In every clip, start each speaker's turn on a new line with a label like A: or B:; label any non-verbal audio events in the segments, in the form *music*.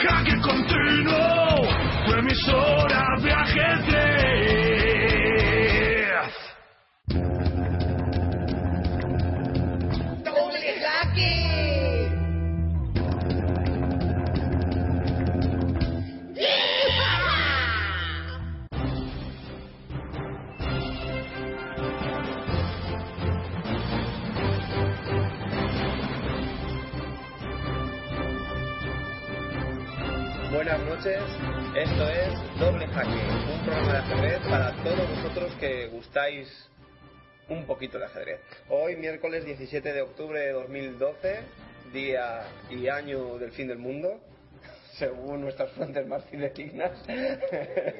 A: Jaque continuo, tu emisora
B: viaje 3.
C: Buenas noches, esto es Doble Jaque, un programa de ajedrez para todos vosotros que gustáis un poquito de ajedrez. Hoy, miércoles 17 de octubre de 2012, día y año del fin del mundo, *laughs* según nuestras fuentes más fidedignas.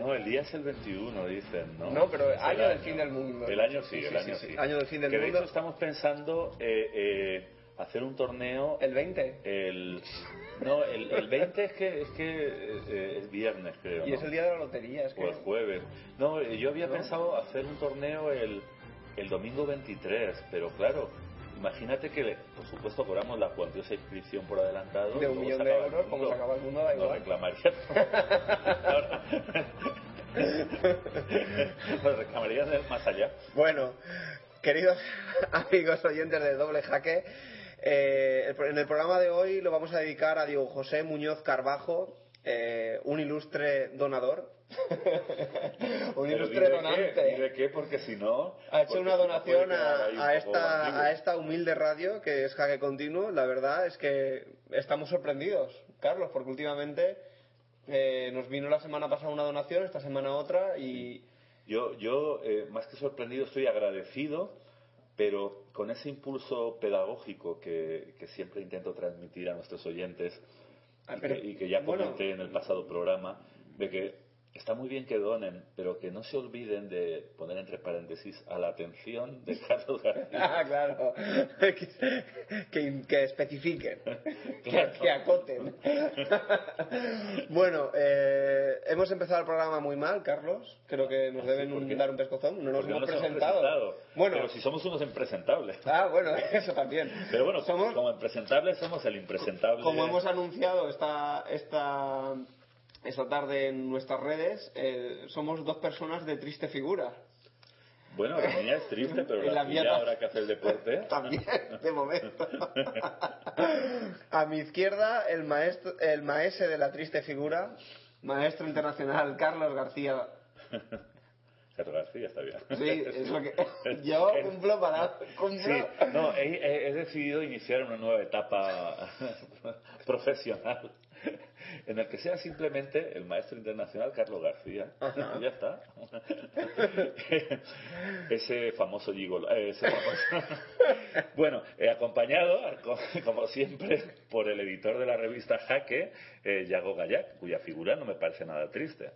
D: No, el día es el 21, dicen, ¿no?
C: No, pero
D: el
C: año del fin del mundo.
D: El año sí,
C: Sí,
D: el
C: sí,
D: año
C: sí,
D: sí.
C: sí. Año del fin del
D: que
C: mundo.
D: De hecho, estamos pensando eh, eh, hacer un torneo.
C: ¿El 20?
D: El, no, el, el 20 es que, es, que eh, es viernes, creo.
C: Y
D: ¿no?
C: es el día de la lotería, es que...
D: O el jueves. No, eh, yo había
C: ¿No?
D: pensado hacer un torneo el, el domingo 23, pero claro, imagínate que, por supuesto, cobramos la cuantiosa inscripción por adelantado.
C: De un millón de euros, como se acaba el mundo, da
D: No
C: igual.
D: reclamarían. *laughs* Lo reclamarían del más allá.
C: Bueno, queridos amigos oyentes de Doble Jaque, eh, en el programa de hoy lo vamos a dedicar a Diego José Muñoz Carbajo, eh, un ilustre donador. *laughs* un
D: Pero
C: ilustre donante.
D: qué, di de qué, porque si no...
C: Ha hecho una donación esta, a esta humilde radio que es Jaque Continuo. La verdad es que estamos sorprendidos, Carlos, porque últimamente eh, nos vino la semana pasada una donación, esta semana otra y...
D: Yo, yo eh, más que sorprendido, estoy agradecido, pero con ese impulso pedagógico que, que siempre intento transmitir a nuestros oyentes
C: Ah,
D: y, que, y que ya
C: bueno.
D: comenté en el pasado programa, de que está muy bien que donen, pero que no se olviden de poner entre paréntesis a la atención de *laughs* Carlos García.
C: Ah, claro. *laughs* que, que, que especifiquen, *laughs* que,
D: Claro.
C: que acoten. bueno, eh, hemos empezado el programa muy mal, Carlos. Creo que nos
D: ¿Ah, sí?
C: deben
D: ¿Por
C: un-
D: qué?
C: dar un pescozón. No nos hemos
D: nos hemos
C: presentado.
D: presentado.
C: Bueno,
D: Pero si somos unos impresentables.
C: ah, bueno, eso también.
D: Pero bueno,
C: somos,
D: como impresentables somos el impresentable.
C: como hemos anunciado esta, esta, esta tarde en nuestras redes, eh, somos dos personas de triste figura.
D: Bueno, la mía es triste, pero *laughs* la,
C: la mía
D: tuya
C: ta-
D: ahora que hace el deporte... *laughs*
C: También, de momento. *laughs* A mi izquierda, el maestro, el maese de la triste figura, maestro internacional Carlos García.
D: Carlos García está bien.
C: Sí, es lo que yo cumplo para cumplo.
D: Sí, no, he decidido iniciar una nueva etapa profesional en el que sea simplemente el maestro internacional Carlos García. Ya está. *laughs* ese famoso gigolo. eh, ese famoso- *laughs* bueno, he acompañado, co- como siempre, por el editor de la revista Jaque, eh, Yago Gallac, cuya figura no me parece nada triste.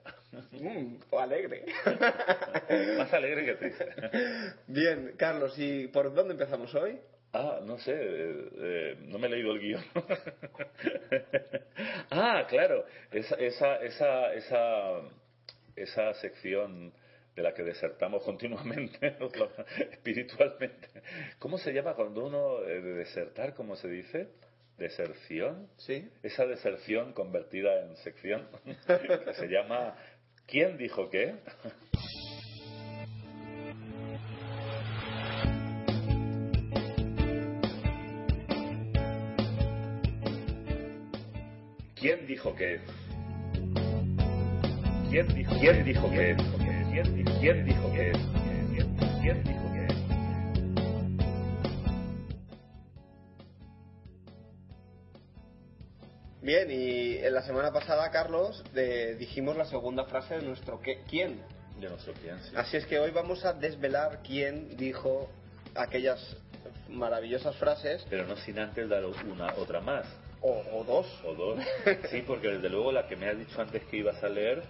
C: Mm, o alegre. *laughs*
D: Más alegre que triste.
C: Bien, Carlos, ¿y por dónde empezamos hoy?
D: Ah, no sé, eh, eh, no me he leído el guion. *laughs* ah, claro, esa, esa, esa, esa, esa sección de la que desertamos continuamente, *laughs* espiritualmente. ¿Cómo se llama cuando uno eh, de desertar, cómo se dice? ¿Deserción?
C: Sí.
D: Esa deserción convertida en sección, *laughs* que se llama ¿Quién dijo qué? ¿Quién dijo qué? ¿Quién dijo, ¿Quién dijo? ¿Quién dijo, quién dijo? ¿Quién, quién dijo qué?
C: Bien, y en la semana pasada, Carlos, de- dijimos la segunda frase de nuestro ¿qué- ¿quién?
D: No sé quién, sí.
C: Así es que hoy vamos a desvelar quién dijo aquellas maravillosas frases,
D: Pero no sin antes dar una, otra más.
C: O, o dos.
D: O dos. Sí, porque desde luego la que me has dicho antes que ibas a leer,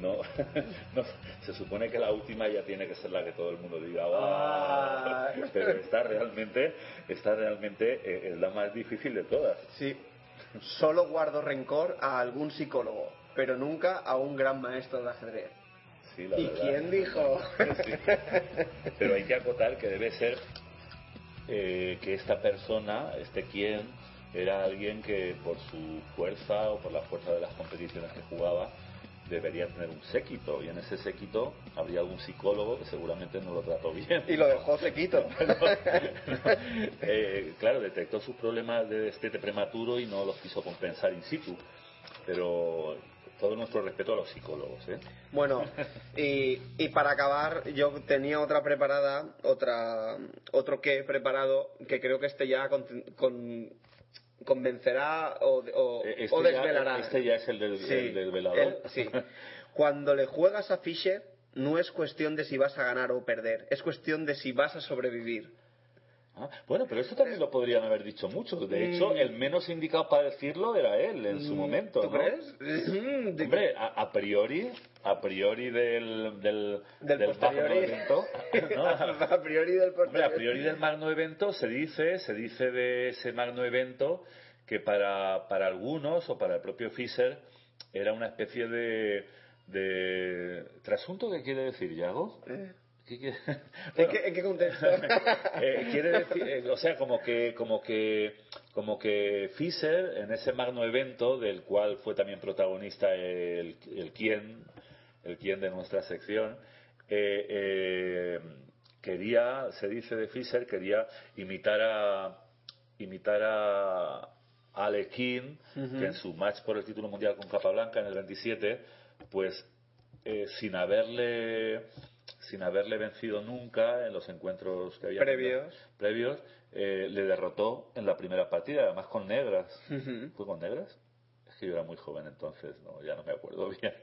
D: no, *laughs* no. Se supone que la última ya tiene que ser la que todo el mundo diga,
C: Ah.
D: "Guau". Pero está realmente, está realmente, eh, es la más difícil de todas.
C: Sí, solo guardo rencor a algún psicólogo, pero nunca a un gran maestro de ajedrez.
D: Sí, la
C: ¿Y
D: verdad.
C: quién dijo?
D: Sí. Pero hay que acotar que debe ser eh, que esta persona, este quien, era alguien que por su fuerza o por la fuerza de las competiciones que jugaba debería tener un séquito y en ese séquito habría algún psicólogo que seguramente no lo trató bien.
C: Y lo dejó sequito. *laughs*
D: Eh, claro, detectó sus problemas de destete prematuro y no los quiso compensar in situ. Pero todo nuestro respeto a los psicólogos. ¿eh?
C: Bueno, y, y para acabar, yo tenía otra preparada, otra otro que preparado, que creo que este ya con, con- convencerá o, o-
D: Eh, Este
C: o
D: ya-
C: desvelará.
D: este ya es el del,
C: Sí,
D: el del velador.
C: el- sí. Cuando le juegas a Fisher, no es cuestión de si vas a ganar o perder, es cuestión de si vas a sobrevivir.
D: Ah, bueno, pero eso también lo podrían haber dicho muchos. De hecho,
C: Mm.
D: el menos indicado para decirlo era él en su momento.
C: ¿Tú
D: ¿no?
C: crees? *laughs* Mm,
D: Hombre, a, a priori, a priori del del,
C: Del
D: magno evento, ¿no? *laughs*
C: a priori del
D: Hombre, a
C: posteriori.
D: priori del magno evento se dice, se dice de ese magno evento que para, para algunos o para el propio Fischer era una especie de, de trasunto que quiere decir Yago.
C: Eh, ¿En, *laughs* qué, en qué contexto? *laughs*
D: eh, quiere decir, eh, o sea, como que, como que, como que Fischer en ese magno evento del cual fue también protagonista el, el quién, el quién de nuestra sección, eh, quería, se dice de Fischer, quería imitar a, imitar a Alequín, que en su match por el título mundial con Capablanca en el 27, pues eh, sin haberle sin haberle vencido nunca en los encuentros que había
C: Previos.
D: previos eh, le derrotó en la primera partida además con negras. ¿fue con negras? es que yo era muy joven entonces no ya no me acuerdo *laughs* bien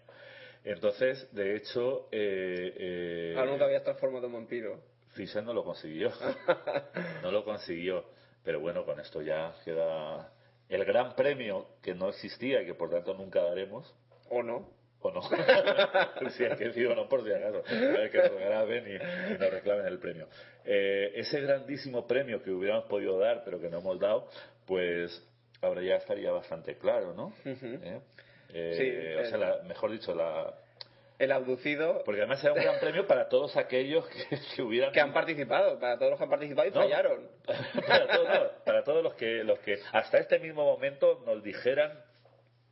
D: entonces de hecho eh, eh,
C: Ah, nunca habías transformado en vampiro.
D: Fischer no lo consiguió. *laughs* no lo consiguió. Pero bueno, con esto ya queda el gran premio que no existía y que por tanto nunca daremos.
C: ¿O no?
D: ¿O no? *laughs* si es que digo no por si acaso. A ver que lo graben y, y nos reclamen el premio. Eh, ese grandísimo premio que hubiéramos podido dar, pero que no hemos dado, pues ahora ya estaría bastante claro, ¿no?
C: Ujú.
D: ¿Eh? Eh,
C: Sí,
D: o sea,
C: el-
D: la- mejor dicho, la,
C: El abducido
D: porque además era un gran premio para todos aquellos que, que hubieran
C: que han participado, para todos los que han participado y
D: No.
C: fallaron. *laughs*
D: para, todos, no, para todos los que los que hasta este mismo momento nos dijeran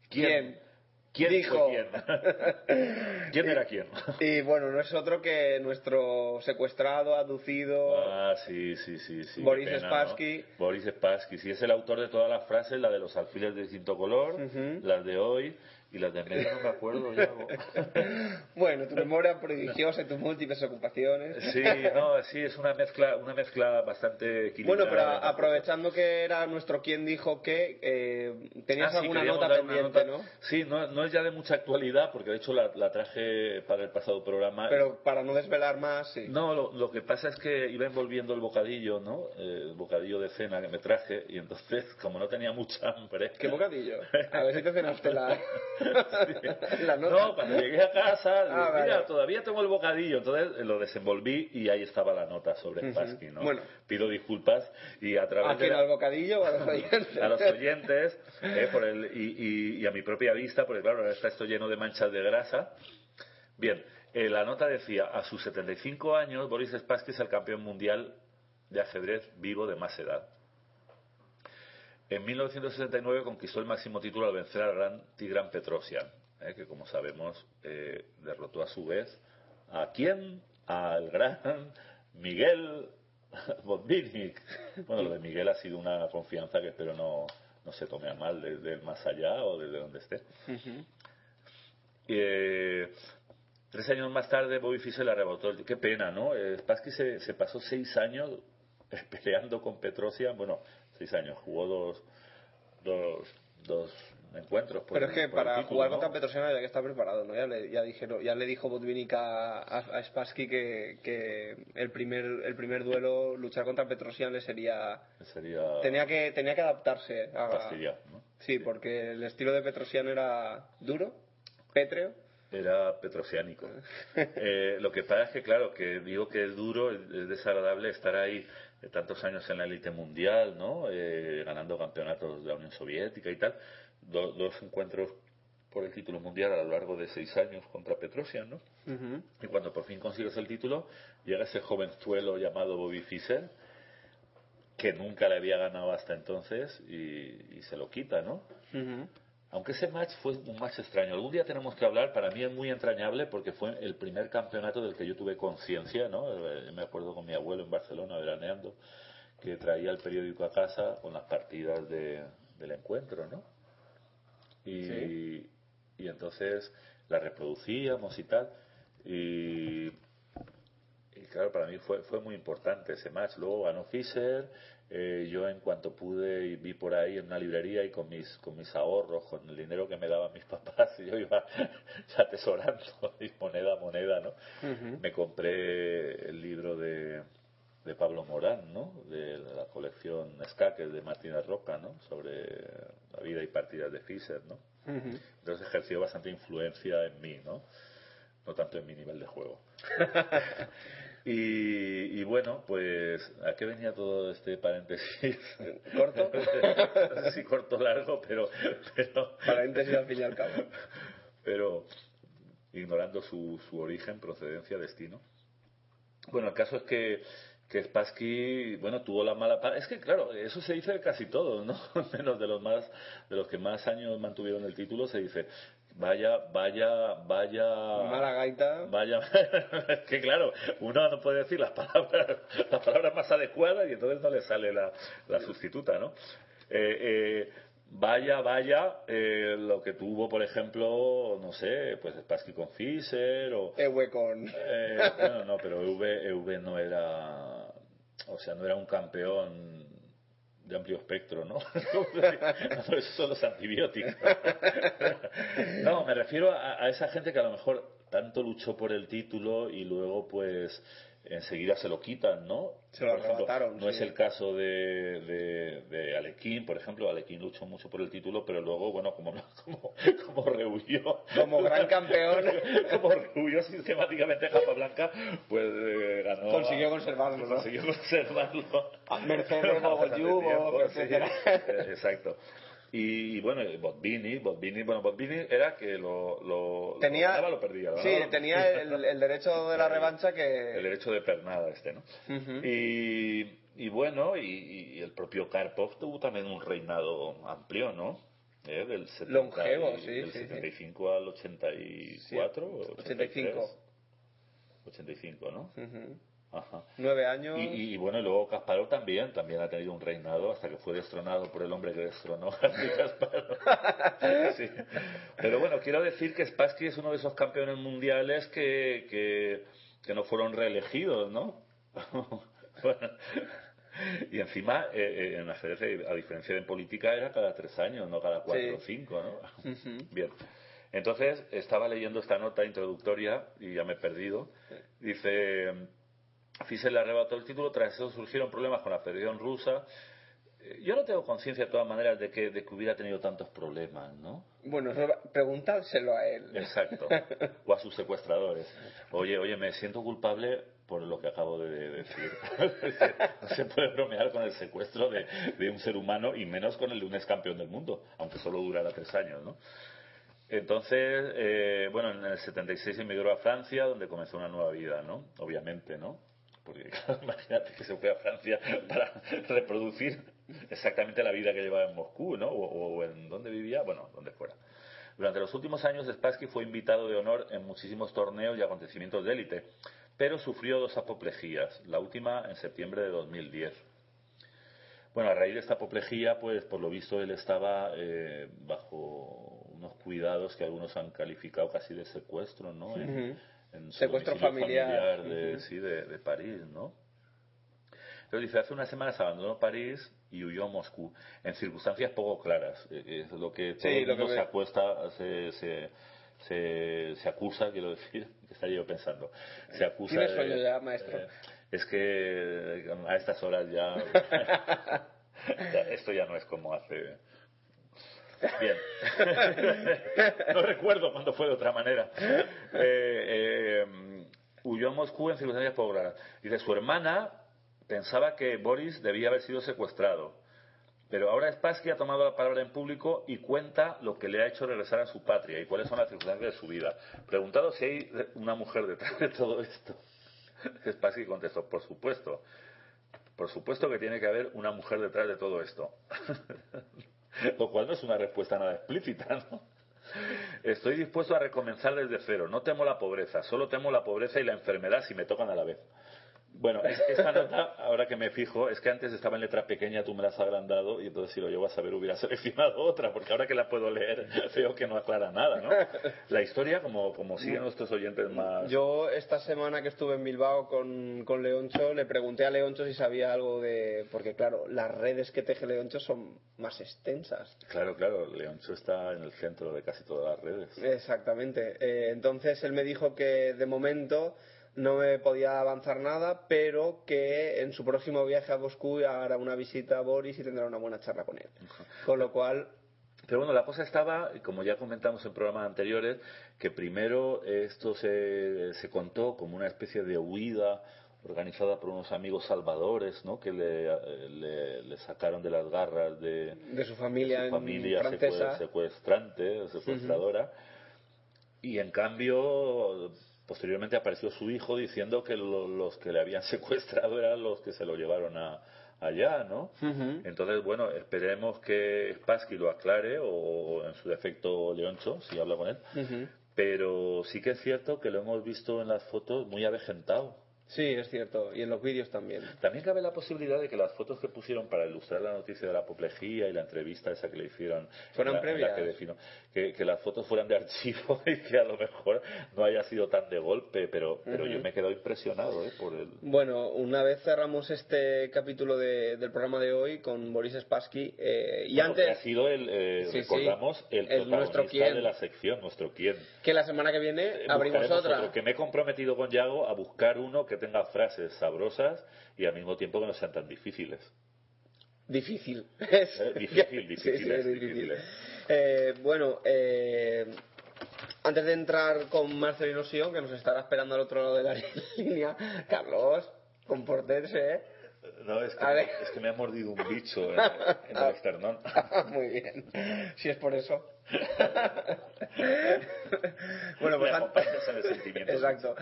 D: quién quién
C: Dijo.
D: fue quién *laughs* quién era quién
C: Y bueno, no es otro que nuestro secuestrado, abducido.
D: ah sí sí sí sí
C: Boris
D: pena,
C: Spassky.
D: ¿no? Boris Spassky sí es el autor de todas las frases la de los alfiles de distinto color las de hoy y las de medio no me acuerdo *laughs* ya
C: Bueno, tu memoria prodigiosa y tus múltiples ocupaciones.
D: sí no sí es una mezcla una mezcla bastante equilibrada
C: Bueno, pero aprovechando que era nuestro quien dijo que eh, tenías
D: Ah,
C: alguna nota pendiente,
D: nota-
C: ¿no?
D: Sí, no, no es ya de mucha actualidad, porque de hecho la, la traje para el pasado programa.
C: Pero para no desvelar más, sí.
D: No, lo, lo que pasa es que iba envolviendo el bocadillo, ¿no? El bocadillo de cena que me traje, y entonces, como no tenía mucha hambre.
C: ¿Qué bocadillo? A ver si te cenaste la, *laughs* la nota.
D: No, cuando llegué a casa,
C: Ah,
D: mira, todavía tengo el bocadillo. Entonces eh, lo desenvolví y ahí estaba la nota sobre
C: Ujú.
D: Spassky, ¿no?
C: Bueno.
D: Pido disculpas y a través
C: ¿A
D: de
C: quién?
D: la-
C: ¿Al bocadillo o a los *laughs* oyentes?
D: a los oyentes eh, por el, y, y- y a mi propia vista, porque claro, ahora está esto lleno de manchas de grasa. Bien, eh, la nota decía, a sus 75 años, Boris Spassky es el campeón mundial de ajedrez vivo de más edad. En 1969 conquistó el máximo título al vencer al gran Tigran Petrosian, eh, que como sabemos eh, derrotó a su vez a quién? Al gran Miguel *laughs* Botvinnik. Bueno, lo de Miguel ha sido una confianza que espero no, no se tome a mal desde el más allá o desde donde esté. Eh, tres años más tarde, Bobby Fischer le arrebató el... Qué pena, ¿no? Eh, Spassky se, se pasó seis años *laughs* peleando con Petrosian. Bueno, seis años. Jugó dos, dos, dos encuentros. por
C: Pero es que para
D: título,
C: jugar
D: ¿no?
C: contra Petrosiana había que estar preparado, ¿no? Ya le, ya dijeron, ya le dijo Botvinnik a, a, a Spassky que, que el primer el primer duelo, luchar contra Petrosian le sería...
D: Sería
C: Tenía que, tenía que adaptarse a...
D: ¿no?
C: Sí, porque el estilo de Petrosian era duro, pétreo.
D: Era petrosiánico. *laughs* Eh, lo que pasa es que, claro, que digo que es duro, es desagradable estar ahí tantos años en la élite mundial, ¿no? Eh, ganando campeonatos de la Unión Soviética y tal. Do- dos encuentros por el título mundial a lo largo de seis años contra Petrosian, ¿no? Y cuando por fin consigues el título, llega ese jovenzuelo llamado Bobby Fischer, que nunca le había ganado hasta entonces y, y se lo quita, ¿no? Aunque ese match fue un match extraño. Algún día tenemos que hablar, para mí es muy entrañable porque fue el primer campeonato del que yo tuve conciencia, ¿no? Eh, Me acuerdo con mi abuelo en Barcelona veraneando, que traía el periódico a casa con las partidas de, del encuentro, ¿no? Y,
C: Sí.
D: y entonces la reproducíamos y tal. Y, y claro, para mí fue, fue muy importante ese match. Luego ganó Fischer. Eh, yo en cuanto pude y vi por ahí en una librería y con mis, con mis ahorros, con el dinero que me daban mis *laughs* papás, y yo iba *laughs* atesorando *laughs* y moneda a moneda, ¿no? Me compré el libro de, de Pablo Morán, ¿no? De la colección Escaques de Martínez Roca, ¿no? Sobre la vida y partidas de Fischer, ¿no? Entonces ejerció bastante influencia en mí, ¿no? No tanto en mi nivel de juego. Y, y bueno, pues, ¿a qué venía todo este paréntesis? *laughs*
C: ¿Corto? *laughs*
D: si corto largo, pero, pero,
C: Paréntesis al fin y al cabo.
D: pero ignorando su, su origen, procedencia, destino. Bueno, el caso es que, que Spassky, bueno, tuvo la mala Es que, claro, eso se dice de casi todos, ¿no? *laughs* Menos de los más, de los que más años mantuvieron el título, se dice, vaya, vaya, vaya...
C: Mala gaita.
D: Vaya, es *laughs* que claro, uno no puede decir las palabras, *laughs* las palabras más adecuadas y entonces no le sale la, la sustituta, ¿no? Eh, eh, vaya, vaya, eh, lo que tuvo, por ejemplo, no sé, pues Spassky con Fischer o...
C: Ewe con.
D: Eh, bueno, no, pero EV, EV no era, o sea, no era un campeón de amplio espectro, ¿no? *laughs* no, esos son los antibióticos. *laughs* No, me refiero a, a esa gente que a lo mejor tanto luchó por el título y luego, pues, enseguida se lo quitan, ¿no?
C: Se lo
D: ejemplo, No
C: sí.
D: es el caso de, de, de Alequín, por ejemplo. Alequín luchó mucho por el título, pero luego, bueno, como, *laughs* como, como rehuyó.
C: Como gran campeón. *laughs*
D: como rehuyó sistemáticamente a Capa Blanca, pues eh, ganó.
C: Consiguió conservarlo, ¿no?
D: Consiguió conservarlo.
C: A merced de *laughs*
D: Bastante
C: Bogolyubov,
D: tiempo, sí.
C: etcétera.
D: Exacto. Y, bueno, Botvini, Botvini, bueno, Botvini era que lo, lo,
C: Tenía.
D: lo ganaba, lo perdía. lo
C: Sí,
D: ganaba,
C: tenía el, el derecho de la *laughs* revancha
D: El
C: que.
D: derecho de pernada este, ¿no?
C: Ujú.
D: y, y bueno, y, y el propio Karpov tuvo también un reinado amplio, ¿no? Eh, del 70
C: Longevo,
D: y-
C: sí,
D: Del
C: sí, sí.
D: 75 al 84. o
C: 85.
D: 85, ¿no?
C: Ujú.
D: Ajá.
C: Nueve años.
D: Y, y bueno, y luego Kasparov también, también ha tenido un reinado hasta que fue destronado por el hombre que destronó a Kasparov. *laughs* *laughs* Sí. Pero bueno, quiero decir que Spassky es uno de esos campeones mundiales que, que, que no fueron reelegidos, ¿no? *laughs* Bueno, y encima, eh, eh, en ajedrez, a diferencia de en política, era cada tres años, no cada cuatro
C: Sí.
D: o cinco, ¿no? Bien. Entonces, estaba leyendo esta nota introductoria y ya me he perdido. Dice, Fischer le arrebató el título, tras eso surgieron problemas con la Federación Rusa. Eh, Yo no tengo conciencia de todas maneras de que, de que hubiera tenido tantos problemas, ¿no?
C: Bueno, preguntárselo a él.
D: Exacto. *laughs* O a sus secuestradores. Oye, oye, me siento culpable por lo que acabo de de decir. *laughs* No se puede bromear con el secuestro de, de un ser humano y menos con el de un ex campeón del mundo, aunque solo durara tres años, ¿no? Entonces, eh, bueno, en el 76 emigró a Francia, donde comenzó una nueva vida, ¿no? Obviamente, ¿no? Porque *laughs* claro, imagínate que se fue a Francia para reproducir exactamente la vida que llevaba en Moscú, ¿no? O, o en dónde vivía, bueno, donde fuera. Durante los últimos años, Spassky fue invitado de honor en muchísimos torneos y acontecimientos de élite, pero sufrió dos apoplejías, la última en septiembre de 2010. Bueno, a raíz de esta apoplejía, pues por lo visto él estaba eh, bajo unos cuidados que algunos han calificado casi de secuestro, ¿no? En,
C: Ujú.
D: En
C: Secuestro
D: domicilio
C: familiar.
D: de,
C: Ujú.
D: sí, de, de París, ¿no? Entonces dice, hace unas semanas abandonó París y huyó a Moscú, en circunstancias poco claras. que es lo que todo
C: Sí,
D: el
C: lo que
D: mundo se acuesta, se, se, se, se acusa, quiero decir, *laughs* que estaría yo pensando, se acusa
C: Tiene
D: de-
C: sueño ya, maestro.
D: eh, es que eh, a estas horas ya- *laughs* *laughs* esto ya no es como hace bien *laughs* no recuerdo cuándo fue de otra manera Eh, eh, huyó a Moscú en circunstancias poco claras dice su hermana pensaba que Boris debía haber sido secuestrado pero ahora Spassky ha tomado la palabra en público y cuenta lo que le ha hecho regresar a su patria y cuáles son las circunstancias de su vida. Preguntado si hay una mujer detrás de todo esto, Spassky contestó, por supuesto. por supuesto que tiene que haber una mujer detrás de todo esto. *laughs* *laughs* Lo cual no es una respuesta nada explícita, ¿no? Estoy dispuesto a recomenzar desde cero. No temo la pobreza, solo temo la pobreza y la enfermedad si me tocan a la vez. Bueno, esta nota, ahora que me fijo, es que antes estaba en letra pequeña, tú me la has agrandado y entonces si lo llevo a saber hubiera *laughs* seleccionado otra, porque ahora que la puedo leer *laughs* veo que no aclara nada, ¿no? La historia, como, como siguen nuestros oyentes más...
C: Yo esta semana que estuve en Bilbao con, con Leoncho, le pregunté a Leoncho si sabía algo de... Porque claro, las redes que teje Leoncho son más extensas.
D: Claro, claro, Leoncho está en el centro de casi todas las redes.
C: Exactamente. Eh, entonces él me dijo que de momento no me podía avanzar nada, pero que en su próximo viaje a Moscú hará una visita a Boris y tendrá una buena charla con él. Con lo cual,
D: Pero bueno, la cosa estaba, como ya comentamos en programas anteriores, que primero esto se, se contó como una especie de huida organizada por unos amigos salvadores, ¿no? Que le, le- le sacaron de las garras de,
C: de su familia,
D: su
C: en
D: familia
C: francesa.
D: secue- secuestrante, secuestradora. Y en cambio, posteriormente apareció su hijo diciendo que lo- los que le habían *laughs* secuestrado eran los que se lo llevaron a, allá, ¿no? Entonces, bueno, esperemos que Spassky lo aclare o en su defecto Leoncho, si habla con él. Pero sí que es cierto que lo hemos visto en las fotos muy avejentado.
C: Sí, es cierto. Y en los vídeos también.
D: También cabe la posibilidad de que las fotos que pusieron para ilustrar la noticia de la apoplejía y la entrevista esa que le hicieron
C: Fueron
D: la- en la
C: previas.
D: que, defino- que, que las fotos fueran de archivo *laughs* y que a lo mejor no haya sido tan de golpe, pero, pero yo me he quedado impresionado ¿eh? por el...
C: Bueno, una vez cerramos este capítulo de- del programa de hoy con Boris Spassky eh, y
D: Bueno, que
C: antes
D: ha sido el, eh,
C: Sí, sí.
D: recordamos, el,
C: El
D: protagonista
C: nuestro quién.
D: de la sección, nuestro quién.
C: que la semana que viene
D: Eh,
C: abrimos otra.
D: otro, que me he comprometido con Yago a buscar uno que tenga frases sabrosas y al mismo tiempo que no sean tan difíciles.
C: Difícil.
D: Eh, difícil, *laughs*
C: Sí, sí,
D: difíciles,
C: es difícil.
D: difíciles.
C: Eh, bueno, eh, antes de entrar con Marcelino Sion, que nos estará esperando al otro lado de la *laughs* línea, Carlos, compórtense, ¿eh?
D: No, es que, es que me ha mordido un bicho en, en el *laughs* esternón.
C: Muy bien. Si es por eso. *laughs* bueno, pues an-
D: acompañas en el sentimiento.
C: Exacto.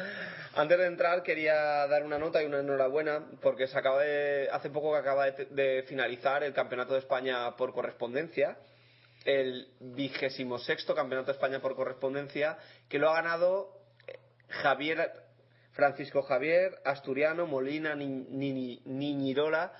C: Antes de entrar quería dar una nota y una enhorabuena porque se acaba de hace poco que acaba de, de finalizar el Campeonato de España por correspondencia, el vigésimo sexto Campeonato de España por correspondencia que lo ha ganado eh, Javier Francisco Javier Asturiano Molina Ni- Ni- Niñirola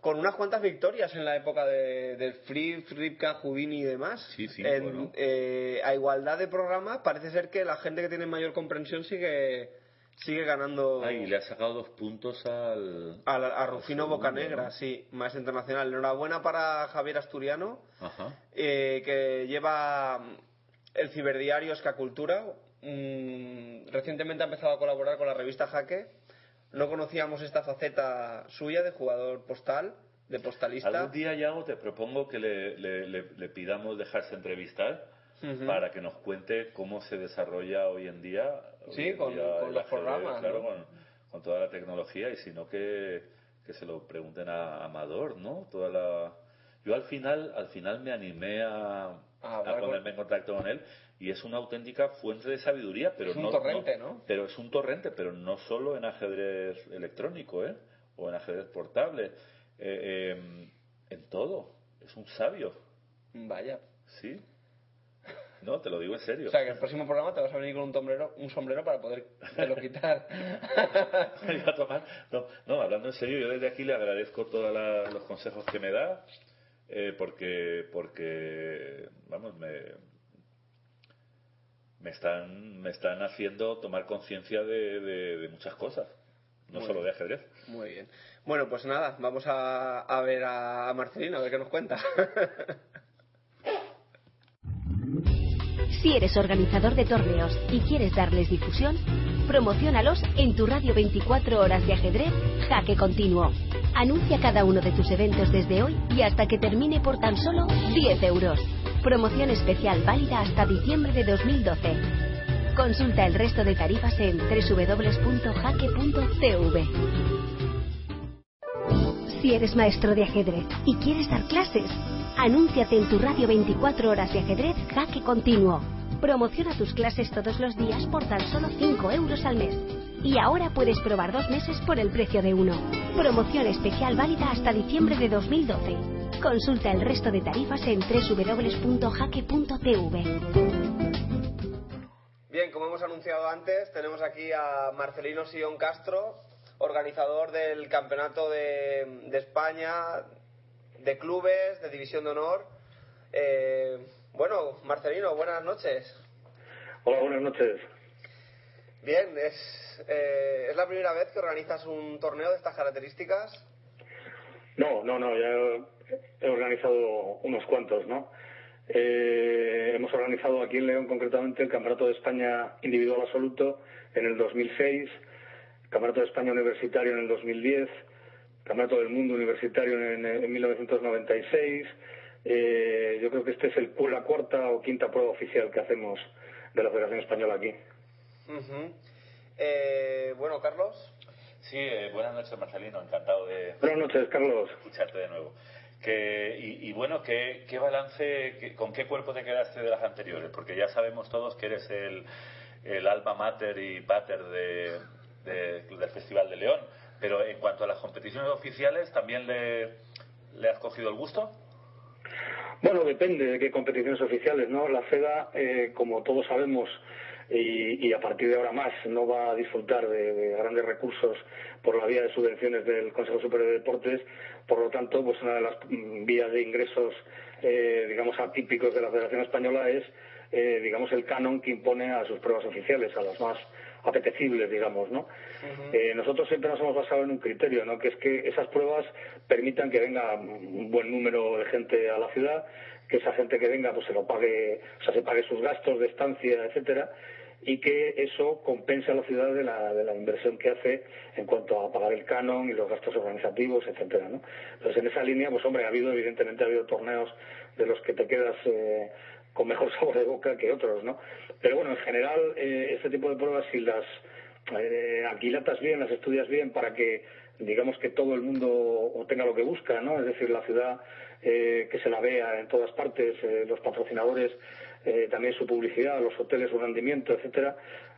C: con unas cuantas victorias en la época de, del Free, Ripka, Jubini y demás.
D: Sí, sí,
C: En-
D: bueno.
C: eh, a igualdad de programa, parece ser que la gente que tiene mayor comprensión sigue sigue ganando
D: Ay, le ha sacado dos puntos al...
C: a, Rufino Bocanegra,
D: ¿no?
C: sí, más internacional. Enhorabuena para Javier Asturiano,
D: Ajá.
C: eh, que lleva mm, el ciberdiario Escacultura. Mm, recientemente ha empezado a colaborar con la revista Jaque. No conocíamos esta faceta suya de jugador postal, de postalista.
D: Algún día, Yago, te propongo que le, le- le- le pidamos dejarse entrevistar
C: Ujú.
D: para que nos cuente cómo se desarrolla hoy en día.
C: Sí,
D: hoy en
C: con-
D: día
C: con los programas,
D: Claro,
C: ¿no?
D: con, con toda la tecnología y si no que, que se lo pregunten a Amador, ¿no? Toda la... Yo al final, al final me animé a,
C: Ah,
D: a
C: hablar con-
D: ponerme en contacto con él y es una auténtica fuente de sabiduría, pero
C: Es un
D: no,
C: torrente, ¿no?
D: Pero es un torrente, pero no solo en ajedrez electrónico, ¿eh? O en ajedrez portable, eh, eh, en todo. Es un sabio,
C: Vaya.
D: ¿sí? No, te lo digo en serio.
C: O sea, que el próximo programa te vas a venir con un sombrero, un sombrero para poder lo quitar. *laughs*
D: No, no, hablando en serio, yo desde aquí le agradezco todos los consejos que me da, eh, porque, porque, vamos, me, me están, me están haciendo tomar conciencia de, de- de muchas cosas, no
C: Muy
D: solo
C: bien.
D: de ajedrez.
C: Muy bien. Bueno, pues nada, vamos a, a ver a, a Marcelino, a ver qué nos cuenta. *laughs*
E: Si eres organizador de torneos y quieres darles difusión, promocionalos en tu radio 24 horas de ajedrez Jaque Continuo. Anuncia cada uno de tus eventos desde hoy y hasta que termine por tan solo 10 euros. Promoción especial válida hasta diciembre de 2012. Consulta el resto de tarifas en www.jaque.tv. Si eres maestro de ajedrez y quieres dar clases, anúnciate en tu radio 24 horas de ajedrez Jaque Continuo. Promociona tus clases todos los días por tan solo 5 euros al mes. Y ahora puedes probar dos meses por el precio de uno. Promoción especial válida hasta diciembre de 2012. Consulta el resto de tarifas en www.jaque.tv.
C: Bien, como hemos anunciado antes, tenemos aquí a Marcelino Sion Castro, organizador del Campeonato de, de España de Clubes de División de Honor. Eh, bueno, Marcelino, buenas noches.
F: Hola, buenas noches.
C: Bien, ¿es, eh, ¿es la primera vez que organizas un torneo de estas características?
F: No, no, no, ya he organizado unos cuantos, ¿no? Eh, hemos organizado aquí en León concretamente el Campeonato de España Individual Absoluto en el 2006, Campeonato de España Universitario en el 2010, Campeonato del Mundo Universitario en, en 1996. Eh, yo creo que este es el, la cuarta o quinta prueba oficial que hacemos de la Federación Española aquí.
C: Eh, bueno, Carlos.
D: Sí, eh, buenas noches, Marcelino. Encantado de
F: Buenas noches, Carlos.
D: escucharte de nuevo. Que, y, bueno, ¿qué, qué balance, con qué cuerpo te quedaste de las anteriores? Porque ya sabemos todos que eres el, el alma mater y pater de, de- del Festival de León. Pero en cuanto a las competiciones oficiales, ¿también le, le has cogido el gusto?
F: Bueno, depende de qué competiciones oficiales, ¿no? La FEDA, eh, como todos sabemos, y, y a partir de ahora más, no va a disfrutar de, de grandes recursos por la vía de subvenciones del Consejo Superior de Deportes, por lo tanto, pues una de las mm, vías de ingresos, eh, digamos, atípicos de la Federación Española es, eh, digamos, el canon que impone a sus pruebas oficiales, a las más apetecibles, digamos, ¿no? Eh, nosotros siempre nos hemos basado en un criterio, ¿no? Que es que esas pruebas permitan que venga un buen número de gente a la ciudad, que esa gente que venga pues se lo pague, o sea, se pague sus gastos de estancia, etcétera, y que eso compense a la ciudad de la, de la inversión que hace en cuanto a pagar el canon y los gastos organizativos, etcétera, ¿no? Entonces en esa línea, pues hombre, ha habido evidentemente ha habido torneos de los que te quedas eh, con mejor *laughs* sabor de boca que otros, ¿no? Pero bueno, en general eh, este tipo de pruebas si las eh, aquilatas bien, las estudias bien para que digamos que todo el mundo obtenga lo que busca, ¿no? Es decir, la ciudad eh, que se la vea en todas partes, eh, los patrocinadores, eh, también su publicidad, los hoteles, su rendimiento, etcétera,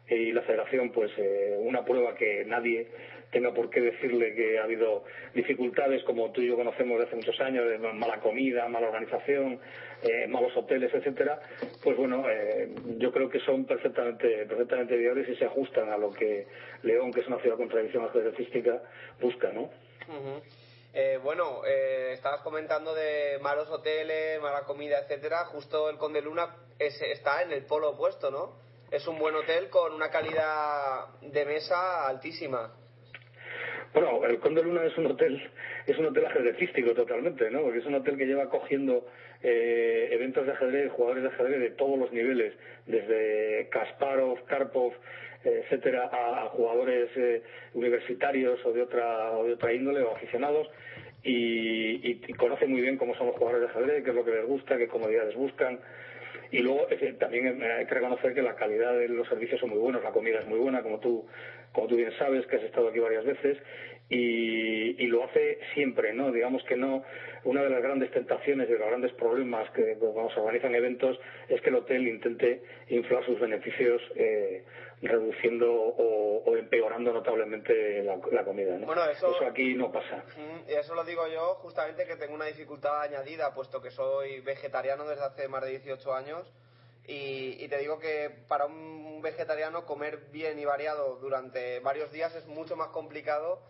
F: y la federación, pues eh, una prueba que nadie tenga por qué decirle que ha habido dificultades como tú y yo conocemos de hace muchos años, de mala comida, mala organización, eh, malos hoteles, etcétera, pues bueno, eh, yo creo que son perfectamente, perfectamente viables y se ajustan a lo que León, que es una ciudad con tradición ajedrecística, busca, ¿no?
C: Eh, bueno, eh, estabas comentando de malos hoteles, mala comida, etcétera. Justo el Conde Luna es- está en el polo opuesto, ¿no? Es un buen hotel con una calidad de mesa altísima.
F: Bueno, el Conde Luna es un hotel, es un hotel ajedrecístico totalmente, ¿no? Porque es un hotel que lleva cogiendo eh, eventos de ajedrez, jugadores de ajedrez de todos los niveles, desde Kasparov, Karpov, etcétera, a, jugadores eh, universitarios o de otra o de otra índole o aficionados. Y, y- conoce muy bien cómo son los jugadores de ajedrez, qué es lo que les gusta, qué comodidades buscan. Y luego también eh, hay que reconocer que la calidad de los servicios son muy buenos, la comida es muy buena, como tú, como tú bien sabes, que has estado aquí varias veces, y, y lo hace siempre, ¿no? Digamos que no, una de las grandes tentaciones y de los grandes problemas que cuando se organizan eventos es que el hotel intente inflar sus beneficios eh, reduciendo o, o empeorando notablemente la, la comida, ¿no?
C: Bueno, eso-
F: aquí no pasa.
C: Mm, Y eso lo digo yo justamente que tengo una dificultad añadida, puesto que soy vegetariano desde hace más de 18 años. Y, y te digo que para un vegetariano comer bien y variado durante varios días es mucho más complicado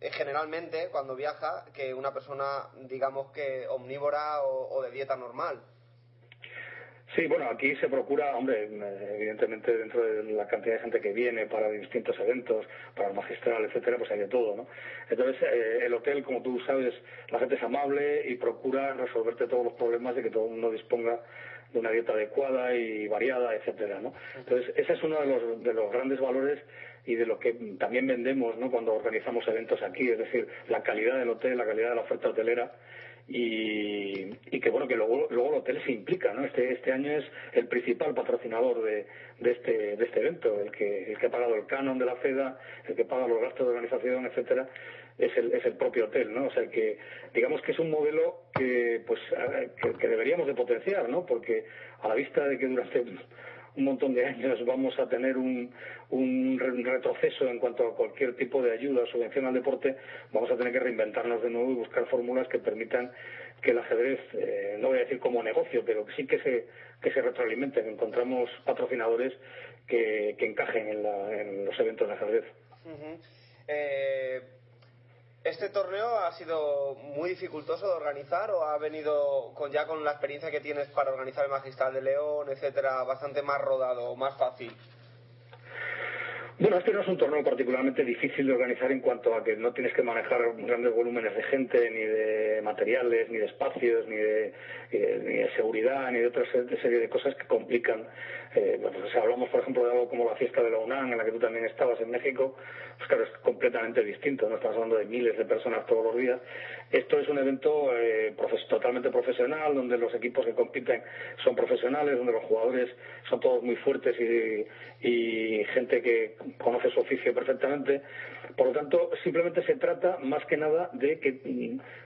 C: eh, generalmente cuando viaja que una persona digamos que omnívora o, o de dieta normal.
F: Sí, bueno, aquí se procura, hombre, evidentemente dentro de la cantidad de gente que viene para distintos eventos, para el magistral, etcétera, pues hay de todo, ¿no? Entonces, eh, el hotel, como tú sabes, la gente es amable y procura resolverte todos los problemas de que todo el mundo disponga de una dieta adecuada y variada, etcétera, ¿no? Entonces, ese es uno de los, de los grandes valores y de lo que también vendemos, ¿no? Cuando organizamos eventos aquí, es decir, la calidad del hotel, la calidad de la oferta hotelera y, y que bueno que luego, luego el hotel se implica no este este año es el principal patrocinador de, de este de este evento el que el que ha pagado el canon de la FEDA el que paga los gastos de organización etcétera es el, es el propio hotel no o sea que digamos que es un modelo que pues que, que deberíamos de potenciar no porque a la vista de que durante un montón de años vamos a tener un, un retroceso en cuanto a cualquier tipo de ayuda o subvención al deporte, vamos a tener que reinventarnos de nuevo y buscar fórmulas que permitan que el ajedrez, eh, no voy a decir como negocio, pero sí que se, que se retroalimenten. Encontramos patrocinadores que, que encajen en, la, en, los eventos de ajedrez.
C: ¿Este torneo ha sido muy dificultoso de organizar o ha venido con ya con la experiencia que tienes para organizar el Magistral de León, etcétera, bastante más rodado, más fácil?
F: Bueno, este no es un torneo particularmente difícil de organizar en cuanto a que no tienes que manejar grandes volúmenes de gente, ni de materiales, ni de espacios, ni de, ni de seguridad, ni de otra serie de cosas que complican. Eh, bueno, si hablamos, por ejemplo, de algo como la fiesta de la UNAM, en la que tú también estabas en México, pues claro, es completamente distinto. No estamos hablando de miles de personas todos los días. Esto es un evento eh, totalmente profesional, donde los equipos que compiten son profesionales, donde los jugadores son todos muy fuertes y, y gente que conoce su oficio perfectamente. Por lo tanto, simplemente se trata más que nada de que,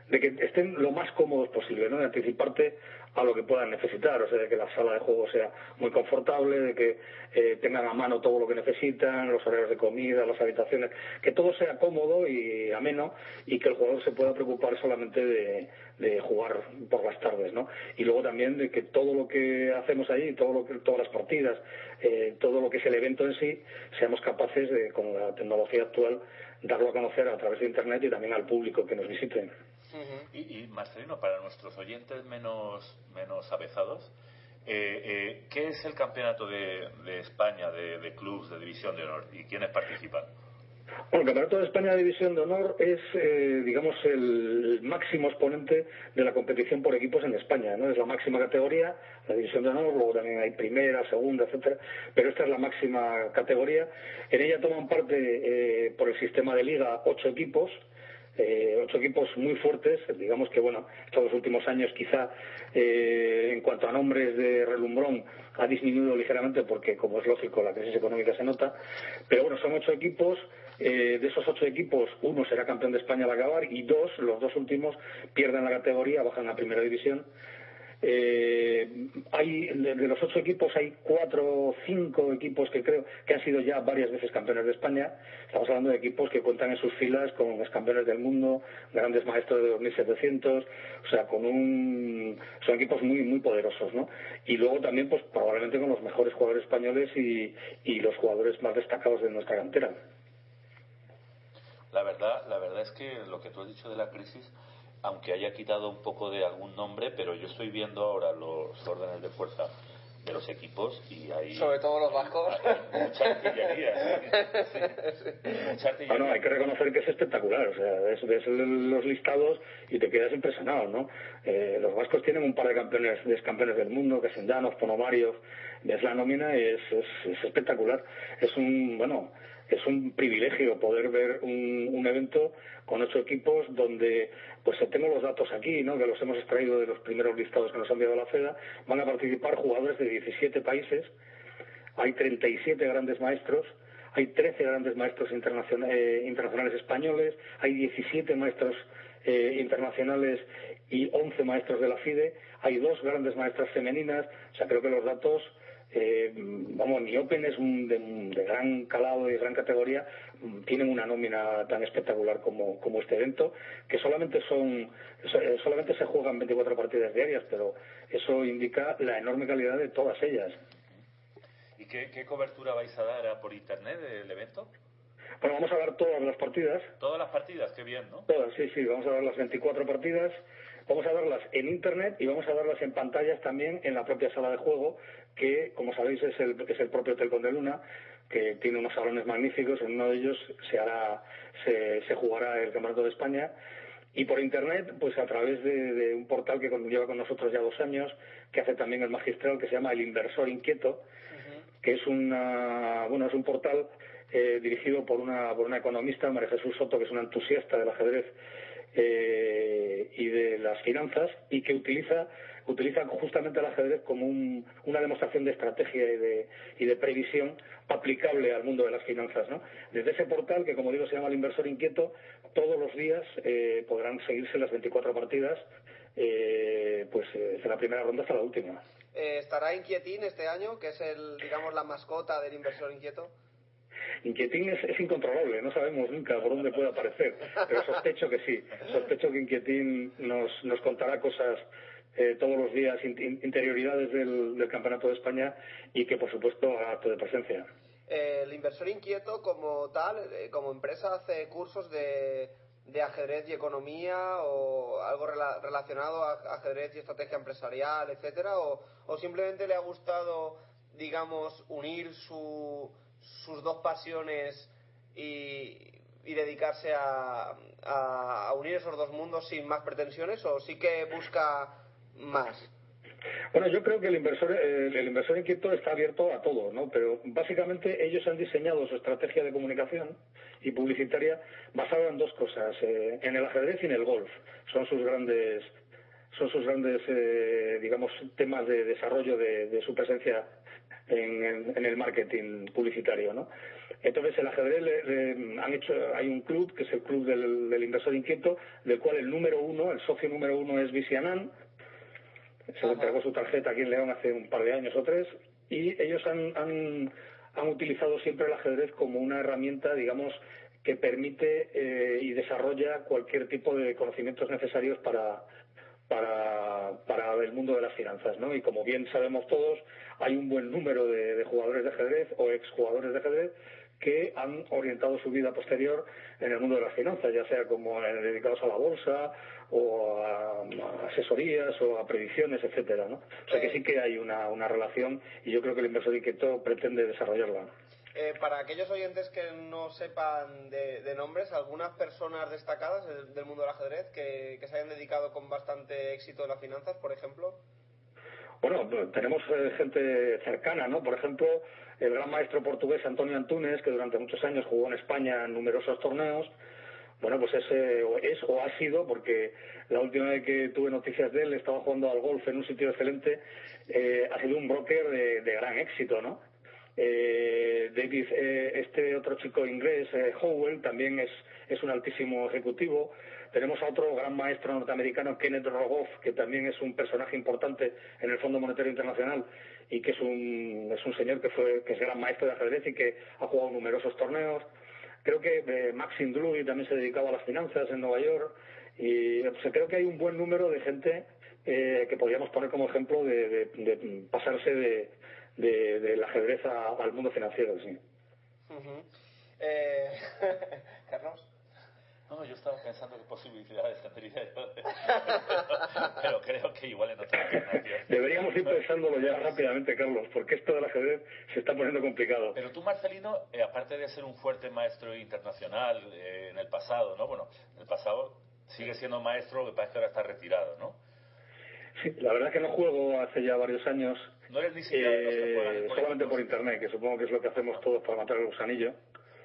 F: de que estén lo más cómodos posible, ¿no? de anticiparte a lo que puedan necesitar, o sea, de que la sala de juego sea muy confortable, de que eh, tengan a mano todo lo que necesitan, los horarios de comida, las habitaciones, que todo sea cómodo y ameno y que el jugador se pueda preocupar solamente de, de jugar por las tardes, ¿no? Y luego también de que todo lo que hacemos allí, todo lo que, todas las partidas, eh, todo lo que es el evento en sí, seamos capaces de, con la tecnología actual, darlo a conocer a través de Internet y también al público que nos visite.
D: Y, y Marcelino, para nuestros oyentes menos, menos avezados, eh, eh, ¿qué es el campeonato de, de España de, de clubes de división de honor y quiénes participan?
F: Bueno, el Campeonato de España de División de Honor es, eh, digamos, el máximo exponente de la competición por equipos en España, ¿no? Es la máxima categoría, la División de Honor, luego también hay primera, segunda, etcétera, pero esta es la máxima categoría. En ella toman parte, eh, por el sistema de liga, ocho equipos, eh, ocho equipos muy fuertes, digamos que bueno, estos últimos años quizá eh, en cuanto a nombres de relumbrón ha disminuido ligeramente porque como es lógico la crisis económica se nota, pero bueno, son ocho equipos, eh, de esos ocho equipos uno será campeón de España al acabar y dos, los dos últimos, pierden la categoría, bajan a primera división eh, hay de, los ocho equipos hay cuatro o cinco equipos que creo que han sido ya varias veces campeones de España. Estamos hablando de equipos que cuentan en sus filas con los campeones del mundo, grandes maestros de 2700, o sea, con un son equipos muy muy poderosos, ¿no? Y luego también pues probablemente con los mejores jugadores españoles y, y los jugadores más destacados de nuestra cantera.
D: La verdad, la verdad es que lo que tú has dicho de la crisis aunque haya quitado un poco de algún nombre, pero yo estoy viendo ahora los órdenes de fuerza de los equipos y hay
C: sobre todo los vascos.
D: mucha artillería, sí, sí, mucha artillería.
F: Bueno, hay que reconocer que es espectacular o sea ves, ves los listados y te quedas impresionado no eh, los vascos tienen un par de campeones de campeones del mundo que son Llanos, Ponomarios ves la nómina y es, es, es espectacular. Es un bueno es un privilegio poder ver un, un, evento con ocho equipos donde pues tengo los datos aquí, ¿no? que los hemos extraído de los primeros listados que nos ha enviado la FEDA, van a participar jugadores de 17 países, hay 37 grandes maestros, hay 13 grandes maestros internacionales, eh, internacionales españoles, hay 17 maestros eh, internacionales y 11 maestros de la FIDE, hay dos grandes maestras femeninas, o sea, creo que los datos eh, vamos, mi Open es un, de, de, gran calado y de gran categoría, tienen una nómina tan espectacular como, como este evento, que solamente son, solamente se juegan 24 partidas diarias, pero eso indica la enorme calidad de todas ellas.
D: ¿Y qué, qué cobertura vais a dar por internet del evento?
F: Bueno, vamos a dar todas las partidas.
D: Todas las partidas, qué bien, ¿no?
F: Todas, sí, sí, vamos a dar las 24 partidas. Vamos a darlas en Internet y vamos a darlas en pantallas también en la propia sala de juego, que, como sabéis, es el, es el propio Hotel Conde Luna, que tiene unos salones magníficos. En uno de ellos se, hará, se, se jugará el Campeonato de España. Y por Internet, pues a través de, de, un portal que lleva con nosotros ya dos años, que hace también el magistral, que se llama El Inversor Inquieto, uh -huh. que es, una, bueno, es un portal eh, dirigido por una, por una economista, María Jesús Soto, que es una entusiasta del ajedrez eh, y de las finanzas y que utiliza utiliza justamente el ajedrez como un, una demostración de estrategia y de, y de, previsión aplicable al mundo de las finanzas. ¿no? Desde ese portal, que como digo se llama El Inversor Inquieto, todos los días eh, podrán seguirse las 24 partidas eh, pues eh, desde la primera ronda hasta la última.
C: Eh, ¿Estará Inquietín este año, que es el, digamos, la mascota del inversor inquieto?
F: Inquietín es, es, incontrolable, no sabemos nunca por dónde puede aparecer, pero sospecho que sí. *laughs* Sospecho que Inquietín nos, nos contará cosas eh, todos los días, in, interioridades del, del, Campeonato de España y que, por supuesto, acto de presencia.
C: El inversor inquieto, como tal, eh, como empresa, hace cursos de, de, ajedrez y economía o algo rela relacionado a ajedrez y estrategia empresarial, etcétera, o, o simplemente le ha gustado, digamos, unir su sus dos pasiones y, y dedicarse a, a, a, unir esos dos mundos sin más pretensiones o sí que busca más?
F: Bueno, yo creo que el inversor, el, el inversor inquieto está abierto a todo, ¿no? Pero básicamente ellos han diseñado su estrategia de comunicación y publicitaria basada en dos cosas, eh, en el ajedrez y en el golf. Son sus grandes son sus grandes, eh, digamos, temas de desarrollo de, su presencia en, en, el marketing publicitario, ¿no? Entonces el ajedrez le, han hecho, hay un club que es el club del, del, inversor inquieto, del cual el número uno, el socio número uno es Visianan, se le entregó su tarjeta aquí en León hace un par de años o tres, y ellos han, han, han utilizado siempre el ajedrez como una herramienta, digamos, que permite eh, y desarrolla cualquier tipo de conocimientos necesarios para, para, para el mundo de las finanzas, ¿no? Y como bien sabemos todos, hay un buen número de, de jugadores de ajedrez o exjugadores de ajedrez que han orientado su vida posterior en el mundo de las finanzas, ya sea como dedicados a la bolsa o a, a asesorías o a predicciones, etcétera, ¿no? O sea que sí que hay una, una relación y yo creo que el inversor inquieto pretende desarrollarla.
C: Eh, para aquellos oyentes que no sepan de, de nombres, algunas personas destacadas del, del mundo del ajedrez que, que, se hayan dedicado con bastante éxito a las finanzas, por ejemplo.
F: Bueno, tenemos eh, gente cercana, ¿no? Por ejemplo, el gran maestro portugués Antonio Antunes, que durante muchos años jugó en España en numerosos torneos. Bueno, pues ese es o ha sido, porque la última vez que tuve noticias de él estaba jugando al golf en un sitio excelente, eh, ha sido un broker de, gran éxito, ¿no? Eh, David, eh, este otro chico inglés, eh, Howell, también es, es un altísimo ejecutivo. Tenemos a otro gran maestro norteamericano, Kenneth Rogoff, que también es un personaje importante en el Fondo Monetario Internacional y que es un, es un señor que, fue, que es gran maestro de ajedrez y que ha jugado numerosos torneos. Creo que eh, Maxim Dluy también se dedicaba a las finanzas en Nueva York. Y creo que hay un buen número de gente eh, que podríamos poner como ejemplo de, pasarse de, de, del ajedrez a, al mundo financiero, sí.
C: Eh, *laughs* Carlos.
D: No, yo estaba pensando qué posibilidades tendría yo, de... *laughs* pero creo que igual en otra
F: Deberíamos ir pensándolo ya rápidamente, Carlos, porque esto del ajedrez se está poniendo complicado.
D: Pero tú, Marcelino, eh, aparte de ser un fuerte maestro internacional eh, en el pasado, ¿no? Bueno, en el pasado sigue siendo maestro, lo que parece que ahora está retirado, ¿no?
F: Sí, la verdad que no juego hace ya varios años.
D: No eres ni siquiera eh,
F: solamente por internet, que supongo que es lo que hacemos todos para matar el gusanillo.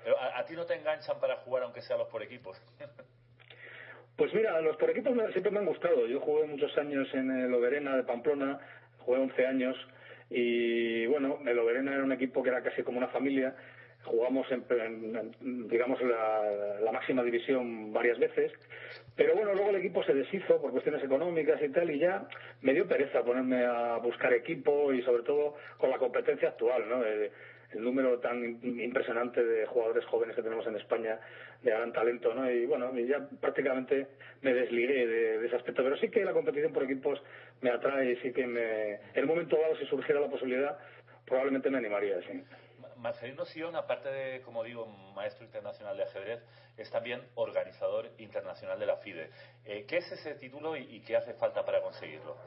D: Pero a, a ti no te enganchan para jugar aunque sea los por equipos. *laughs*
F: pues mira, los por equipos siempre me han gustado. Yo jugué muchos años en el Oberena de Pamplona, jugué 11 años y bueno, el Oberena era un equipo que era casi como una familia. Jugamos en, digamos la, la máxima división varias veces, pero bueno, luego el equipo se deshizo por cuestiones económicas y tal, y ya me dio pereza ponerme a buscar equipo y sobre todo con la competencia actual, ¿no? El, el número tan impresionante de jugadores jóvenes que tenemos en España de gran talento, ¿no? Y bueno, ya prácticamente me desligué de, de ese aspecto, pero sí que la competición por equipos me atrae y sí que me, en el momento dado, si surgiera la posibilidad, probablemente me animaría, sí.
D: Marcelino Sion, aparte de, como digo, maestro internacional de ajedrez, es también organizador internacional de la FIDE. Eh, ¿Qué es ese título y, y, qué hace falta para conseguirlo?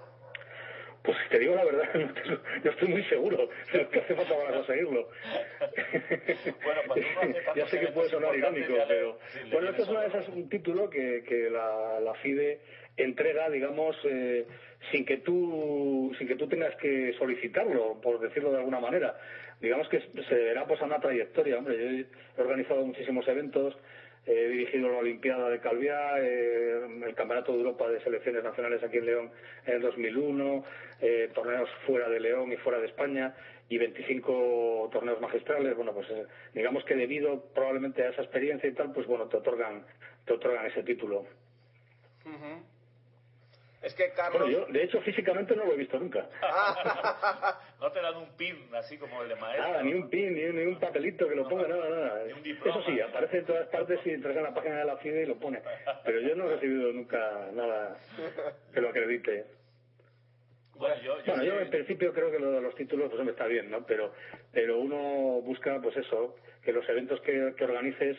F: Pues te digo la verdad, *laughs* yo estoy muy seguro de lo que hace falta para conseguirlo. *laughs*
D: bueno, no
F: ya sé que puede sonar irónico, pero sí, bueno, esto es una de esas, un título que, que la, la FIDE entrega, digamos, eh, sin que tú sin que tú tengas que solicitarlo, por decirlo de alguna manera digamos que se verá pues a una trayectoria. Hombre, yo he organizado muchísimos eventos, he dirigido la Olimpiada de Calviá, eh, el Campeonato de Europa de Selecciones Nacionales aquí en León en el 2001, eh, torneos fuera de León y fuera de España y 25 torneos magistrales. Bueno, pues eh, digamos que debido probablemente a esa experiencia y tal, pues bueno, te otorgan, te otorgan ese título.
C: Es que Carlos...
F: Bueno, yo, de hecho, físicamente no lo he visto nunca. *laughs*
D: no te dan un pin así como el de maestro.
F: Nada, ni un pin, ni, un- ni un papelito que lo ponga, nada, nada.
D: Diploma.
F: Eso sí, aparece en todas partes y entras en la página de la FIDE y lo pone. Pero yo no he recibido nunca nada que lo acredite.
D: Bueno, yo, yo
F: Bueno, yo en principio creo que lo de los títulos pues está bien, ¿no? Pero, pero uno busca, pues eso, que los eventos que, que organices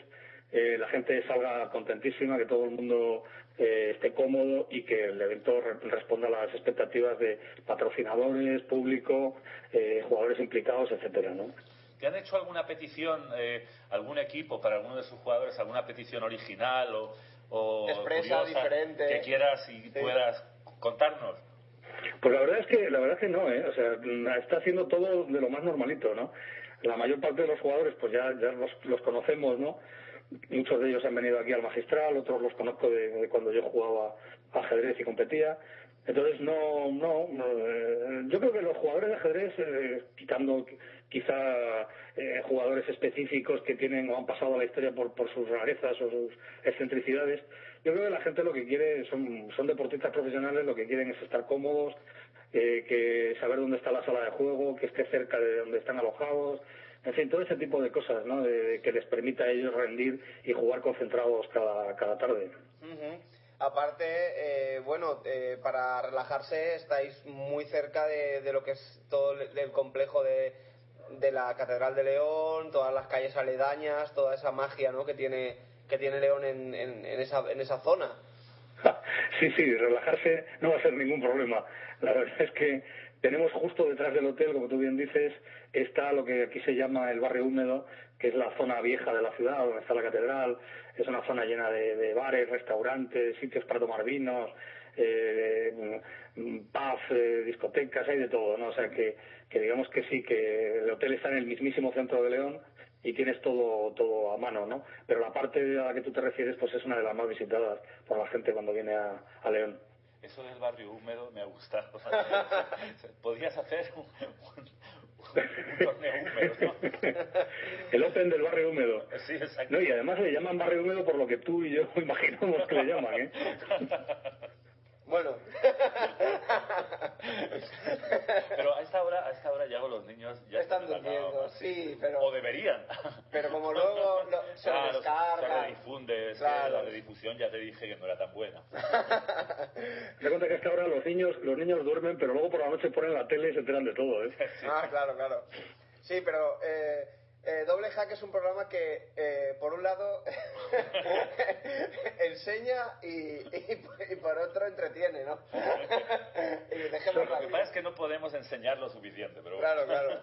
F: eh, la gente salga contentísima, que todo el mundo eh, esté cómodo y que el evento re- responda a las expectativas de patrocinadores, público, eh, jugadores implicados, etcétera, ¿no?
D: ¿Te han hecho alguna petición, eh, algún equipo para alguno de sus jugadores, alguna petición original o, o
C: Expresa,
D: curiosa
C: diferente.
D: que quieras y
C: Sí.
D: puedas contarnos?
F: Pues la verdad es que la verdad es que no, ¿eh? O sea, está haciendo todo de lo más normalito, ¿no? La mayor parte de los jugadores, pues ya, ya los, los conocemos, ¿no? Muchos de ellos han venido aquí al magistral, otros los conozco de, cuando yo jugaba ajedrez y competía. Entonces, no, no, no, eh, yo creo que los jugadores de ajedrez, eh, quitando qui- quizá eh, jugadores específicos que tienen o han pasado a la historia por, por sus rarezas o sus excentricidades, yo creo que la gente lo que quiere son, son deportistas profesionales, lo que quieren es estar cómodos, eh, que saber dónde está la sala de juego, que esté cerca de donde están alojados, en fin, todo ese tipo de cosas, ¿no? De- de que les permita a ellos rendir y jugar concentrados cada, cada tarde.
C: Aparte, eh, bueno, eh, para relajarse estáis muy cerca de, de lo que es todo el, el complejo de, de la Catedral de León, todas las calles aledañas, toda esa magia ¿no? que tiene que tiene León en, en, en esa, en esa zona. *laughs*
F: Sí, sí, relajarse no va a ser ningún problema. La verdad es que tenemos justo detrás del hotel, como tú bien dices, está lo que aquí se llama el barrio húmedo, que es la zona vieja de la ciudad, donde está la catedral. Es una zona llena de, bares, restaurantes, sitios para tomar vinos, eh, mm, pubs, eh, discotecas, hay de todo, ¿no? O sea que, que digamos que sí, que el hotel está en el mismísimo centro de León y tienes todo todo a mano, ¿no? Pero la parte a la que tú te refieres, pues es una de las más visitadas por la gente cuando viene a León.
D: Eso del barrio húmedo me ha gustado. *laughs* Podrías hacer un, un- un torneo húmedo, ¿no?
F: El Open del barrio húmedo.
D: Sí, exacto.
F: No, y además le llaman barrio húmedo por lo que tú y yo *laughs* imaginamos que le llaman, ¿eh? *laughs*
C: Bueno,
D: Pero a esta hora, a esta hora ya los niños ya
C: Están durmiendo, sí, pero-
D: O deberían.
C: pero como luego *laughs* lo- se
D: claro,
C: descarga.
D: se redifunde, es que
C: Claro.
D: la redifusión ya te dije que no era tan buena. *laughs*
F: Me cuenta que hasta ahora los niños los niños duermen, pero luego por la noche ponen la tele y se enteran de todo, ¿eh? *laughs*
C: Ah, claro, claro. Sí, pero eh, eh, Doble Hack es un programa que, eh, por un lado, *laughs* enseña y, y, y por otro entretiene, ¿no? y
D: Lo que pasa es que no podemos enseñar lo suficiente, pero bueno.
C: Claro, claro.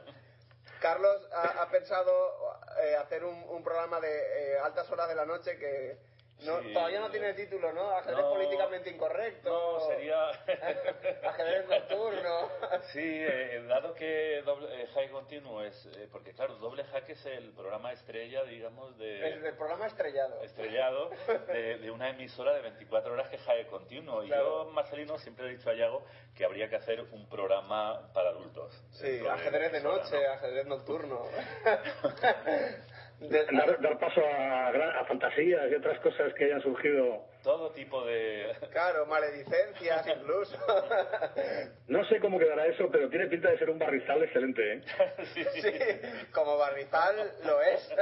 C: Carlos ha, ha pensado eh, hacer un, un programa de eh, altas horas de la noche que no,
D: Sí.
C: todavía no tiene título, ¿no? Ajedrez
D: No,
C: políticamente incorrecto.
D: No, sería... *laughs*
C: Ajedrez nocturno.
D: Sí, eh, dado que doble, eh, High Continuo es... eh, porque claro, Doble Hack es el programa estrella, digamos, de...
C: El, el programa estrellado.
D: estrellado de, de una emisora de 24 horas que es High Continuo. Y
C: Claro.
D: yo, Marcelino, siempre he dicho a Yago que habría que hacer un programa para adultos.
C: Sí, ajedrez de noche,
D: ¿no?
C: ajedrez nocturno. *laughs* De-
F: Dar, dar paso a, gran- a fantasías y otras cosas que hayan surgido.
D: Todo tipo de... *laughs*
C: claro, maledicencias incluso. *laughs*
F: No sé cómo quedará eso, pero tiene pinta de ser un barrizal excelente, ¿eh? *laughs*
D: Sí.
C: sí, como barrizal lo es.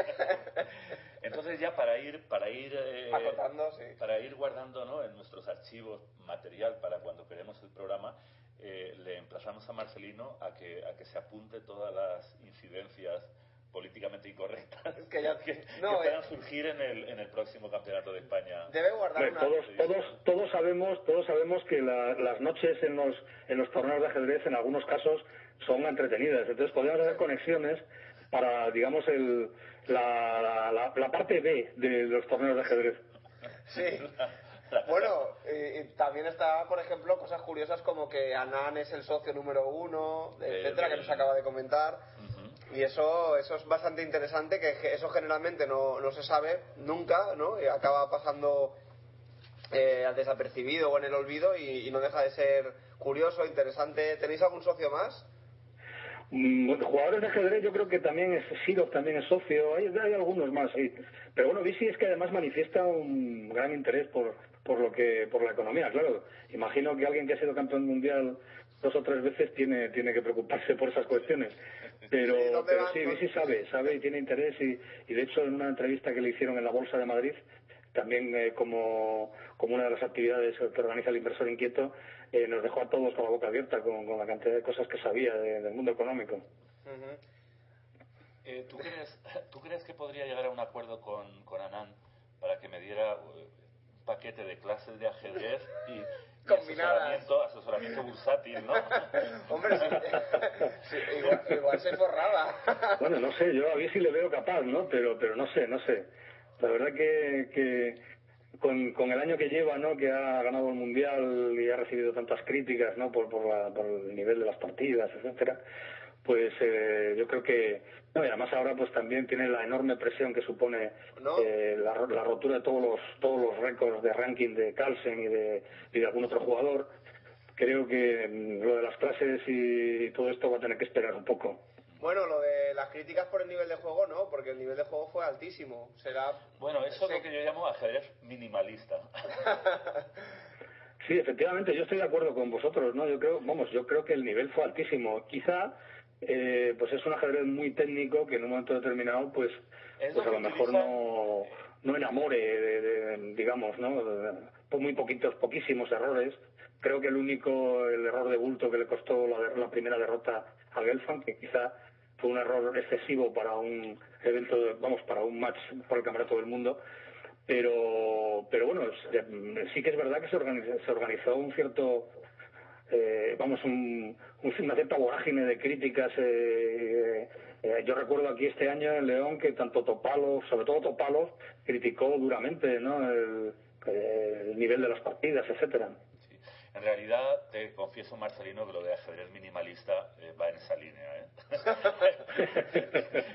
D: Entonces ya para ir para ir eh,
C: Acotando, sí.
D: para ir guardando ¿no? en nuestros archivos material para cuando queremos el programa eh, le emplazamos a Marcelino a que a que se apunte todas las incidencias políticamente incorrectas *laughs*
C: Que ya-
D: que,
C: no,
D: que puedan
C: eh.
D: surgir en el en el próximo campeonato de España
C: Debe guardar
F: Hombre,
C: una...
F: todos, todos, todos sabemos, todos sabemos que la- las noches en los, en los torneos de ajedrez en algunos casos son entretenidas. Entonces podríamos hacer conexiones para, digamos, el, la, la, la- la parte B de los torneos de ajedrez.
C: Sí. Bueno, y, y también está, por ejemplo, cosas curiosas como que Anán es el socio número uno, etcétera, que nos acaba de comentar. Y eso, eso es bastante interesante, que eso generalmente no, no se sabe nunca, ¿no? Y acaba pasando eh, al desapercibido o en el olvido y, no deja de ser curioso, interesante. ¿Tenéis algún socio más?
F: Mm, jugadores de ajedrez yo creo que también es Sirov también es socio, hay, hay algunos más ahí. Pero bueno, Visi es que además manifiesta un gran interés por, por lo que por la economía, claro. Imagino que alguien que ha sido campeón mundial dos o tres veces tiene tiene que preocuparse por esas cuestiones. Pero, pero sí, Visi sabe, sabe y tiene interés y, y de hecho en una entrevista que le hicieron en la Bolsa de Madrid también eh, como, como una de las actividades que organiza el inversor inquieto, eh, nos dejó a todos con la boca abierta con, con la cantidad de cosas que sabía del mundo económico.
D: eh, ¿tú, crees, ¿Tú crees que podría llegar a un acuerdo con, con Anand para que me diera un paquete de clases de ajedrez y, y asesoramiento, asesoramiento bursátil, ¿no? *laughs*
C: Hombre, sí, igual, igual, se forraba.
F: bueno, no sé, yo a mí sí le veo capaz, ¿no? Pero, pero no sé, no sé. La verdad que, que con, con el año que lleva, ¿no? Que ha ganado el mundial y ha recibido tantas críticas, ¿no? Por, por, la, por el nivel de las partidas, etcétera. Pues eh, yo creo que no, y además ahora pues también tiene la enorme presión que supone
C: ¿No?
F: eh, la, la, rotura de todos los todos los récords de ranking de Carlsen y de, y de algún otro jugador. Creo que mm, lo de las clases y todo esto va a tener que esperar un poco.
C: Bueno, lo de las críticas por el nivel de juego no, porque el nivel de juego fue altísimo. Será.
D: Bueno, eso es lo que yo llamo ajedrez minimalista. *laughs*
F: sí, efectivamente, yo estoy de acuerdo con vosotros, ¿no? Yo creo, vamos, yo creo que el nivel fue altísimo. Quizá, eh, pues es un ajedrez muy técnico que en un momento determinado, pues, pues a lo mejor utiliza... no, no enamore, de, de, digamos, ¿no? Por muy poquitos, poquísimos errores. Creo que el único, el error de bulto que le costó la, la primera derrota a Gelfand, que quizá fue un error excesivo para un evento, de, vamos, para un match por el Campeonato del Mundo. Pero, pero bueno, sí que es verdad que se organizó, se organizó un cierto, eh, vamos, un, un, una cierta vorágine de críticas. Eh, eh, yo recuerdo aquí este año en León que tanto Topalo, sobre todo Topalo, criticó duramente ¿no? el, el nivel de las partidas, etcétera.
D: En realidad, te confieso, Marcelino, que lo de ajedrez minimalista eh, va en esa línea. ¿eh?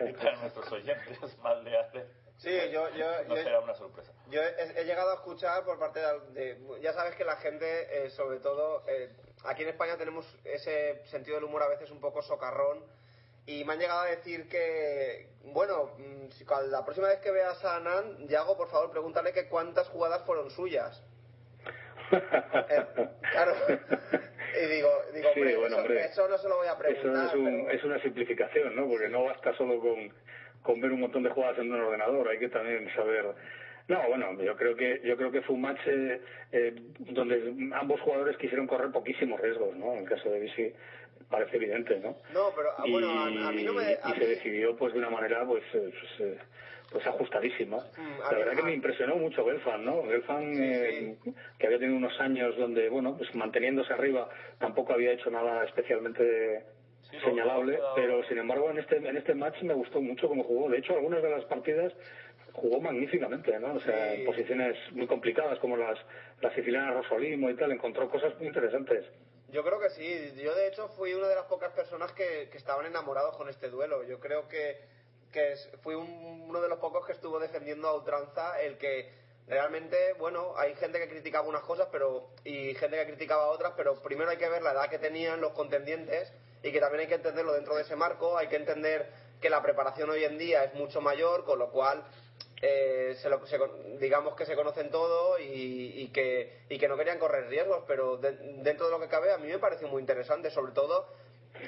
D: y *laughs* para nuestros oyentes, mal de hace.
C: Sí, yo, yo,
D: no
C: yo,
D: será una sorpresa.
C: Yo he, he, llegado a escuchar por parte de, de ya sabes que la gente, eh, sobre todo, eh, aquí en España tenemos ese sentido del humor a veces un poco socarrón y me han llegado a decir que, bueno, si, la próxima vez que veas a Nan, Yago, por favor, pregúntale que cuántas jugadas fueron suyas. *laughs* Eh, claro. Y digo, digo
F: sí,
C: hombre,
F: bueno,
C: eso,
F: hombre,
C: eso, no se lo voy a preguntar.
F: Eso es, un,
C: pero...
F: es una simplificación, ¿no? Porque no basta solo con, con ver un montón de jugadas en un ordenador, hay que también saber. No, bueno, yo creo que yo creo que fue un match eh, eh, donde ambos jugadores quisieron correr poquísimos riesgos, ¿no? En el caso de Bisi parece evidente, ¿no?
C: No, pero
F: y,
C: bueno, a, a, mí no me.
F: y
C: mí...
F: se decidió, pues, de una manera, pues, pues pues ajustadísima.
C: Mm,
F: la verdad que me impresionó mucho Gelfand, ¿no? Gelfand,
C: sí,
F: eh,
C: sí.
F: que había tenido unos años donde, bueno, pues manteniéndose arriba, tampoco había hecho nada especialmente
D: sí,
F: señalable, pero sin embargo en este en este match me gustó mucho cómo jugó. De hecho, algunas de las partidas jugó magníficamente, ¿no? O sea,
C: Sí.
F: en posiciones muy complicadas como las las sicilianas Rosolimo y tal, encontró cosas muy interesantes.
C: Yo creo que sí. Yo, de hecho, fui una de las pocas personas que, que estaban enamorados con este duelo. Yo creo que, que fui un- uno de los pocos que estuvo defendiendo a ultranza el que realmente, bueno, hay gente que criticaba unas cosas pero y gente que criticaba otras, pero primero hay que ver la edad que tenían los contendientes y que también hay que entenderlo dentro de ese marco. Hay que entender que la preparación hoy en día es mucho mayor, con lo cual eh, se lo- se digamos que se conocen todo y, y que, y que no querían correr riesgos, pero de- dentro de lo que cabe a mí me pareció muy interesante, sobre todo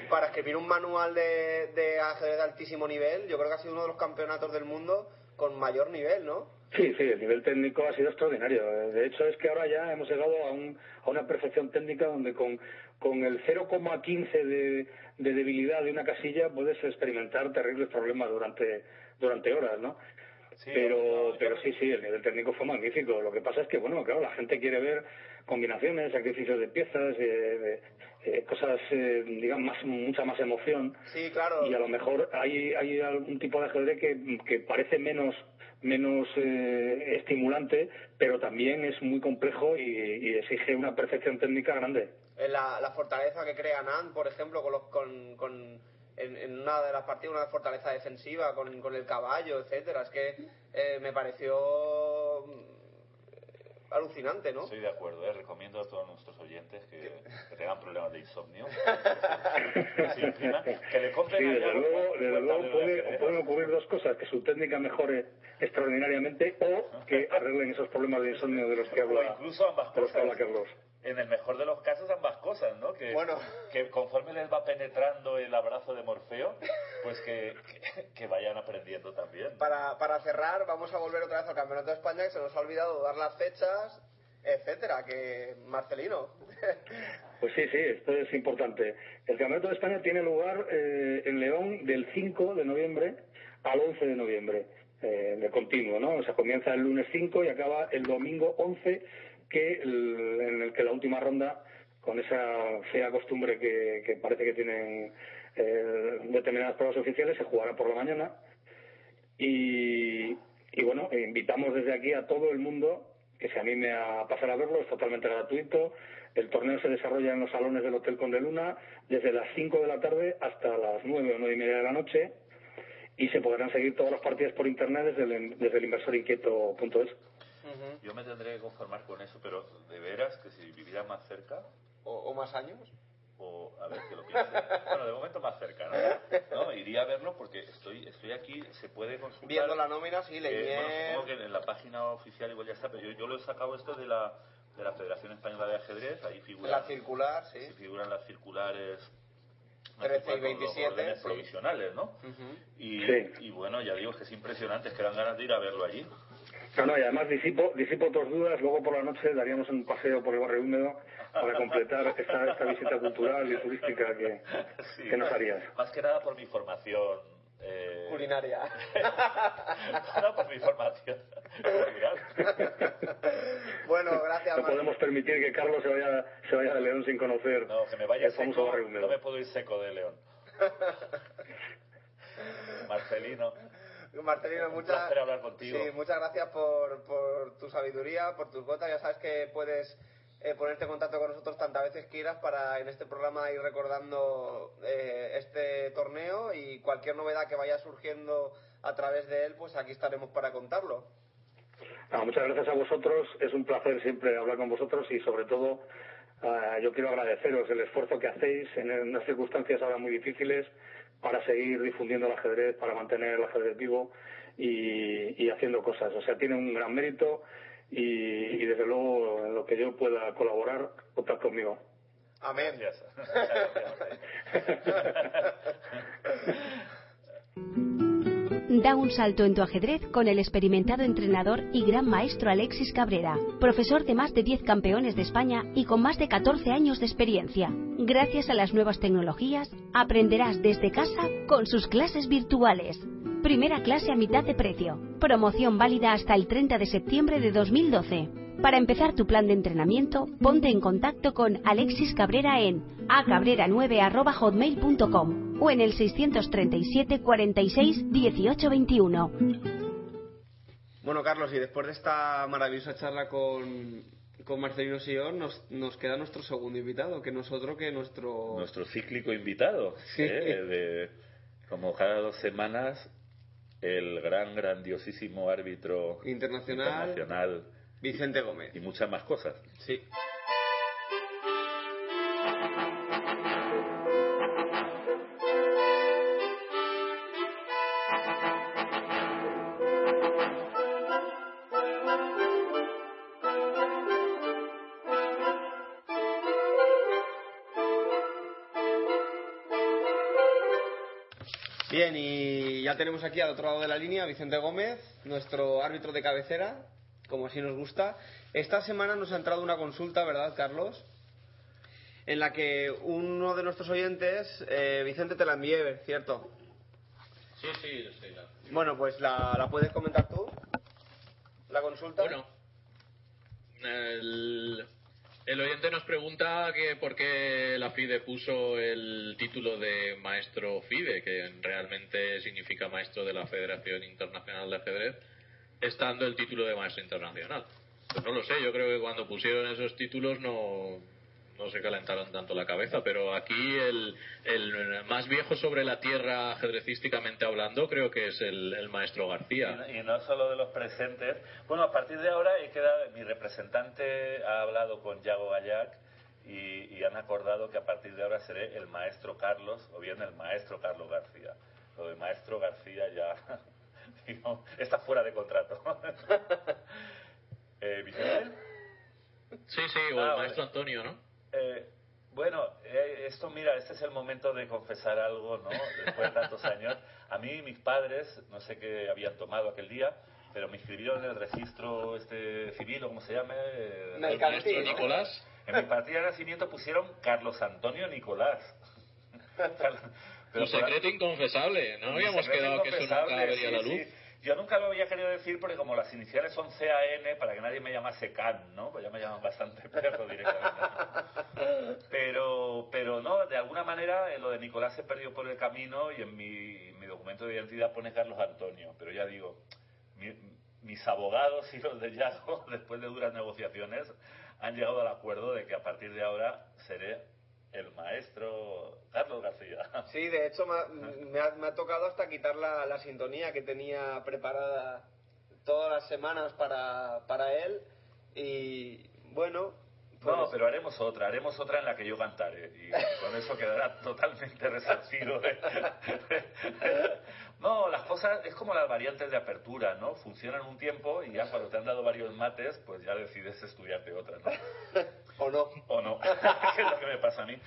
C: para escribir un manual de, de ajedrez de altísimo nivel, yo creo que ha sido uno de los campeonatos del mundo con mayor nivel, ¿no?
F: Sí, sí, el nivel técnico ha sido extraordinario. De hecho, es que ahora ya hemos llegado a, un, a una perfección técnica donde con, con el 0,15 de, de debilidad de una casilla puedes experimentar terribles problemas durante, durante horas, ¿no?
D: Sí,
F: pero, pero sí, sí, el nivel técnico fue magnífico. Lo que pasa es que, bueno, claro, la gente quiere ver combinaciones, sacrificios de piezas, eh, eh, cosas, eh, digamos, más, mucha más emoción.
C: Sí, claro.
F: Y a lo mejor hay, hay algún tipo de ajedrez que, que parece menos menos eh, estimulante, pero también es muy complejo y, y exige una perfección técnica grande.
C: Eh, La, la fortaleza que crea Nan, por ejemplo, con, los, con, con en, en una de las partidas, una fortaleza defensiva con, con el caballo, etcétera. Es que eh, me pareció alucinante, ¿no?
D: Estoy de acuerdo, ¿eh? recomiendo a todos nuestros oyentes que, que tengan problemas de insomnio. *laughs* Sí, encima, que le compren
F: Sí, desde luego,
D: un
F: desde
D: buen
F: luego puede, pueden ocurrir dos cosas, que su técnica mejore extraordinariamente o que arreglen esos problemas de insomnio de los que
D: O
F: habla,
D: incluso ambas
F: de los que
D: cosas.
F: habla Carlos.
D: En el mejor de los casos, ambas cosas, ¿no? Que,
C: Bueno.
D: que conforme les va penetrando el abrazo de Morfeo, pues que, que, que vayan aprendiendo también.
C: Para, para cerrar, vamos a volver otra vez al Campeonato de España, que se nos ha olvidado dar las fechas, etcétera, que Marcelino.
F: Pues sí, sí, esto es importante. El Campeonato de España tiene lugar eh, en León del 5 de noviembre al 11 de noviembre, eh, de continuo, ¿no? O sea, comienza el lunes 5 y acaba el domingo 11, que el- en el que la última ronda, con esa fea costumbre que, parece que tienen eh, determinadas pruebas oficiales, se jugará por la mañana. Y, y bueno, invitamos desde aquí a todo el mundo que se anime a pasar a verlo, es totalmente gratuito. El torneo se desarrolla en los salones del Hotel Conde Luna desde las 5 de la tarde hasta las 9 o 9 y media de la noche y se podrán seguir todas las partidas por internet desde el, desde el inversorinquieto.es.
D: Yo me tendré que conformar con eso, pero de veras que si viviera más cerca,
C: o, o más años.
D: o a ver que lo piense. *laughs* Bueno, de momento más cerca, ¿no? No, iría a verlo porque estoy estoy aquí, se puede consultar.
C: Viendo la nómina, sí,
D: Eh, bueno, supongo que en la página oficial igual ya está, pero yo, yo lo he sacado esto de la, de la Federación Española de Ajedrez, ahí figuran,
C: La circular, sí.
D: sí figuran las circulares
C: 13 y
D: con los
C: 27,
D: órdenes
C: sí.
D: provisionales, ¿no? Y,
F: Sí.
D: y bueno, ya digo que es impresionante, es que dan ganas de ir a verlo allí.
F: No, no, y además disipo, disipo tus dudas, luego por la noche daríamos un paseo por el barrio húmedo para completar esta, esta visita cultural y turística que,
D: Sí,
F: que nos harías.
D: Más que nada por mi formación. Eh,
C: Culinaria. *laughs*
D: no, por mi formación.
C: bueno, gracias,
F: No podemos permitir que Carlos se vaya, se vaya de León sin conocer
D: No, que me vaya
F: el famoso
D: seco,
F: barrio húmedo.
D: no me puedo ir seco de León. *laughs* Marcelino,
C: Marcelino,
D: Un
C: muchas,
D: placer hablar contigo.
C: Sí, muchas gracias por, por tu sabiduría, por tus gotas. Ya sabes que puedes eh, ponerte en contacto con nosotros tantas veces quieras para en este programa ir recordando eh, este torneo y cualquier novedad que vaya surgiendo a través de él, pues aquí estaremos para contarlo.
F: Ah, muchas gracias a vosotros, es un placer siempre hablar con vosotros y sobre todo ah, yo quiero agradeceros el esfuerzo que hacéis en unas circunstancias ahora muy difíciles para seguir difundiendo el ajedrez, para mantener el ajedrez vivo y, y haciendo cosas. O sea, tiene un gran mérito y, y desde luego en lo que yo pueda colaborar, contad conmigo.
C: Amén.
D: gracias. *laughs* *laughs*
E: Da un salto en tu ajedrez con el experimentado entrenador y gran maestro Alexis Cabrera, profesor de más de 10 campeones de España y con más de 14 años de experiencia. Gracias a las nuevas tecnologías, aprenderás desde casa con sus clases virtuales. Primera clase a mitad de precio. Promoción válida hasta el 30 de septiembre de 2012. Para empezar tu plan de entrenamiento, ponte en contacto con Alexis Cabrera en acabrera9.hotmail.com o en el 637 46 18 21.
C: Bueno, Carlos, y después de esta maravillosa charla con, con Marcelino Sion, nos, nos queda nuestro segundo invitado, que nosotros que nuestro...
D: Nuestro cíclico invitado.
C: Sí.
D: ¿eh? De- como cada dos semanas, el gran, grandiosísimo árbitro
C: Internacional.
D: internacional
C: Vicente Gómez.
D: y muchas más cosas.
C: Sí. Tenemos aquí al otro lado de la línea Vicente Gómez, nuestro árbitro de cabecera, como así nos gusta. Esta semana nos ha entrado una consulta, ¿verdad, Carlos? En la que uno de nuestros oyentes, eh, Vicente, te la envié, ¿cierto?
G: Sí, sí, sí. la-
C: Bueno, pues la, la puedes comentar tú, la consulta.
G: Bueno, el, el oyente nos pregunta que por qué la FIDE puso el título de maestro FIDE, que realmente significa maestro de la Federación Internacional de Ajedrez, estando el título de maestro internacional. Pues no lo sé, yo creo que cuando pusieron esos títulos no, no se calentaron tanto la cabeza, pero aquí el, el más viejo sobre la tierra ajedrecísticamente hablando creo que es el, el maestro García.
D: Y, y no solo de los presentes. Bueno, a partir de ahora he quedado, mi representante ha hablado con Yago Gallac y, y han acordado que a partir de ahora seré el maestro Carlos o bien el maestro Carlos García. Lo del maestro García ya *laughs* digo, está fuera de contrato. *laughs* eh, ¿Vicente?
G: Sí, sí, o
D: Ah,
G: el
D: vale.
G: maestro Antonio, ¿no?
D: Eh, bueno, eh, esto, mira, este es el momento de confesar algo, ¿no? Después de tantos años. A mí, mis padres, no sé qué habían tomado aquel día, pero me inscribieron en el registro este civil, o como se llame. eh,
G: El
B: Mercantil, ¿no?
G: Nicolás.
D: En mi partida de nacimiento pusieron Carlos Antonio Nicolás. *laughs*
G: Un
D: por-
G: secreto inconfesable. No habíamos quedado que eso nunca vería
D: sí,
G: la luz.
D: sí. Yo nunca lo había querido decir porque como las iniciales son CAN, para que nadie me llamase Can, ¿no? Pues ya me llaman bastante perro directamente. Pero, pero no, de alguna manera eh, lo de Nicolás se perdió por el camino y en mi, documento de identidad pone Carlos Antonio. Pero ya digo, mi- mis abogados y los de Yago, *laughs* después de duras negociaciones, han llegado al acuerdo de que a partir de ahora seré el maestro Carlos García. *laughs*
C: Sí, de hecho me ha, me ha- me ha tocado hasta quitar la, la sintonía que tenía preparada todas las semanas para, para él y bueno, pues
D: No, pero haremos otra, haremos otra en la que yo cantaré y con eso quedará totalmente resarcido. *laughs* *laughs* No, las cosas es como las variantes de apertura, ¿no? Funcionan un tiempo y ya cuando te han dado varios mates, pues ya decides estudiarte otra, ¿no? *laughs*
C: o no.
D: ¿O no? que *laughs* es lo que me pasa a mí.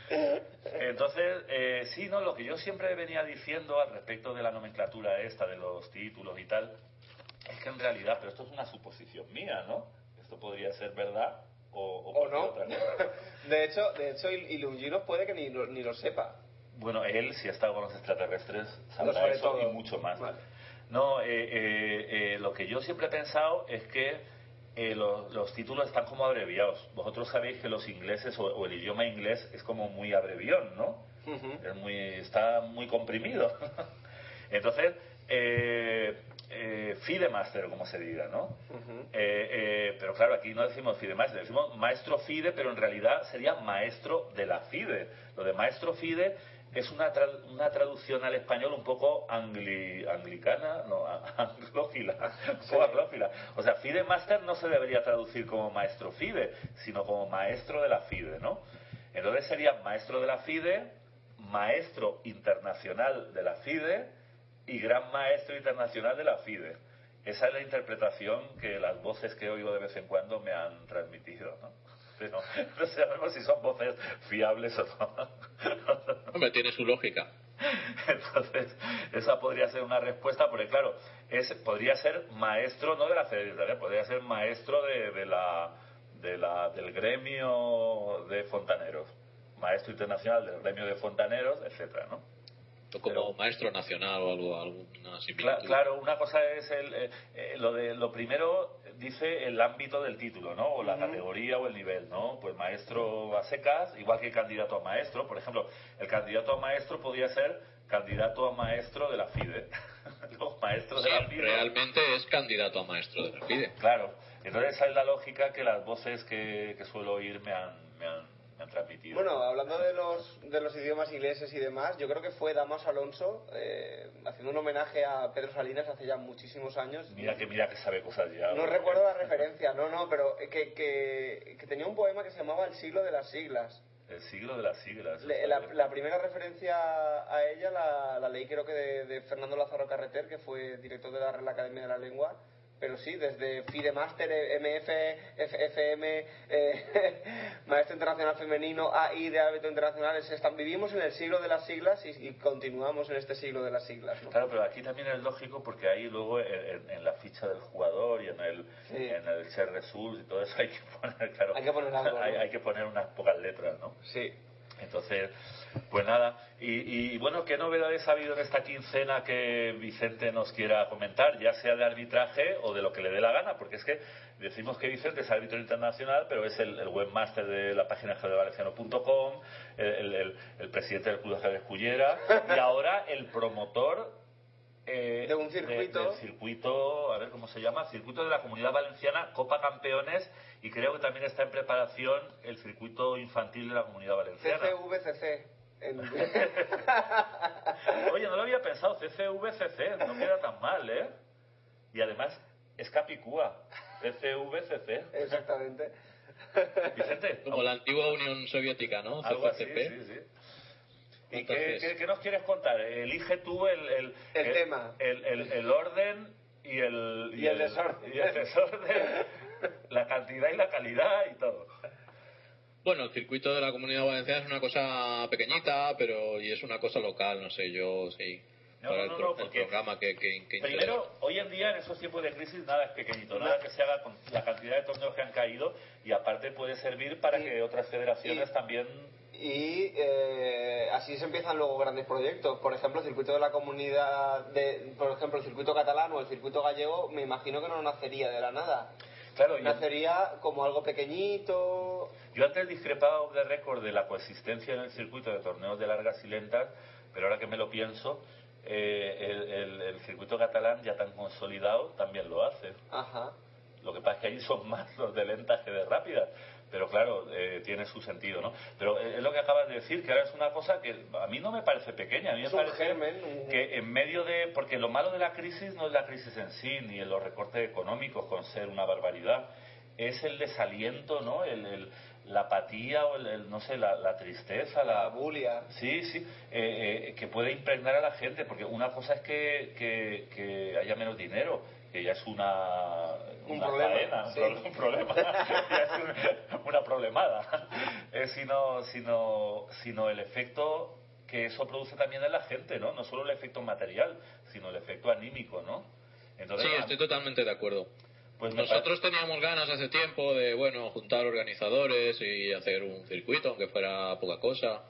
D: Entonces, eh, sí, no, lo que yo siempre venía diciendo al respecto de la nomenclatura esta, de los títulos y tal, es que en realidad, pero esto es una suposición mía, ¿no? Esto podría ser verdad o, o
C: O no.
D: otra cosa. *laughs*
C: De hecho, de hecho Il- Ilunginos puede que ni, lo- ni lo sepa.
D: Bueno, él, si ha estado con los extraterrestres, sabrá
C: sabe
D: eso
C: todo.
D: y mucho más.
C: Vale.
D: No, eh, eh, eh, lo que yo siempre he pensado es que eh, lo- los títulos están como abreviados. Vosotros sabéis que los ingleses o, o el idioma inglés es como muy abrevión, ¿no?
C: Ujú.
D: Es muy, está muy comprimido. *laughs* Entonces, eh, eh, Fidemaster, como se diga, ¿no?
C: Ujú.
D: Eh, eh, pero claro, aquí no decimos Fidemaster, decimos maestro Fide, pero en realidad sería maestro de la Fide. Lo de maestro Fide es una, tra- una traducción al español un poco angli- anglicana, no, *laughs* anglófila, un poco anglófila. O sea, Fide Master no se debería traducir como maestro Fide, sino como maestro de la Fide, ¿no? Entonces sería maestro de la Fide, maestro internacional de la Fide y gran maestro internacional de la FIDE. Esa es la interpretación que las voces que oigo de vez en cuando me han transmitido, ¿no? Pero no *laughs* sabemos si son voces fiables o no. *laughs*
G: Hombre, tiene su lógica.
D: Entonces, esa podría ser una respuesta, porque claro, es, podría ser maestro, no de la Federación, podría ser maestro de, de la, de la, del gremio de fontaneros, maestro internacional del gremio de fontaneros, etcétera, ¿no?
G: Como
D: Pero-
G: maestro nacional o algo, alguna similitud.
D: claro, una cosa es el, eh, eh, lo de lo primero dice el ámbito del título, ¿no? O la categoría o el nivel, ¿no? Pues maestro a secas, igual que candidato a maestro, por ejemplo, el candidato a maestro podría ser candidato a maestro de la FIDE. *laughs* Los maestros
G: Sí,
D: de la FIDE.
G: realmente es candidato a maestro de la FIDE.
D: Claro. Entonces esa es la lógica que las voces que, que suelo oír me han, me han, han transmitido.
C: Bueno, hablando de los, de los idiomas ingleses y demás, yo creo que fue Damaso Alonso eh, haciendo un homenaje a Pedro Salinas hace ya muchísimos años.
D: Mira que mira que sabe cosas ya.
C: No recuerdo la *laughs* referencia, no, no, pero que, que, que tenía un poema que se llamaba El siglo de las siglas.
D: El siglo de las siglas.
C: Le- la, la primera referencia a ella la, la leí creo que de, de Fernando Lázaro Carreter, que fue director de la Real Academia de la Lengua. Pero sí, desde FIDE Master, MF, F- FM, eh, *laughs* Maestro Internacional Femenino, AI de ámbito internacional, es- están, vivimos en el siglo de las siglas y, y continuamos en este siglo de las siglas. ¿no?
D: Claro, pero aquí también es lógico porque ahí luego en, la ficha del jugador y en el,
C: Sí.
D: en el share results y todo eso hay que poner, claro,
C: Hay que poner algo, ¿no?
D: hay, hay que poner unas pocas letras, ¿no?
C: Sí.
D: Entonces, pues nada, y, y bueno, ¿qué novedades ha habido en esta quincena que Vicente nos quiera comentar, ya sea de arbitraje o de lo que le dé la gana? Porque es que decimos que Vicente es árbitro internacional, pero es el, webmaster de la página ajedrezvalenciano.com, el, el- el- el presidente del Club de Ajedrez Cullera y ahora el promotor eh,
C: De un circuito.
D: del circuito, a ver cómo se llama, circuito de la Comunidad Valenciana, Copa Campeones, y creo que también está en preparación el circuito infantil de la Comunidad Valenciana.
C: CCVCC. En- *laughs*
D: Oye, no lo había pensado, CCVCC, no queda tan mal, ¿eh? Y además es Capicúa, CCVCC.
C: Exactamente.
D: Vicente,
G: Como la antigua Unión Soviética, ¿no?
D: algo así,
G: CCCP.
D: sí, sí. ¿Y qué, qué- qué nos quieres contar? Elige tú el, el,
C: El tema.
D: El, el- el orden y el,
C: Y el desorden.
D: y el desorden, la cantidad y la calidad y todo.
G: Bueno, el circuito de la Comunidad Valenciana es una cosa pequeñita, pero y es una cosa local, no sé, yo sí.
D: No,
G: para
D: no,
G: el,
D: no,
G: pro-
D: no,
G: el
D: porque
G: programa que, que, que
D: Primero, hoy en día en esos tiempos de crisis nada es pequeñito, nada que se haga con la cantidad de torneos que han caído y aparte puede servir para
C: Y-
D: que otras federaciones
C: y-
D: también
C: Y eh, así se empiezan luego grandes proyectos. Por ejemplo, el circuito de la comunidad, de, por ejemplo, el circuito catalán o el circuito gallego, me imagino que no nacería de la nada.
D: Claro, yo,
C: Nacería como algo pequeñito.
D: yo antes discrepaba de récord de la coexistencia en el circuito de torneos de largas y lentas, pero ahora que me lo pienso, eh, el, el- el circuito catalán ya tan consolidado también lo hace.
C: Ajá.
D: Lo que pasa es que ahí son *laughs* más los de lentas que de rápidas. Pero claro, eh, tiene su sentido, ¿no? Pero eh, es lo que acabas de decir, que ahora es una cosa que a mí no me parece pequeña. A mí me parece
C: germen,
D: que en medio de... Porque lo malo de la crisis no es la crisis en sí, ni en los recortes económicos, con ser una barbaridad. Es el desaliento, ¿no? El, el- la apatía o el, el, no sé, la, la tristeza,
C: La
D: la,
C: bulia.
D: Sí, sí, eh, eh, que puede impregnar a la gente, porque una cosa es que, que, que haya menos dinero, que ya es una,
C: Un
D: una
C: problema,
D: un
C: sí.
D: pro- un problema, *laughs* ya es un- una problemada, *laughs* Eh, sino, sino, sino el efecto que eso produce también en la gente, ¿no? No solo el efecto material, sino el efecto anímico, ¿no? Entonces,
G: Sí, estoy totalmente de acuerdo.
D: pues
G: Nosotros teníamos ganas hace tiempo de, bueno, juntar organizadores y hacer un circuito, aunque fuera poca cosa.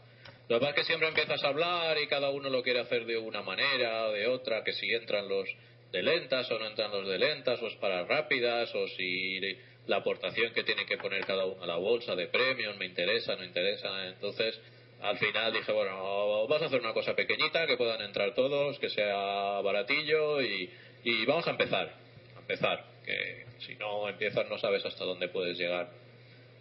G: Lo que pasa es que siempre empiezas a hablar y cada uno lo quiere hacer de una manera, de otra, que si entran los de lentas o no entran los de lentas, o es para rápidas, o si la aportación que tiene que poner cada uno a la bolsa de premios me interesa, no interesa. Entonces, al final dije, bueno, vamos a hacer una cosa pequeñita, que puedan entrar todos, que sea baratillo y, y vamos a empezar. A empezar, que si no empiezas no sabes hasta dónde puedes llegar.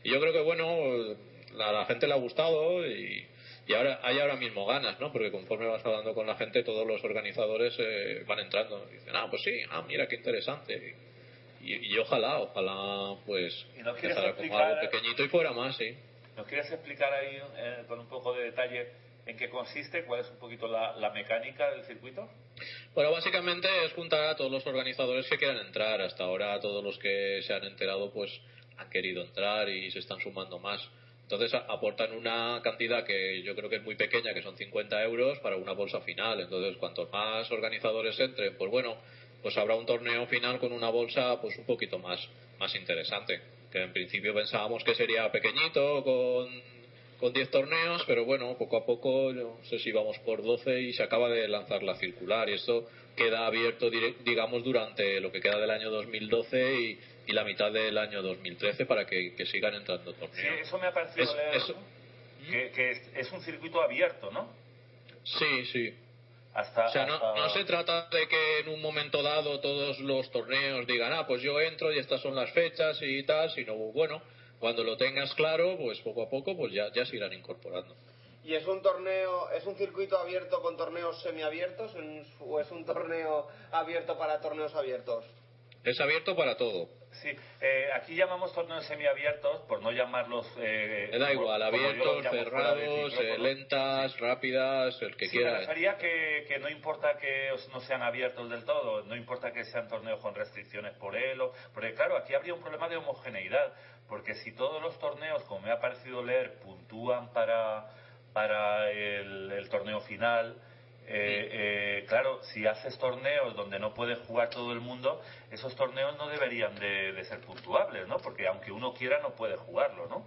G: Y yo creo que, bueno, a la gente le ha gustado y, y ahora hay ahora mismo ganas, ¿no? Porque conforme vas hablando con la gente, todos los organizadores eh, van entrando. Y dicen, ah, pues sí, ah, mira qué interesante. Y, y ojalá, ojalá, pues,
D: ¿Y no quieres
G: empezara como
D: explicar-
G: algo pequeñito y fuera más, sí.
D: ¿Nos quieres explicar ahí eh, con un poco de detalle en qué consiste, cuál es un poquito la, la mecánica del circuito?
G: Bueno, básicamente es juntar a todos los organizadores que quieran entrar. Hasta ahora todos los que se han enterado pues han querido entrar y se están sumando más. Entonces aportan una cantidad que yo creo que es muy pequeña, que son 50 euros para una bolsa final. Entonces cuantos más organizadores entren, pues bueno, pues habrá un torneo final con una bolsa pues un poquito más, más interesante. Que en principio pensábamos que sería pequeñito, con con 10 torneos, pero bueno, poco a poco, no sé si vamos por 12 y se acaba de lanzar la circular y esto queda abierto, digamos, durante lo que queda del año 2012 y, y la mitad del año 2013 para que, que sigan entrando
D: Sí,
G: torneos.
D: eso me ha parecido
G: Es-
D: leer,
G: eso-
D: ¿no? que, que es, es un circuito abierto, ¿no?
G: Sí, sí.
D: Hasta,
G: O sea, no,
D: hasta-
G: no se trata de que en un momento dado todos los torneos digan, ah, pues yo entro y estas son las fechas y tal, sino, bueno, cuando lo tengas claro, pues poco a poco, pues ya, ya se irán incorporando.
C: ¿Y es un torneo, es un circuito abierto con torneos semiabiertos en- o es un torneo abierto para torneos abiertos?
G: Es abierto para todo.
D: Sí, eh, aquí llamamos torneos semiabiertos, por no llamarlos... Eh,
G: Me da igual, abiertos, cerrados, eh, lentas, rápidas, el que
D: Sí, me
G: quiera.
D: refería que, que no importa que no sean abiertos del todo, no importa que sean torneos con restricciones por él, o, porque claro, aquí habría un problema de homogeneidad, porque si todos los torneos, como me ha parecido leer, puntúan para, para el, el torneo final, eh, eh, claro, si haces torneos donde no puede jugar todo el mundo, esos torneos no deberían de, de ser puntuables, ¿no? Porque aunque uno quiera, no puede jugarlo, ¿no?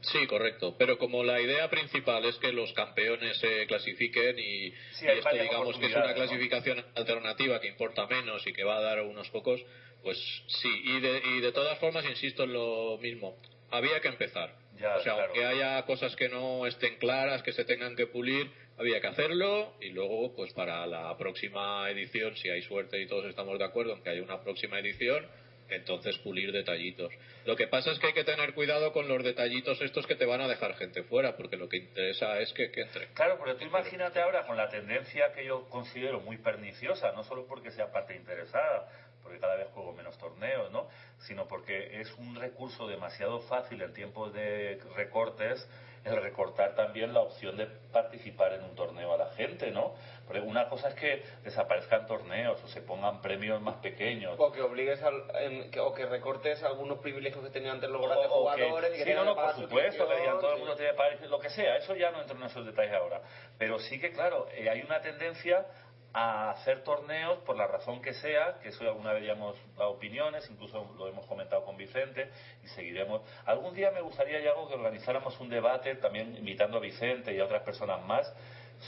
G: Sí, correcto. Pero como la idea principal es que los campeones se clasifiquen y,
D: Sí,
G: y
D: hay
G: esto digamos que es una clasificación alternativa que importa menos y que va a dar unos pocos, pues sí. Y de, y de todas formas, insisto en lo mismo. Había que empezar.
D: Ya,
G: o sea,
D: claro.
G: aunque haya cosas que no estén claras, que se tengan que pulir, había que hacerlo y luego, pues para la próxima edición, si hay suerte y todos estamos de acuerdo en que haya una próxima edición, entonces pulir detallitos. Lo que pasa es que hay que tener cuidado con los detallitos estos que te van a dejar gente fuera, porque lo que interesa es que, que entre.
D: Claro, pero tú imagínate ahora con la tendencia que yo considero muy perniciosa, no solo porque sea parte interesada, porque cada vez juego menos torneos, ¿no? Sino porque es un recurso demasiado fácil en tiempos de recortes el recortar también la opción de participar en un torneo a la gente, ¿no? Porque una cosa es que desaparezcan torneos o se pongan premios más pequeños.
C: O que obligues al, en- que- o que recortes algunos privilegios que tenían antes los grandes jugadores y que
D: sí, no, no, por supuesto, que digan todo el mundo tiene que pagar, lo que sea, eso ya no entro en esos detalles ahora. Pero sí que, claro, eh, hay una tendencia a hacer torneos por la razón que sea, que eso alguna vez ya hemos dado opiniones, incluso lo hemos comentado con Vicente y seguiremos. Algún día me gustaría, Yago, que organizáramos un debate también invitando a Vicente y a otras personas más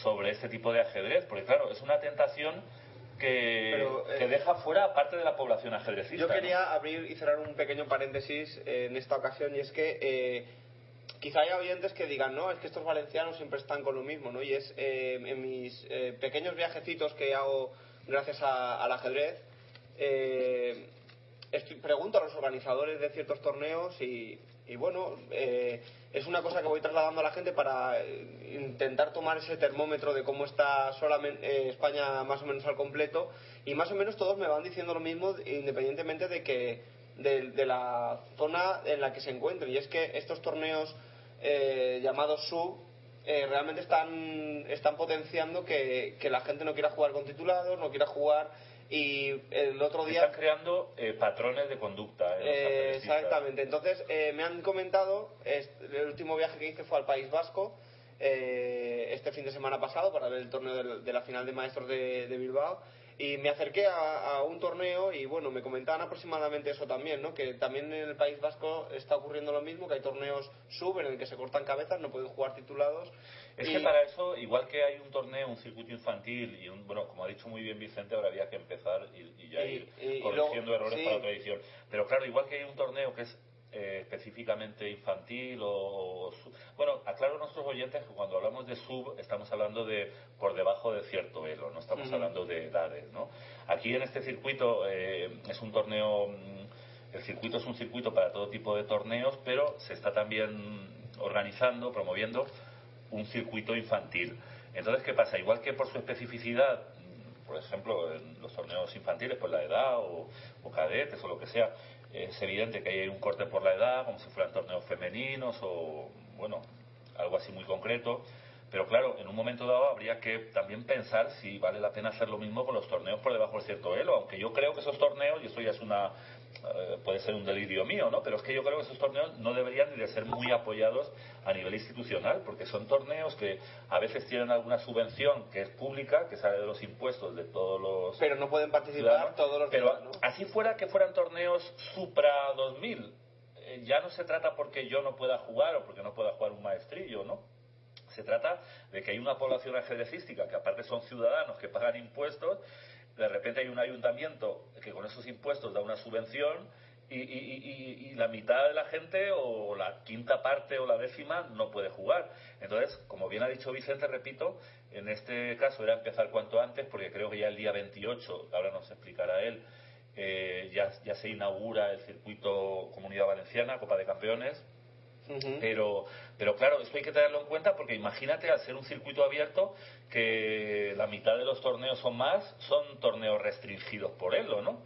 D: sobre este tipo de ajedrez, porque claro, es una tentación que,
C: Pero, eh,
D: que deja fuera a parte de la población ajedrecista.
C: Yo
D: ¿no?
C: quería abrir y cerrar un pequeño paréntesis en esta ocasión y es que eh, quizá haya oyentes que digan, no, es que estos valencianos siempre están con lo mismo, ¿no? Y es eh, en mis eh, pequeños viajecitos que hago gracias a- al ajedrez, eh, pregunto a los organizadores de ciertos torneos y, y bueno, eh, es una cosa que voy trasladando a la gente para eh, intentar tomar ese termómetro de cómo está solamente España más o menos al completo y más o menos todos me van diciendo lo mismo independientemente de que de, de la zona en la que se encuentren y es que estos torneos eh, llamados sub eh, realmente están, están potenciando que, que la gente no quiera jugar con titulados, no quiera jugar y el otro día
D: Están creando eh, patrones de conducta. eh,
C: eh, exactamente. Entonces, eh, me han comentado, el último viaje que hice fue al País Vasco, este fin de semana pasado, para ver el torneo de, la final de maestros de, de Bilbao, y me acerqué a, a un torneo y, bueno, me comentaban aproximadamente eso también, ¿no? Que también en el País Vasco está ocurriendo lo mismo, que hay torneos sub en el que se cortan cabezas, no pueden jugar titulados.
D: Es
C: y-
D: que para eso, igual que hay un torneo, un circuito infantil y un, bueno, como ha dicho muy bien Vicente, ahora había que empezar y, y ya
C: Y-
D: ir corrigiendo
C: luego-
D: errores
C: sí.
D: para otra edición. Pero claro, igual que hay un torneo que es eh, específicamente infantil o, o su- bueno, aclaro a nuestros oyentes que cuando hablamos de sub estamos hablando de por debajo de cierto elo, no estamos hablando de edades, ¿no? Aquí en este circuito eh, es un torneo mm, el circuito es un circuito para todo tipo de torneos, pero se está también organizando, promoviendo un circuito infantil. Entonces, ¿qué pasa? Igual que por su especificidad, mm, por ejemplo, en los torneos infantiles, por la edad o, o cadetes o lo que sea, es evidente que hay un corte por la edad, como si fueran torneos femeninos o, bueno, algo así muy concreto. Pero claro, en un momento dado habría que también pensar si vale la pena hacer lo mismo con los torneos por debajo de cierto elo, aunque yo creo que esos torneos, y esto ya es una, eh, puede ser un delirio mío, ¿no? Pero es que yo creo que esos torneos no deberían ni de ser muy apoyados a nivel institucional, porque son torneos que a veces tienen alguna subvención que es pública, que sale de los impuestos de todos los
C: Pero no pueden participar todos los
D: Pero así fuera que fueran torneos Supra 2000, eh, ya no se trata porque yo no pueda jugar o porque no pueda jugar un maestrillo, ¿no? Se trata de que hay una población ajedrecística que aparte son ciudadanos que pagan impuestos, de repente hay un ayuntamiento que con esos impuestos da una subvención y, y- y- y- la mitad de la gente o la quinta parte o la décima no puede jugar. Entonces, como bien ha dicho Vicente, repito, en este caso era empezar cuanto antes porque creo que ya el día 28, ahora nos explicará él, eh, ya, ya se inaugura el circuito Comunidad Valenciana, Copa de Campeones, pero, pero claro, esto hay que tenerlo en cuenta porque imagínate al ser un circuito abierto que la mitad de los torneos o más son torneos restringidos por él, ¿o no?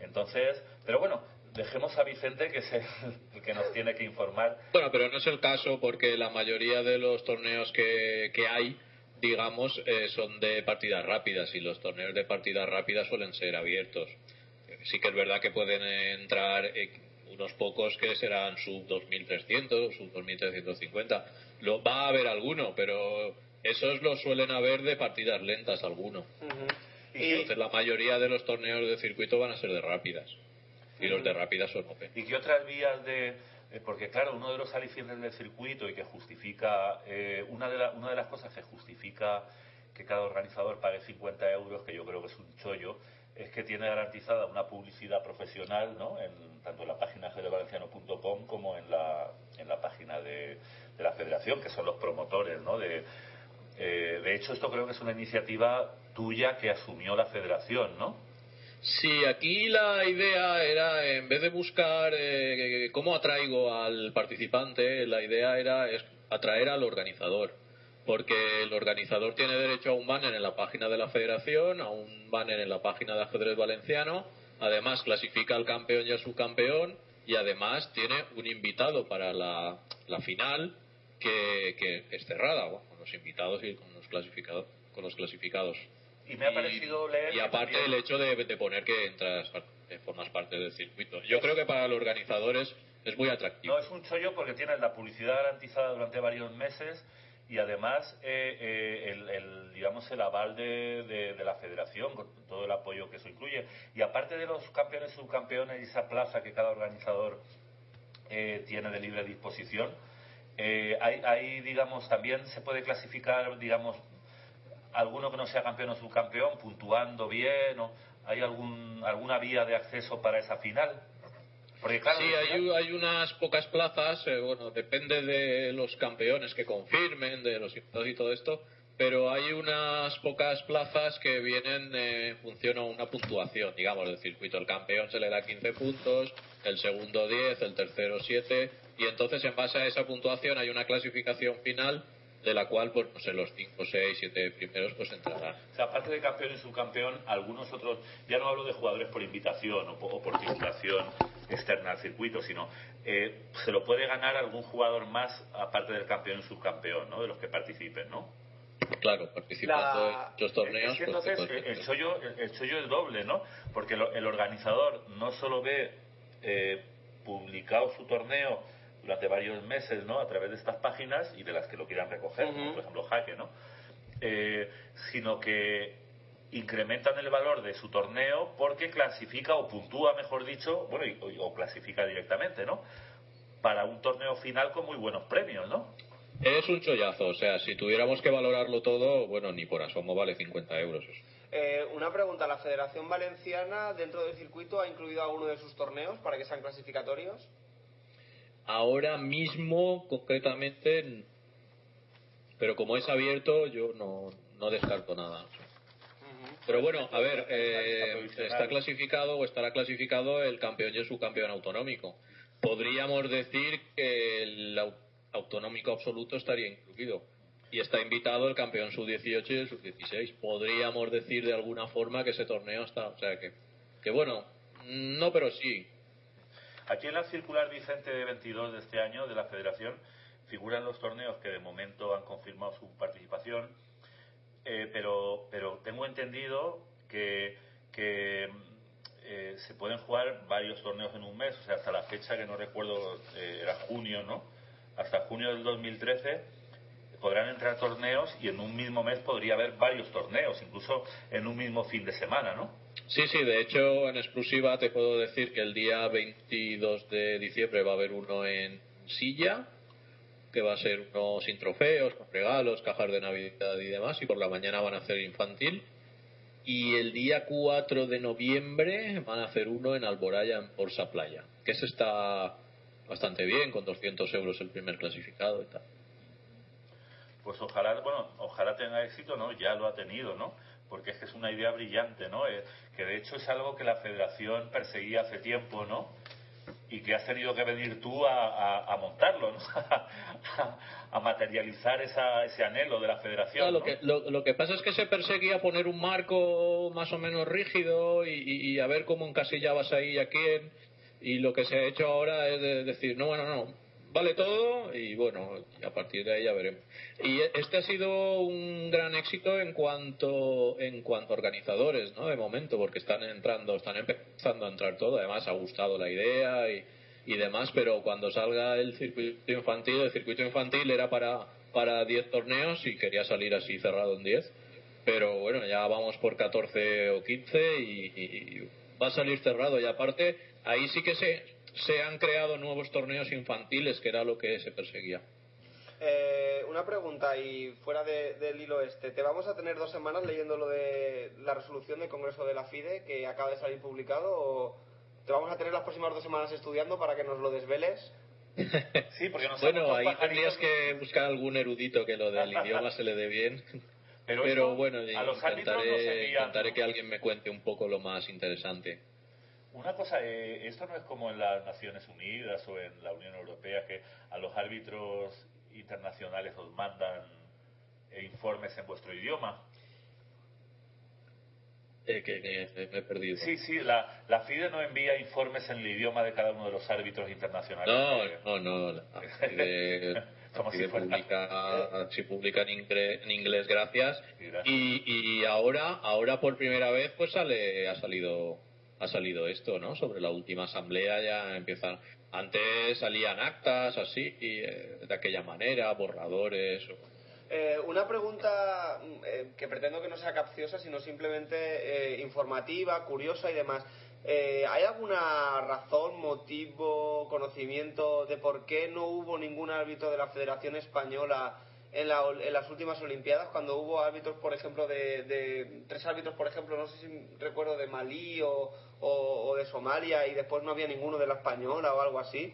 D: Entonces, pero bueno, dejemos a Vicente que es el, *laughs* que nos tiene que informar.
G: Bueno, pero no es el caso porque la mayoría de los torneos que, que hay, digamos, eh, son de partidas rápidas y los torneos de partidas rápidas suelen ser abiertos. Sí que es verdad que pueden entrar unos pocos que serán sub 2300, sub 2350. Lo, va a haber alguno, pero esos los suelen haber de partidas lentas alguno.
D: Y-
G: Entonces la mayoría de los torneos de circuito van a ser de rápidas. Y los de rápidas son open.
D: ¿Y qué otras vías de.? eh, Porque, claro, uno de los alicientes del circuito y que justifica. eh, una, de la- una de las cosas que justifica que cada organizador pague 50 euros, que yo creo que es un chollo, es que tiene garantizada una publicidad profesional, ¿no? En, tanto en la página federvalenciano.com como en la, en la página de, de la federación, que son los promotores, ¿no? De, Eh, de hecho, esto creo que es una iniciativa tuya que asumió la federación, ¿no?
G: Sí, aquí la idea era, en vez de buscar eh, cómo atraigo al participante, la idea era atraer al organizador. Porque el organizador tiene derecho a un banner en la página de la federación, a un banner en la página de ajedrez valenciano, además clasifica al campeón y a su campeón, y además tiene un invitado para la, la final que, que es cerrada, con los invitados y con los clasificados. Con los clasificados.
D: Y me ha parecido leer.
G: Y aparte el hecho de, de poner que entras, formas parte del circuito. Yo creo que para los organizadores es muy atractivo.
D: No, es un chollo porque tienes la publicidad garantizada durante varios meses y además eh, eh, el, el, digamos el aval de, de, la federación con todo el apoyo que eso incluye. Y aparte de los campeones subcampeones y esa plaza que cada organizador eh, tiene de libre disposición eh, hay, hay digamos también se puede clasificar digamos alguno que no sea campeón o subcampeón puntuando bien o hay algún alguna vía de acceso para esa final
G: porque, claro, sí, hay, hay, unas pocas plazas, eh, bueno, depende de los campeones que confirmen, de los invitados y todo esto, pero hay unas pocas plazas que vienen eh, en función a una puntuación, digamos, del circuito. El campeón se le da 15 puntos, el segundo 10, el tercero 7, y entonces en base a esa puntuación hay una clasificación final de la cual, pues, no sé, los 5, 6, 7 primeros, pues entrarán.
D: O sea, aparte de campeón y subcampeón, algunos otros, ya no hablo de jugadores por invitación o, o por titulación externa al circuito, sino eh, se lo puede ganar algún jugador más, aparte del campeón y subcampeón, ¿no? De los que participen, ¿no?
G: Claro, participando la... en muchos torneos.
D: Es que entonces pues, el, chollo, el, el, chollo es doble, ¿no? Porque lo, el organizador no solo ve eh, publicado su torneo durante varios meses, ¿no? A través de estas páginas y de las que lo quieran recoger, uh -huh. por ejemplo, Jaque, ¿no? Eh, sino que incrementan el valor de su torneo porque clasifica o puntúa, mejor dicho, bueno, y, o, o clasifica directamente, ¿no? Para un torneo final con muy buenos premios, ¿no?
G: Es un chollazo, o sea, si tuviéramos que valorarlo todo, bueno, ni por asomo vale 50 euros.
C: Eh, una pregunta, ¿la Federación Valenciana dentro del circuito ha incluido alguno de sus torneos para que sean clasificatorios?
G: Ahora mismo, concretamente, pero como es abierto, yo no, no descarto nada. Pero bueno, a ver, eh, está clasificado o estará clasificado el campeón y el subcampeón autonómico. Podríamos decir que el autonómico absoluto estaría incluido. Y está invitado el campeón sub-18 y el sub-16. Podríamos decir de alguna forma que ese torneo está. O sea que, que bueno, no, pero sí.
D: Aquí en la circular Vicente 22 de este año de la Federación figuran los torneos que de momento han confirmado su participación, eh, pero, pero tengo entendido que, que eh, se pueden jugar varios torneos en un mes, o sea, hasta la fecha que no recuerdo, eh, era junio, ¿no? Hasta junio del 2013 podrán entrar torneos y en un mismo mes podría haber varios torneos, incluso en un mismo fin de semana, ¿no?
G: Sí, sí, de hecho, en exclusiva te puedo decir que el día 22 de diciembre va a haber uno en Silla, que va a ser uno sin trofeos, con regalos, cajas de Navidad y demás, y por la mañana van a hacer infantil. Y el día 4 de noviembre van a hacer uno en Alboraya, en Porsa Playa, que ese está bastante bien, con 200 euros el primer clasificado y tal.
D: Pues ojalá, bueno, ojalá tenga éxito, ¿no? Ya lo ha tenido, ¿no? Porque es que es una idea brillante, ¿no? Eh, que de hecho es algo que la Federación perseguía hace tiempo, ¿no? Y que has tenido que venir tú a, a, a montarlo, ¿no? *laughs* a, materializar esa, ese anhelo de la Federación.
G: Claro, lo, que, lo, lo, que pasa es que se perseguía poner un marco más o menos rígido y, y, y a ver cómo encasillabas ahí a quién. Y lo que se ha hecho ahora es de decir, no, bueno, no, vale todo y bueno, a partir de ahí ya veremos. Y este ha sido un gran éxito en cuanto en cuanto a organizadores, ¿no? De momento, porque están entrando, están empezando a entrar todo, además ha gustado la idea y, y demás, pero cuando salga el circuito infantil, el circuito infantil era para para 10 torneos y quería salir así cerrado en 10, pero bueno, ya vamos por 14 o 15 y, y va a salir cerrado y aparte ahí sí que se se han creado nuevos torneos infantiles, que era lo que se perseguía.
C: Eh, una pregunta, y fuera de, del hilo este, ¿te vamos a tener dos semanas leyendo lo de la resolución del Congreso de la FIDE que acaba de salir publicado o te vamos a tener las próximas dos semanas estudiando para que nos lo desveles? *laughs*
D: Sí, porque nosotros
G: Bueno, ahí tendrías que buscar algún erudito que lo del idioma se le dé bien.
D: Pero,
G: bueno,
D: a los árbitros nos
G: intentaré,
D: envían-
G: intentaré que alguien me cuente un poco lo más interesante.
D: Una cosa, eh, esto no es como en las Naciones Unidas o en la Unión Europea, que a los árbitros internacionales os mandan eh, informes en vuestro idioma.
G: Eh, que, que me he perdido.
D: Sí, sí, la, la FIDE no envía informes en el idioma de cada uno de los árbitros internacionales.
G: No, no, no. la FIDE, *laughs*
D: Como
G: FIDE
D: si
G: publica, sí publica en inglés, en gracias. Y, y ahora, ahora por primera vez, pues sale, ha salido, ha salido esto, ¿no? Sobre la última asamblea ya empiezan. Antes salían actas así, y, eh, de aquella manera, borradores. o-
C: Eh, una pregunta mm, eh, que pretendo que no sea capciosa, sino simplemente eh, informativa, curiosa y demás. ¿Hay alguna razón, motivo, conocimiento de por qué no hubo ningún árbitro de la Federación Española en, la en las últimas Olimpiadas? Cuando hubo árbitros, por ejemplo, de, de- tres árbitros, por ejemplo, no sé si recuerdo de Malí o, o- de Somalia y después no había ninguno de la Española o algo así.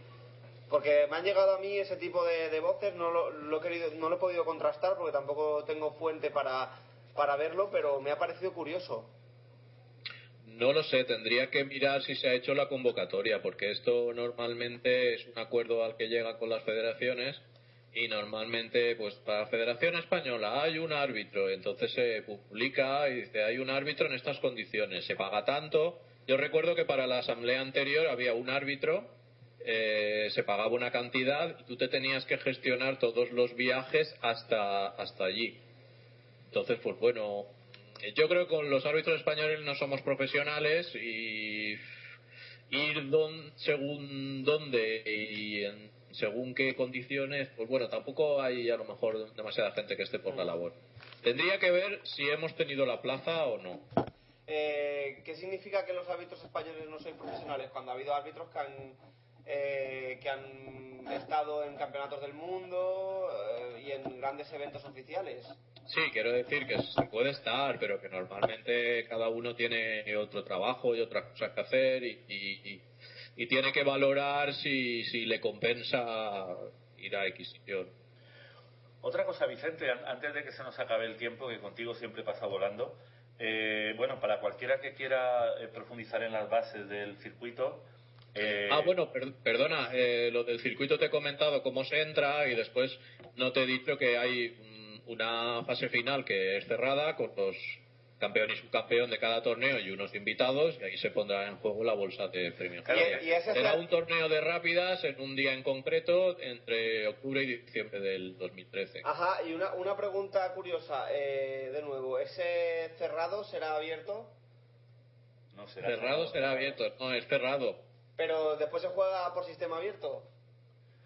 C: Porque me han llegado a mí ese tipo de, de voces, no lo, lo he querido, no lo he podido contrastar porque tampoco tengo fuente para, para verlo, pero me ha parecido curioso.
G: No lo sé, tendría que mirar si se ha hecho la convocatoria, porque esto normalmente es un acuerdo al que llega con las federaciones y normalmente, pues para la Federación Española hay un árbitro, entonces se publica y dice hay un árbitro en estas condiciones, se paga tanto. Yo recuerdo que para la asamblea anterior había un árbitro, eh, se pagaba una cantidad y tú te tenías que gestionar todos los viajes hasta, hasta allí. Entonces, pues bueno, yo creo que con los árbitros españoles no somos profesionales y ir don- según dónde y en- según qué condiciones, pues bueno, tampoco hay a lo mejor demasiada gente que esté por la labor. Tendría que ver si hemos tenido la plaza o no.
C: Eh, ¿Qué significa que los árbitros españoles no sois profesionales? Cuando ha habido árbitros que han, eh, que han estado en campeonatos del mundo eh, y en grandes eventos oficiales.
G: Sí, quiero decir que se puede estar, pero que normalmente cada uno tiene otro trabajo y otras cosas que hacer y, y- y- y tiene que valorar si, si le compensa ir a X sitio.
D: Otra cosa, Vicente, an- antes de que se nos acabe el tiempo, que contigo siempre pasa volando, eh, bueno, para cualquiera que quiera eh, profundizar en las bases del circuito, eh,
G: Ah, bueno, per- perdona, eh, lo del circuito te he comentado cómo se entra y después no te he dicho que hay una fase final que es cerrada con los campeón y subcampeón de cada torneo y unos invitados y ahí se pondrá en juego la bolsa de premios.
C: Claro, y- y ese
G: Será un torneo de rápidas en un día en concreto entre octubre y diciembre del 2013.
C: Ajá, y una, una pregunta curiosa, eh, de nuevo, ¿ese cerrado será abierto?
D: no será
G: Cerrado será abierto, no, es cerrado.
C: Pero después se juega por sistema abierto.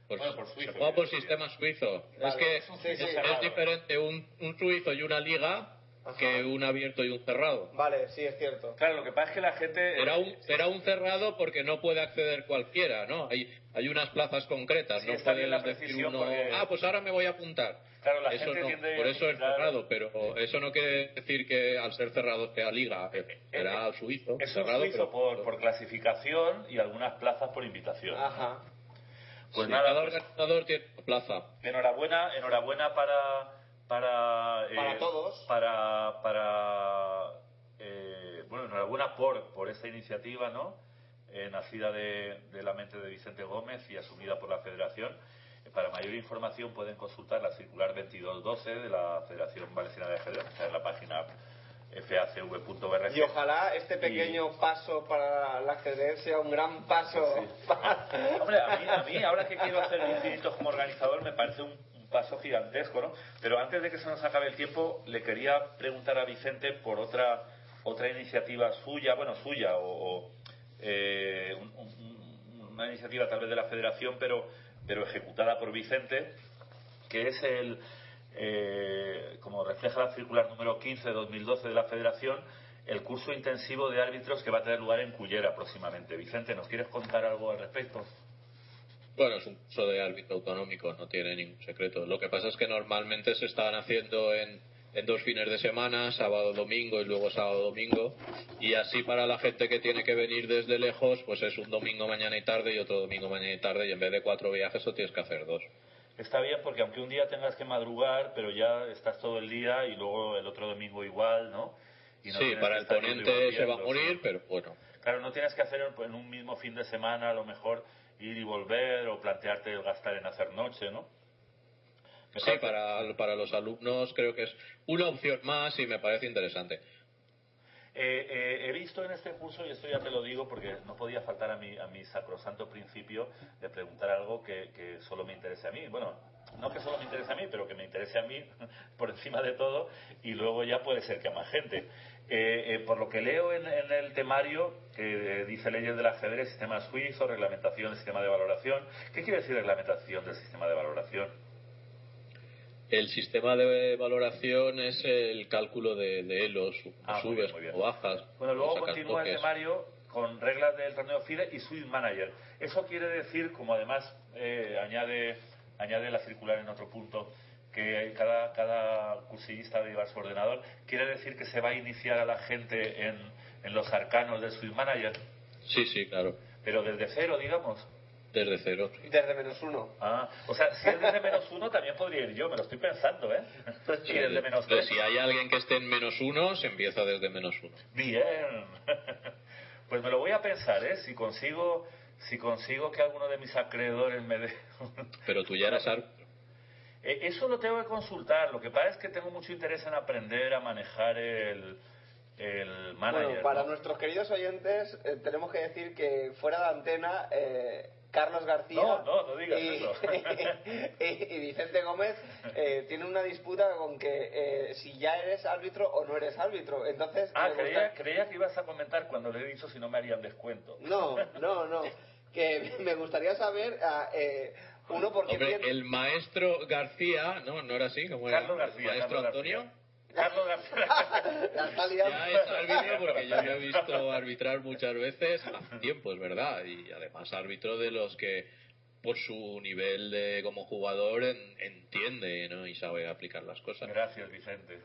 G: Pues
D: Bueno, por
G: se
D: suizo,
G: juega por sistema suizo.
C: Vale.
G: Es que
C: Sí,
D: sí,
G: es, es diferente un, un suizo y una liga
C: Ajá.
G: que un abierto y un cerrado.
C: Vale, sí, es cierto.
D: Claro, lo que pasa es que la gente...
G: Será un, será un cerrado porque no puede acceder cualquiera, ¿no? Hay, hay unas plazas concretas,
D: Sí,
G: no puedes decir uno,
D: porque-
G: ah, pues ahora me voy a apuntar.
D: Claro, la
G: eso
D: gente
G: no,
D: tiende
G: por eso es cerrado, pero eso no quiere decir que al ser cerrado sea liga, eh, será suizo,
D: Es un
G: cerrado,
D: suizo
G: pero-
D: por, por clasificación y algunas plazas por invitación.
C: Ajá.
D: Pues
G: Sí,
D: nada,
G: cada
D: pues-
G: organizador tiene plaza.
D: Enhorabuena, enhorabuena para eh,
C: Para todos.
D: para para eh, bueno, enhorabuena por por esta iniciativa, ¿no? Eh, nacida de, de la mente de Vicente Gómez y asumida por la Federación. Eh, Para mayor información pueden consultar la circular 2212 de la Federación Valenciana de Ajedrez, que está en la página facv.org.
C: Y ojalá este pequeño paso para el acceder sea un gran paso. para- *laughs*
D: Hombre, a mí, a mí, ahora que quiero hacer infinitos como organizador, me parece un paso gigantesco, ¿no? Pero antes de que se nos acabe el tiempo, le quería preguntar a Vicente por otra otra iniciativa suya, bueno, suya, o, eh, un- un- una iniciativa tal vez de la Federación, pero, pero ejecutada por Vicente, que es el, eh, como refleja la circular número 15 de 2012 de la Federación, el curso intensivo de árbitros que va a tener lugar en Cullera próximamente. Vicente, ¿nos quieres contar algo al respecto?
G: Bueno, es un curso de árbitro autonómico, no tiene ningún secreto. Lo que pasa es que normalmente se estaban haciendo en, en dos fines de semana, sábado, domingo y luego sábado, domingo. Y así para la gente que tiene que venir desde lejos, pues es un domingo, mañana y tarde y otro domingo, mañana y tarde. Y en vez de cuatro viajes, lo tienes que hacer dos.
D: Está bien porque aunque un día tengas que madrugar, pero ya estás todo el día y luego el otro domingo igual, ¿no? Y no
G: sí, para el
D: y
G: se va a morir, pero bueno.
D: Claro, no tienes que hacer en un mismo fin de semana a lo mejor ir y volver o plantearte el gastar en hacer noche, ¿no? Me
G: Sí, para, para los alumnos creo que es una opción más y me parece interesante.
D: Eh, eh, he visto en este curso, y esto ya te lo digo porque no podía faltar a mi, a mi sacrosanto principio de preguntar algo que, que solo me interese a mí. Bueno, no que solo me interese a mí, pero que me interese a mí *laughs* por encima de todo y luego ya puede ser que a más gente. Eh, eh, por lo que leo en, en el temario, que eh, dice leyes del ajedrez, sistema suizo, reglamentación, sistema de valoración. ¿Qué quiere decir reglamentación del sistema de valoración?
G: El sistema de valoración es el cálculo de, de elos,
D: Ah, muy
G: subes
D: bien, muy bien.
G: o bajas.
D: Bueno, luego continúa el temario con reglas del torneo FIDE y Swing Manager. Eso quiere decir, como además eh, añade, añade la circular en otro punto, que cada, cada cursillista debe llevar su ordenador, quiere decir que se va a iniciar a la gente en, en los arcanos del Swing Manager,
G: Sí, sí, claro.
D: pero desde cero, digamos.
G: Desde cero. sí.
C: Desde menos uno.
D: Ah, o sea, si es desde menos uno, también podría ir yo, me lo estoy pensando, ¿eh? *laughs* Y desde menos
G: Entonces,
D: tres.
G: si hay alguien que esté en menos uno, se empieza desde menos uno.
D: Bien. *laughs* Pues me lo voy a pensar, ¿eh? Si consigo, si consigo que alguno de mis acreedores me dé...
G: Pero tú ya eras árbitro.
D: Eh, Eso lo tengo que consultar. Lo que pasa es que tengo mucho interés en aprender a manejar el, el manager.
C: Bueno, para
D: ¿no?
C: nuestros queridos oyentes, eh, tenemos que decir que fuera de antena, eh, Carlos García
D: No, no, no digas
C: y,
D: eso. *laughs*
C: y- y Vicente Gómez eh, tienen una disputa con que eh, si ya eres árbitro o no eres árbitro. Entonces,
D: Ah,
C: me
D: creía,
C: gusta-
D: creía que ibas a comentar cuando le he dicho si no me harían descuento.
C: No, no, no. Que me gustaría saber, ah, eh, uno, por qué
G: Hombre,
C: piensa-
G: el maestro García, no, no era así, como era?
D: Carlos García.
G: El maestro
D: Carlos
G: Antonio.
D: García. Carlos García. *laughs*
G: Ya es árbitro porque yo lo he visto arbitrar muchas veces hace tiempo, es verdad. Y además árbitro de los que por su nivel de como jugador en- entiende ¿no? y sabe aplicar las cosas.
D: Gracias, Vicente.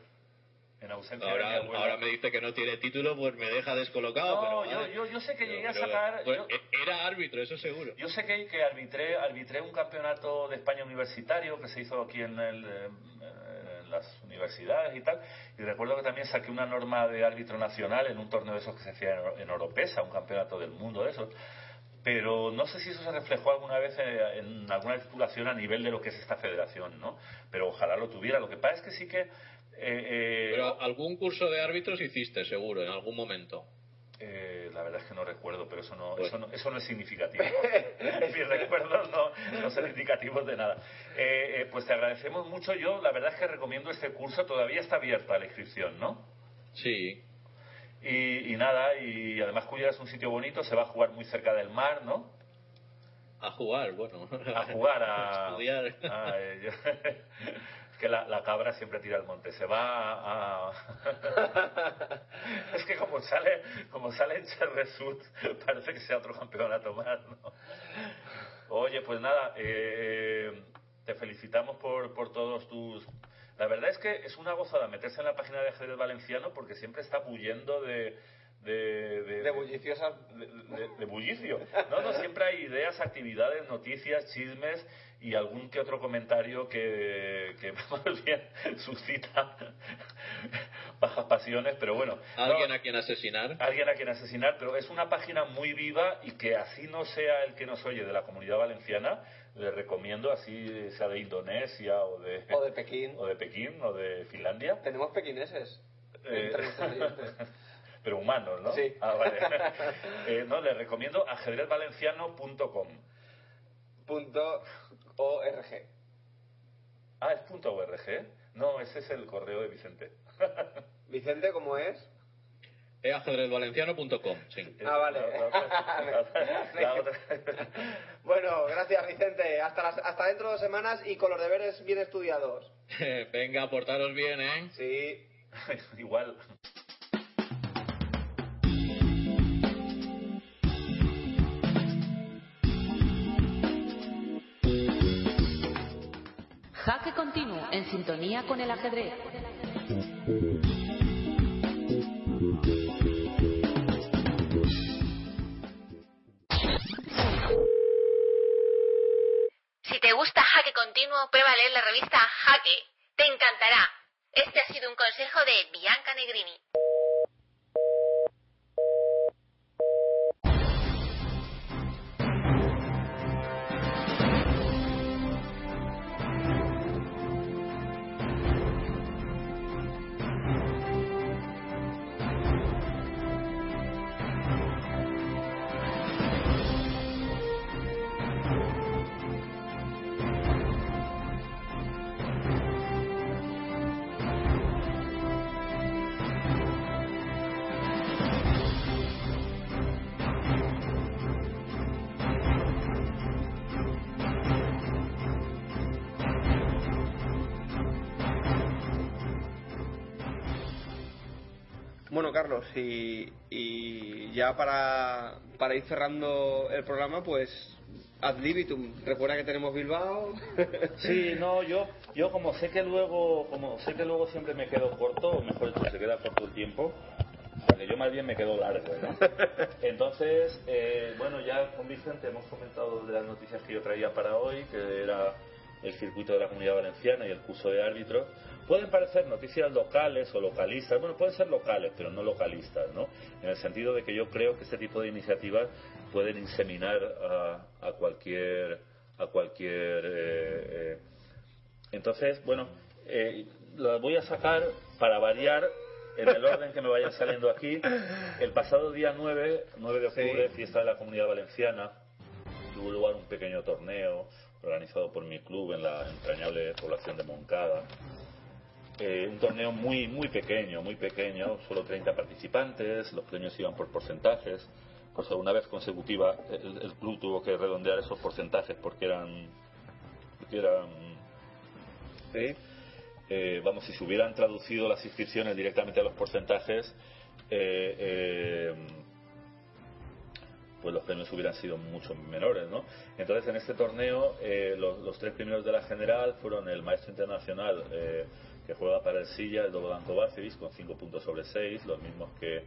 D: En ausencia de
G: Ahora,
D: mi abuela.
G: ahora me dice que no tiene título, pues me deja descolocado.
D: No,
G: pero,
D: yo- yo- yo sé que llegué a sacar-
G: pues,
D: yo-
G: Era árbitro, eso seguro.
D: Yo sé que, que arbitré, arbitré un campeonato de España universitario que se hizo aquí en, el, eh, en las universidades y tal, y recuerdo que también saqué una norma de árbitro nacional en un torneo de esos que se hacía en, en Oropesa, un campeonato del mundo de esos. Pero no sé si eso se reflejó alguna vez eh, en alguna titulación a nivel de lo que es esta federación, ¿no? Pero ojalá lo tuviera. Lo que pasa es que sí que... eh, eh,
G: Pero algún curso de árbitros hiciste, seguro, en algún momento.
D: eh, la verdad es que no recuerdo, pero eso no,
G: Pues-
D: eso no, eso no es significativo. *laughs* Mis recuerdos no, no son indicativos de nada. Eh, eh, pues te agradecemos mucho. Yo, la verdad es que recomiendo este curso. Todavía está abierta la inscripción, ¿no?
G: Sí,
D: Y, y nada, y además Cullera es un sitio bonito. Se va a jugar muy cerca del mar, ¿no?
G: a jugar, bueno.
D: A jugar, a. *laughs*
G: estudiar.
D: a- eh, yo- es que la, la cabra siempre tira al monte. Se va a. a- *laughs* es que como sale, como sale en Cherresut, *laughs* parece que sea otro campeonato más, ¿no? Oye, pues nada, eh, te felicitamos por, por todos tus. La verdad es que es una gozada meterse en la página de ajedrez valenciano porque siempre está bullendo de. De, de,
C: de,
D: de- de bullicio. No, no, siempre hay ideas, actividades, noticias, chismes y algún que otro comentario que, que *laughs* más bien suscita *laughs* bajas pasiones, pero bueno.
G: Alguien
D: No,
G: a quien asesinar.
D: alguien a quien asesinar, pero es una página muy viva y que así no sea el que nos oye de la comunidad valenciana, le recomiendo, así sea de Indonesia o de,
C: o de Pekín. *laughs*
D: o de Pekín o de Finlandia.
C: Tenemos pequineses.
D: Eh, pero humanos, ¿no?
C: Sí.
D: Ah, vale. Eh, no, le recomiendo ajedrezvalenciano.com.
C: Punto org.
D: Ah, es punto .org. No, ese es el correo de Vicente. *laughs*
C: Vicente, ¿cómo es?
G: ajedrezvalenciano.com, sí.
C: Ah, vale.
D: La- *laughs* la otra- la- la otra-
C: Bueno, gracias Vicente. Hasta, las- hasta dentro de dos semanas y con los deberes bien estudiados. *laughs*
G: Venga, portaros bien, ¿eh?
C: Sí.
D: Igual.
H: Jaque continuo en sintonía con el ajedrez.
I: Si te gusta Jaque Continuo, prueba a leer la revista Jaque. Te encantará. Este ha sido un consejo de Bianca Negrini.
C: Y, y ya para, para ir cerrando el programa, pues ad libitum. Recuerda que tenemos Bilbao. *laughs*
D: Sí, no, yo, yo como sé que luego, como sé que luego siempre me quedo corto, o mejor dicho, se queda corto el tiempo, porque yo más bien me quedo largo, ¿no? *laughs* Entonces, eh, bueno, ya con Vicente hemos comentado de las noticias que yo traía para hoy, que era el circuito de la Comunidad Valenciana y el curso de árbitros. Pueden parecer noticias locales o localistas, bueno, pueden ser locales, pero no localistas, ¿no? En el sentido de que yo creo que este tipo de iniciativas pueden inseminar a, a cualquier a cualquier eh, eh, entonces bueno eh, las voy a sacar para variar en el orden que me vayan saliendo aquí. El pasado día 9 9 de octubre fiesta de la comunidad valenciana. Tuvo lugar un pequeño torneo organizado por mi club en la entrañable población de Moncada eh, un torneo muy muy pequeño, muy pequeño, solo 30 participantes, los premios iban por porcentajes. Por segunda vez consecutiva el, el club tuvo que redondear esos porcentajes porque eran, porque eran eh, vamos, si se hubieran traducido las inscripciones directamente a los porcentajes, eh, pues los premios hubieran sido mucho menores, ¿no? Entonces, en este torneo, eh, los, los tres primeros de la general fueron el maestro internacional eh, que juega para el Silla, el Doblan Kovacevic, con 5 puntos sobre 6, los mismos que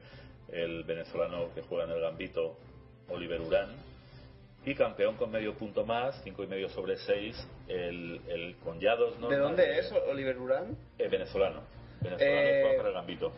D: el venezolano que juega en el Gambito, Oliver Urán, y campeón con medio punto más, cinco y medio sobre 6, el, el con ya dos
C: ¿De dónde es Oliver Urán?
D: eh, venezolano. Venezolano
C: Eh,
D: juega para el Gambito.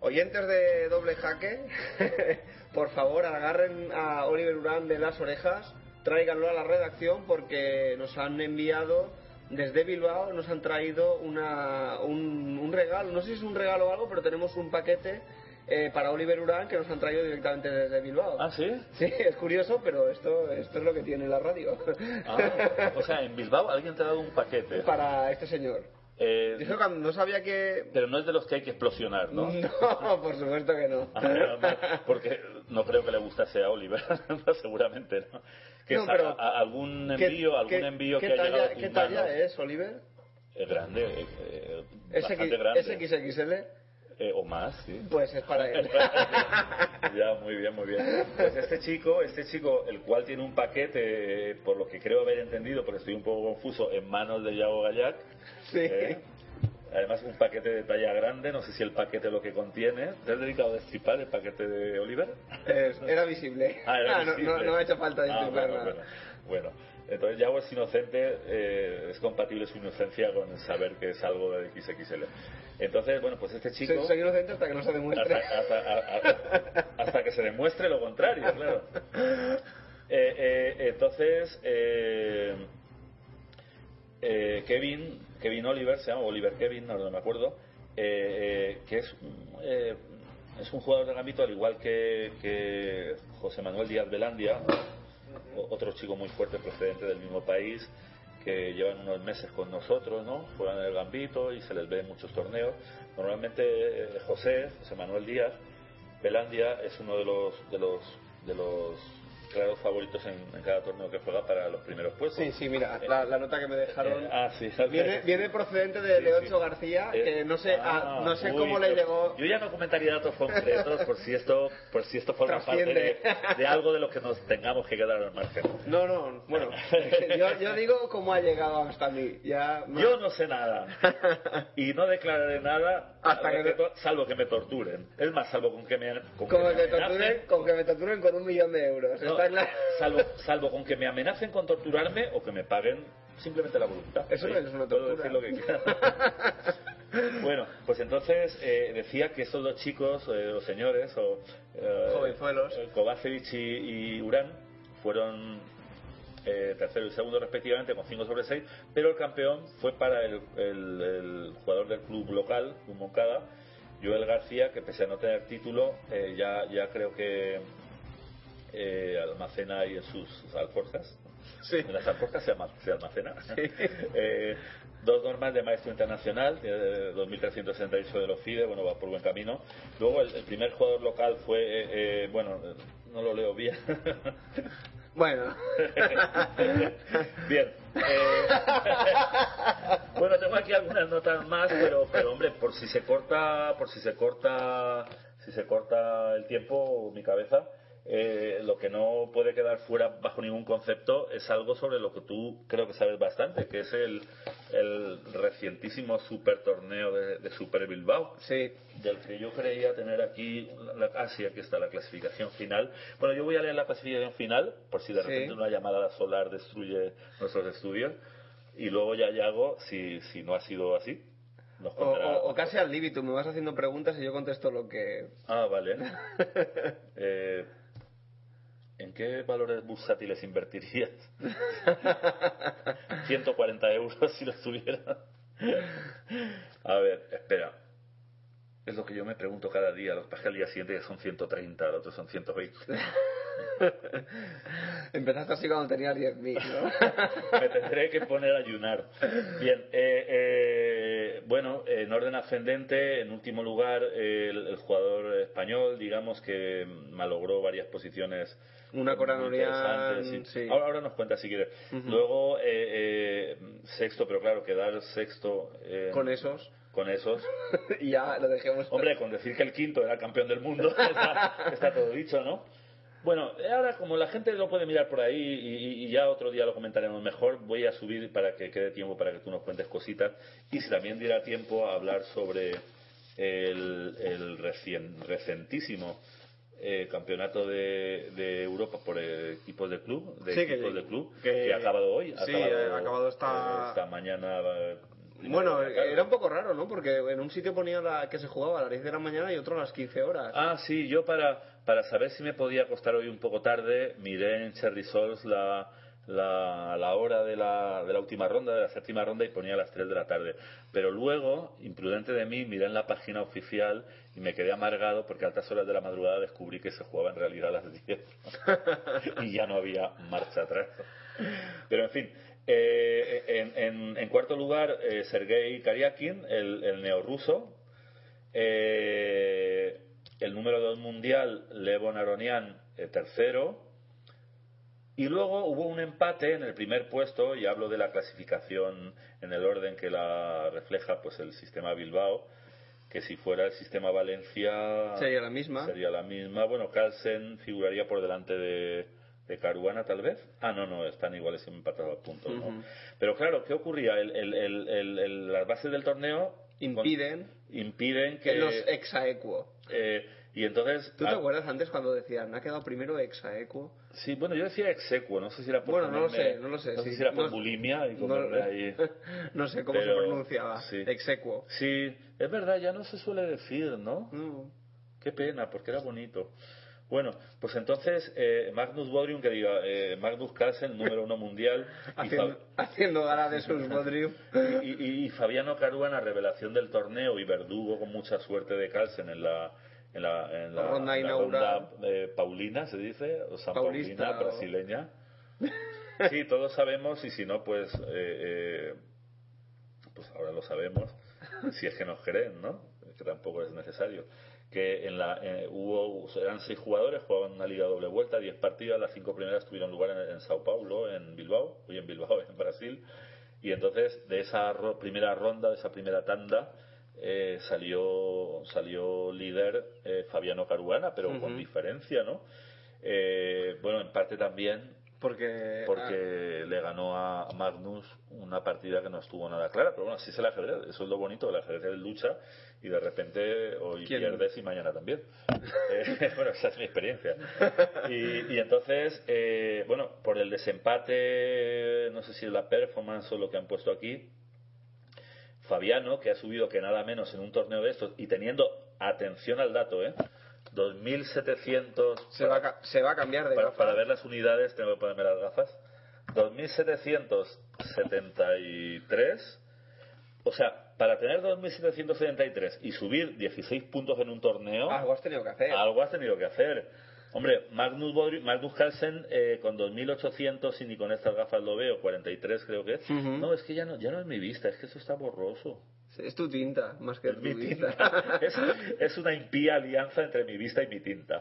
C: Oyentes de doble jaque, *laughs* por favor agarren a Oliver Urán de las orejas, tráiganlo a la redacción porque nos han enviado desde Bilbao, nos han traído una, un, un regalo, no sé si es un regalo o algo, pero tenemos un paquete eh, para Oliver Urán que nos han traído directamente desde Bilbao.
D: ¿Ah, sí?
C: Sí, es curioso, pero esto, esto es lo que tiene la radio.
D: Ah, o sea, en Bilbao alguien te ha dado un paquete.
C: para este señor.
D: Eh,
C: cuando no sabía que...
D: pero no es de los que hay que explosionar, ¿no? *laughs*
C: No, por supuesto que no. *laughs*
D: Ah, no, porque no creo que le gustase a Oliver, *laughs* seguramente, ¿no? Que
C: No,
D: a-
C: pero-
D: a- algún
C: ¿Qué-
D: envío, algún
C: qué-
D: envío
C: qué
D: que ha
C: talla,
D: llegado a tus
C: ¿Qué talla es, Oliver?
D: Es grande, eh, eh,
C: ¿Es,
D: bastante
C: X-
D: grande.
C: ¿Es XXL?
D: Eh, o más, sí.
C: Pues es para él. *laughs*
D: ya, muy bien, muy bien. Pues este chico, este chico, el cual tiene un paquete, eh, por lo que creo haber entendido, porque estoy un poco confuso, en manos de Yago Gallac.
C: Sí.
D: ¿eh? Además, un paquete de talla grande, no sé si el paquete lo que contiene. ¿Te has dedicado a destripar el paquete de Oliver?
C: Era visible.
D: Ah, era
C: no,
D: visible.
C: no, no ha hecho falta
D: Ah, bueno, bueno. Entonces Yago es inocente, eh, es compatible su inocencia con saber que es algo de XXL. Entonces, bueno, pues este chico...
C: Soy, soy inocente hasta que no se demuestre.
D: Hasta, que se demuestre lo contrario, claro. *laughs* Eh, eh, entonces, eh, eh, Kevin, Kevin Oliver, se llama Oliver Kevin, no, no me acuerdo, eh, que es, es un jugador de gambito al igual que, que José Manuel Díaz Belandia, otro chico muy fuerte procedente del mismo país, que llevan unos meses con nosotros, ¿no? Juegan en el Gambito y se les ve en muchos torneos. Normalmente eh, José, José Manuel Díaz, Belandia es uno de los de los de los claros favoritos en, en cada torneo que juega para los primeros puestos.
C: Sí, sí, mira, la, la nota que me dejaron.
D: Eh, ah, sí.
C: Viene, viene procedente de
D: Sí.
C: García,
D: Eh,
C: que no sé,
D: ah,
C: ah, no sé
D: uy,
C: cómo le llegó.
D: Yo ya no comentaría datos concretos por si esto, por si esto forma parte de, algo de lo que nos tengamos que quedar al margen.
C: No, no, bueno, yo, yo digo cómo ha llegado hasta mí. Ya,
D: Yo no sé nada y no declararé nada
C: Hasta
D: salvo,
C: que-
D: to- salvo que me torturen. Es más, salvo con que me, con que me
C: torturen, con que me torturen con un millón de euros.
D: No,
C: Está claro.
D: salvo, salvo con que me amenacen con torturarme o que me paguen simplemente la voluntad.
C: Eso no
D: Sí,
C: es una
D: puedo
C: tortura.
D: decir lo que quiera. *laughs* bueno, pues entonces eh, decía que estos dos chicos, eh, o señores, o eh,
C: Jovenzuelos.
D: eh, Kovacevic y, y Urán, fueron eh, tercero y segundo respectivamente con 5 sobre 6, pero el campeón fue para el, el- el jugador del club local, Club Moncada, Joel García, que pese a no tener título, eh, ya, ya creo que eh, almacena ahí en sus alforjas.
C: Sí.
D: En las alforjas se, alma- se almacena. *laughs* Eh, dos normas de maestro internacional, eh, 2.368 de los FIDE, bueno, va por buen camino. Luego el, el primer jugador local fue, eh, eh, bueno, no lo leo bien. *laughs*
C: Bueno. *laughs*
D: Bien. eh, bueno, tengo aquí algunas notas más, pero, pero hombre, por si se corta, por si se corta, si se corta el tiempo, mi cabeza, eh, lo que no puede quedar fuera bajo ningún concepto es algo sobre lo que tú creo que sabes bastante, que es el, el recientísimo super torneo de, de Super Bilbao
C: Sí.
D: del que yo creía tener aquí, la, ah, sí, aquí está la clasificación final. Bueno, yo voy a leer la clasificación final, por si de
C: Sí.
D: repente una llamada solar destruye nuestros estudios, y luego ya Yago, si, si no ha sido así, nos
C: O,
D: contará.
C: o- o casi al límite, me vas haciendo preguntas y yo contesto lo que.
D: Ah, vale. *laughs* Eh, ¿En qué valores bursátiles invertirías? *laughs* 140 euros si los tuviera. A ver, espera. Es lo que yo me pregunto cada día. Los pajes al día siguiente son 130, los otros son 120.
C: Empezaste *laughs* así cuando tenías 10.000, ¿no? *laughs*
D: Me tendré que poner a ayunar. Bien, eh, eh, bueno, en orden ascendente, en último lugar, el, el jugador español, digamos que malogró varias posiciones.
C: Una sí.
D: Ahora, ahora nos cuenta si quiere.
C: Ujú.
D: Luego, eh, eh, sexto, pero claro, quedar sexto.
C: Con esos.
D: Con esos. *laughs*
C: y ya lo dejemos.
D: Hombre, con decir que el quinto era campeón del mundo, *laughs* está, está todo dicho, ¿no? Bueno, ahora como la gente lo puede mirar por ahí y, y ya otro día lo comentaremos mejor, voy a subir para que quede tiempo para que tú nos cuentes cositas y si también diera tiempo a hablar sobre el, el recien- recentísimo eh, campeonato de, de Europa por equipos de club, de
C: Sí, que-
D: equipos de club,
C: que-
D: que, ha acabado hoy, ha
C: sí,
D: acabado,
C: ha acabado esta-
D: esta mañana. eh,
C: Bueno, era un poco raro, ¿no? Porque en un sitio ponía la, que se jugaba a las 10 de la mañana y otro a las 15 horas.
D: Ah, sí, yo para, para saber si me podía acostar hoy un poco tarde, miré en Cherry Souls la, la, la hora de la, de la última ronda, de la séptima ronda, y ponía a las 3 de la tarde. Pero luego, imprudente de mí, miré en la página oficial y me quedé amargado porque a altas horas de la madrugada descubrí que se jugaba en realidad a las 10 *laughs* y ya no había marcha atrás. Pero en fin, eh, en, en- en cuarto lugar, eh, Sergei Karyakin, el, el neorruso. Eh, el número 2 mundial, Levon Aronian, eh, tercero. Y luego hubo un empate en el primer puesto, y hablo de la clasificación en el orden que la refleja pues el sistema Bilbao, que si fuera el sistema Valencia
C: Sería la misma.
D: sería la misma. Bueno, Carlsen figuraría por delante de, de Caruana, tal vez. Ah, no, no, están iguales empatados a puntos. ¿no?
C: Ujú.
D: Pero claro, ¿qué ocurría? El- el- el- las bases del torneo
C: Impiden
D: impiden que
C: que los exaequo.
D: eh, y entonces
C: ¿Tú te
D: ah,
C: acuerdas antes cuando decían, ha quedado primero exaequo?
D: sí bueno yo decía exequo no sé si era por
C: Bueno, no lo sé, no lo sé.
D: no sé
C: sí.
D: si era por
C: No-
D: bulimia y
C: no,
D: ahí *laughs*
C: no sé cómo
D: Pero,
C: se pronunciaba.
D: sí.
C: Exequo.
D: sí es verdad ya no se suele decir no
C: No.
D: Qué pena, porque era bonito. Bueno, pues entonces eh, Magnus Bodrium, que diga, eh, Magnus Carlsen, número uno mundial, y, *laughs*
C: Haciendo, gala de sus Bodrium. *laughs*
D: Y- y- y Fabiano Caruana, revelación del torneo, y verdugo con mucha suerte de Carlsen en la, en la, en la,
C: Ronda
D: en la
C: inaugural.
D: ronda, eh, Paulina, se dice, o San
C: Paulista,
D: Paulina,
C: o-
D: brasileña. *laughs* Sí, todos sabemos, y si no, pues, eh, eh, pues ahora lo sabemos, si es que nos creen, ¿no? Que tampoco es necesario. Que en la, eh, hubo, eran seis jugadores, jugaban una liga doble vuelta, diez partidas, las cinco primeras tuvieron lugar en, en Sao Paulo, en Bilbao, hoy en Bilbao, *laughs* en Brasil, y entonces de esa ro- primera ronda, de esa primera tanda, eh, salió, salió líder eh, Fabiano Caruana, pero con
C: Ujú.
D: diferencia, ¿no? Eh, bueno, en parte también
C: Porque.
D: porque le ganó a Magnus una partida que no estuvo nada clara, pero bueno, así es el ajedrez, eso es lo bonito del ajedrez de lucha y de repente hoy
C: ¿Quién?
D: pierdes y mañana también. *laughs* Eh, *laughs* bueno, esa es mi experiencia. Y, y entonces, eh, bueno, por el desempate, no sé si es la performance o lo que han puesto aquí, Fabiano, que ha subido que nada menos en un torneo de estos y teniendo, atención al dato, ¿eh? 2.700...
C: Se va, se va a cambiar de
D: para,
C: gafa.
D: para ver las unidades tengo que ponerme las gafas. 2.773. O sea, para tener 2.773 y subir 16 puntos en un torneo,
C: Algo has tenido que hacer.
D: algo has tenido que hacer. Hombre, Magnus, Bodri- Magnus Carlsen eh, con 2.800 y ni con estas gafas lo veo, 43 creo que es. No, es que ya no, ya no es mi vista, es que eso está borroso.
C: Es tu tinta, más que
D: Es
C: tu
D: mi
C: vista.
D: tinta. *laughs* Es, es una impía alianza entre mi vista y mi tinta.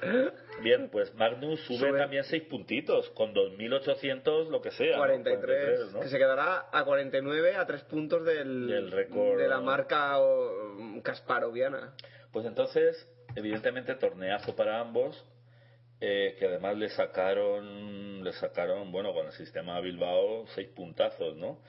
D: Bien, pues Magnus sube,
C: Sube.
D: también 6 puntitos, con 2.800 lo que sea. ¿no?
C: 43,
D: ¿no?
C: que se quedará a 49 a 3 puntos del,
D: Del récord,
C: de la marca o, Kasparoviana.
D: Pues entonces, evidentemente, torneazo para ambos, eh, que además le sacaron, le sacaron, bueno, con el sistema Bilbao, seis puntazos, ¿no?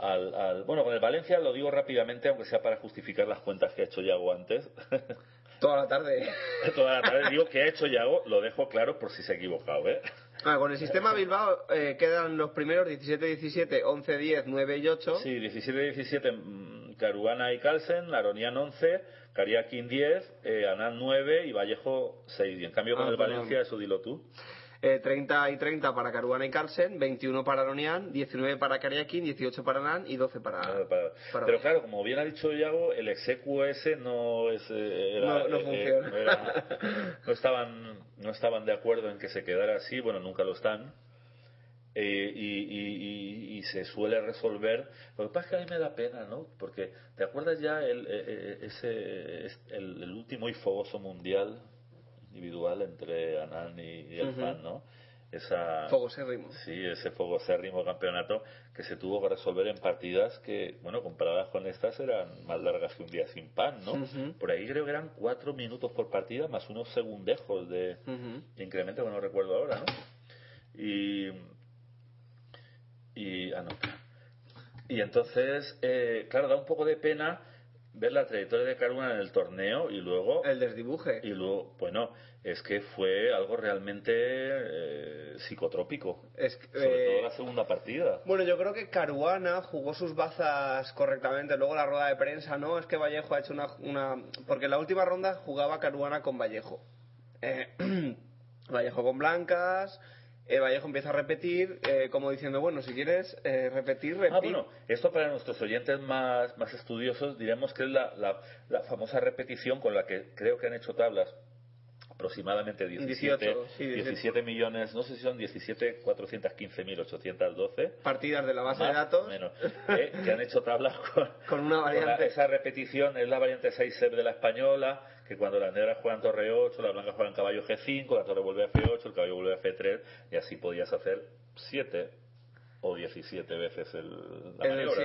D: Al, al- bueno, con el Valencia lo digo rápidamente, aunque sea para justificar las cuentas que ha hecho Yago antes. *laughs*
C: Toda la tarde. *laughs*
D: Toda la tarde digo que ha hecho Yago, lo dejo claro por si se ha equivocado, ¿eh?
C: Ah, con el sistema Bilbao eh, quedan los primeros 17-17, 11-10, 9 y 8.
D: Sí, 17-17, mm, Caruana y Carlsen, Aronian 11, Cariaquín 10, eh, Anán 9 y Vallejo 6. Y en cambio con
C: Ah,
D: el. Valencia, eso dilo tú.
C: Eh, 30 y 30 para Caruana y Carlsen, 21 para Aronian, 19 para Kariakin, 18 para Nan y 12 para...
D: Para-
C: para-
D: Pero claro, como bien ha dicho Iago, el execuo ese no es eh, era-
C: No- no
D: eh,
C: funciona.
D: no, era- no estaban no estaban de acuerdo en que se quedara así, bueno, nunca lo están. Eh, y, y- y- y se suele resolver. Lo que pasa es que a mí me da pena, ¿no? Porque te acuerdas ya el, eh, eh, ese es- el, el último y fogoso mundial individual entre Anán y, el
C: Ujú.
D: Fan, ¿no? Esa,
C: Fogosérrimo.
D: Sí, ese fogosérrimo campeonato que se tuvo que resolver en partidas que, bueno, comparadas con estas eran más largas que un día sin pan, ¿no? Por ahí creo que eran cuatro minutos por partida más unos segundejos de,
C: Ujú.
D: de incremento que no recuerdo ahora, ¿no? Y. Y. Ah, no. Y entonces, eh, claro, da un poco de pena ver la trayectoria de Caruna en el torneo y luego.
C: El desdibuje.
D: Y luego, bueno, es que fue algo realmente eh, psicotrópico.
C: Es que,
D: Sobre
C: eh,
D: todo la segunda partida.
C: Bueno, yo creo que Caruana jugó sus bazas correctamente. Luego la rueda de prensa, no, es que Vallejo ha hecho una... una... Porque en la última ronda jugaba Caruana con Vallejo. Eh, *clears throat* Vallejo con blancas, eh, Vallejo empieza a repetir, eh, como diciendo, bueno, si quieres eh, repetir, repetir.
D: Ah, bueno, esto para nuestros oyentes más, más estudiosos diremos que es la, la, la famosa repetición con la que creo que han hecho tablas aproximadamente 17,
C: 18, sí,
D: 17 millones, no sé si son 17, 415 mil 812
C: Partidas de la base de datos.
D: menos, eh, que han hecho tablas con, *laughs*
C: Con una
D: con la-
C: variante.
D: esa repetición, es la variante 6 ser de la española, que cuando las negras juegan torre 8, las blancas juegan caballo G5, la torre vuelve a F8, el caballo vuelve a F3, y así podías hacer 7 o 17 veces el, la maniobra.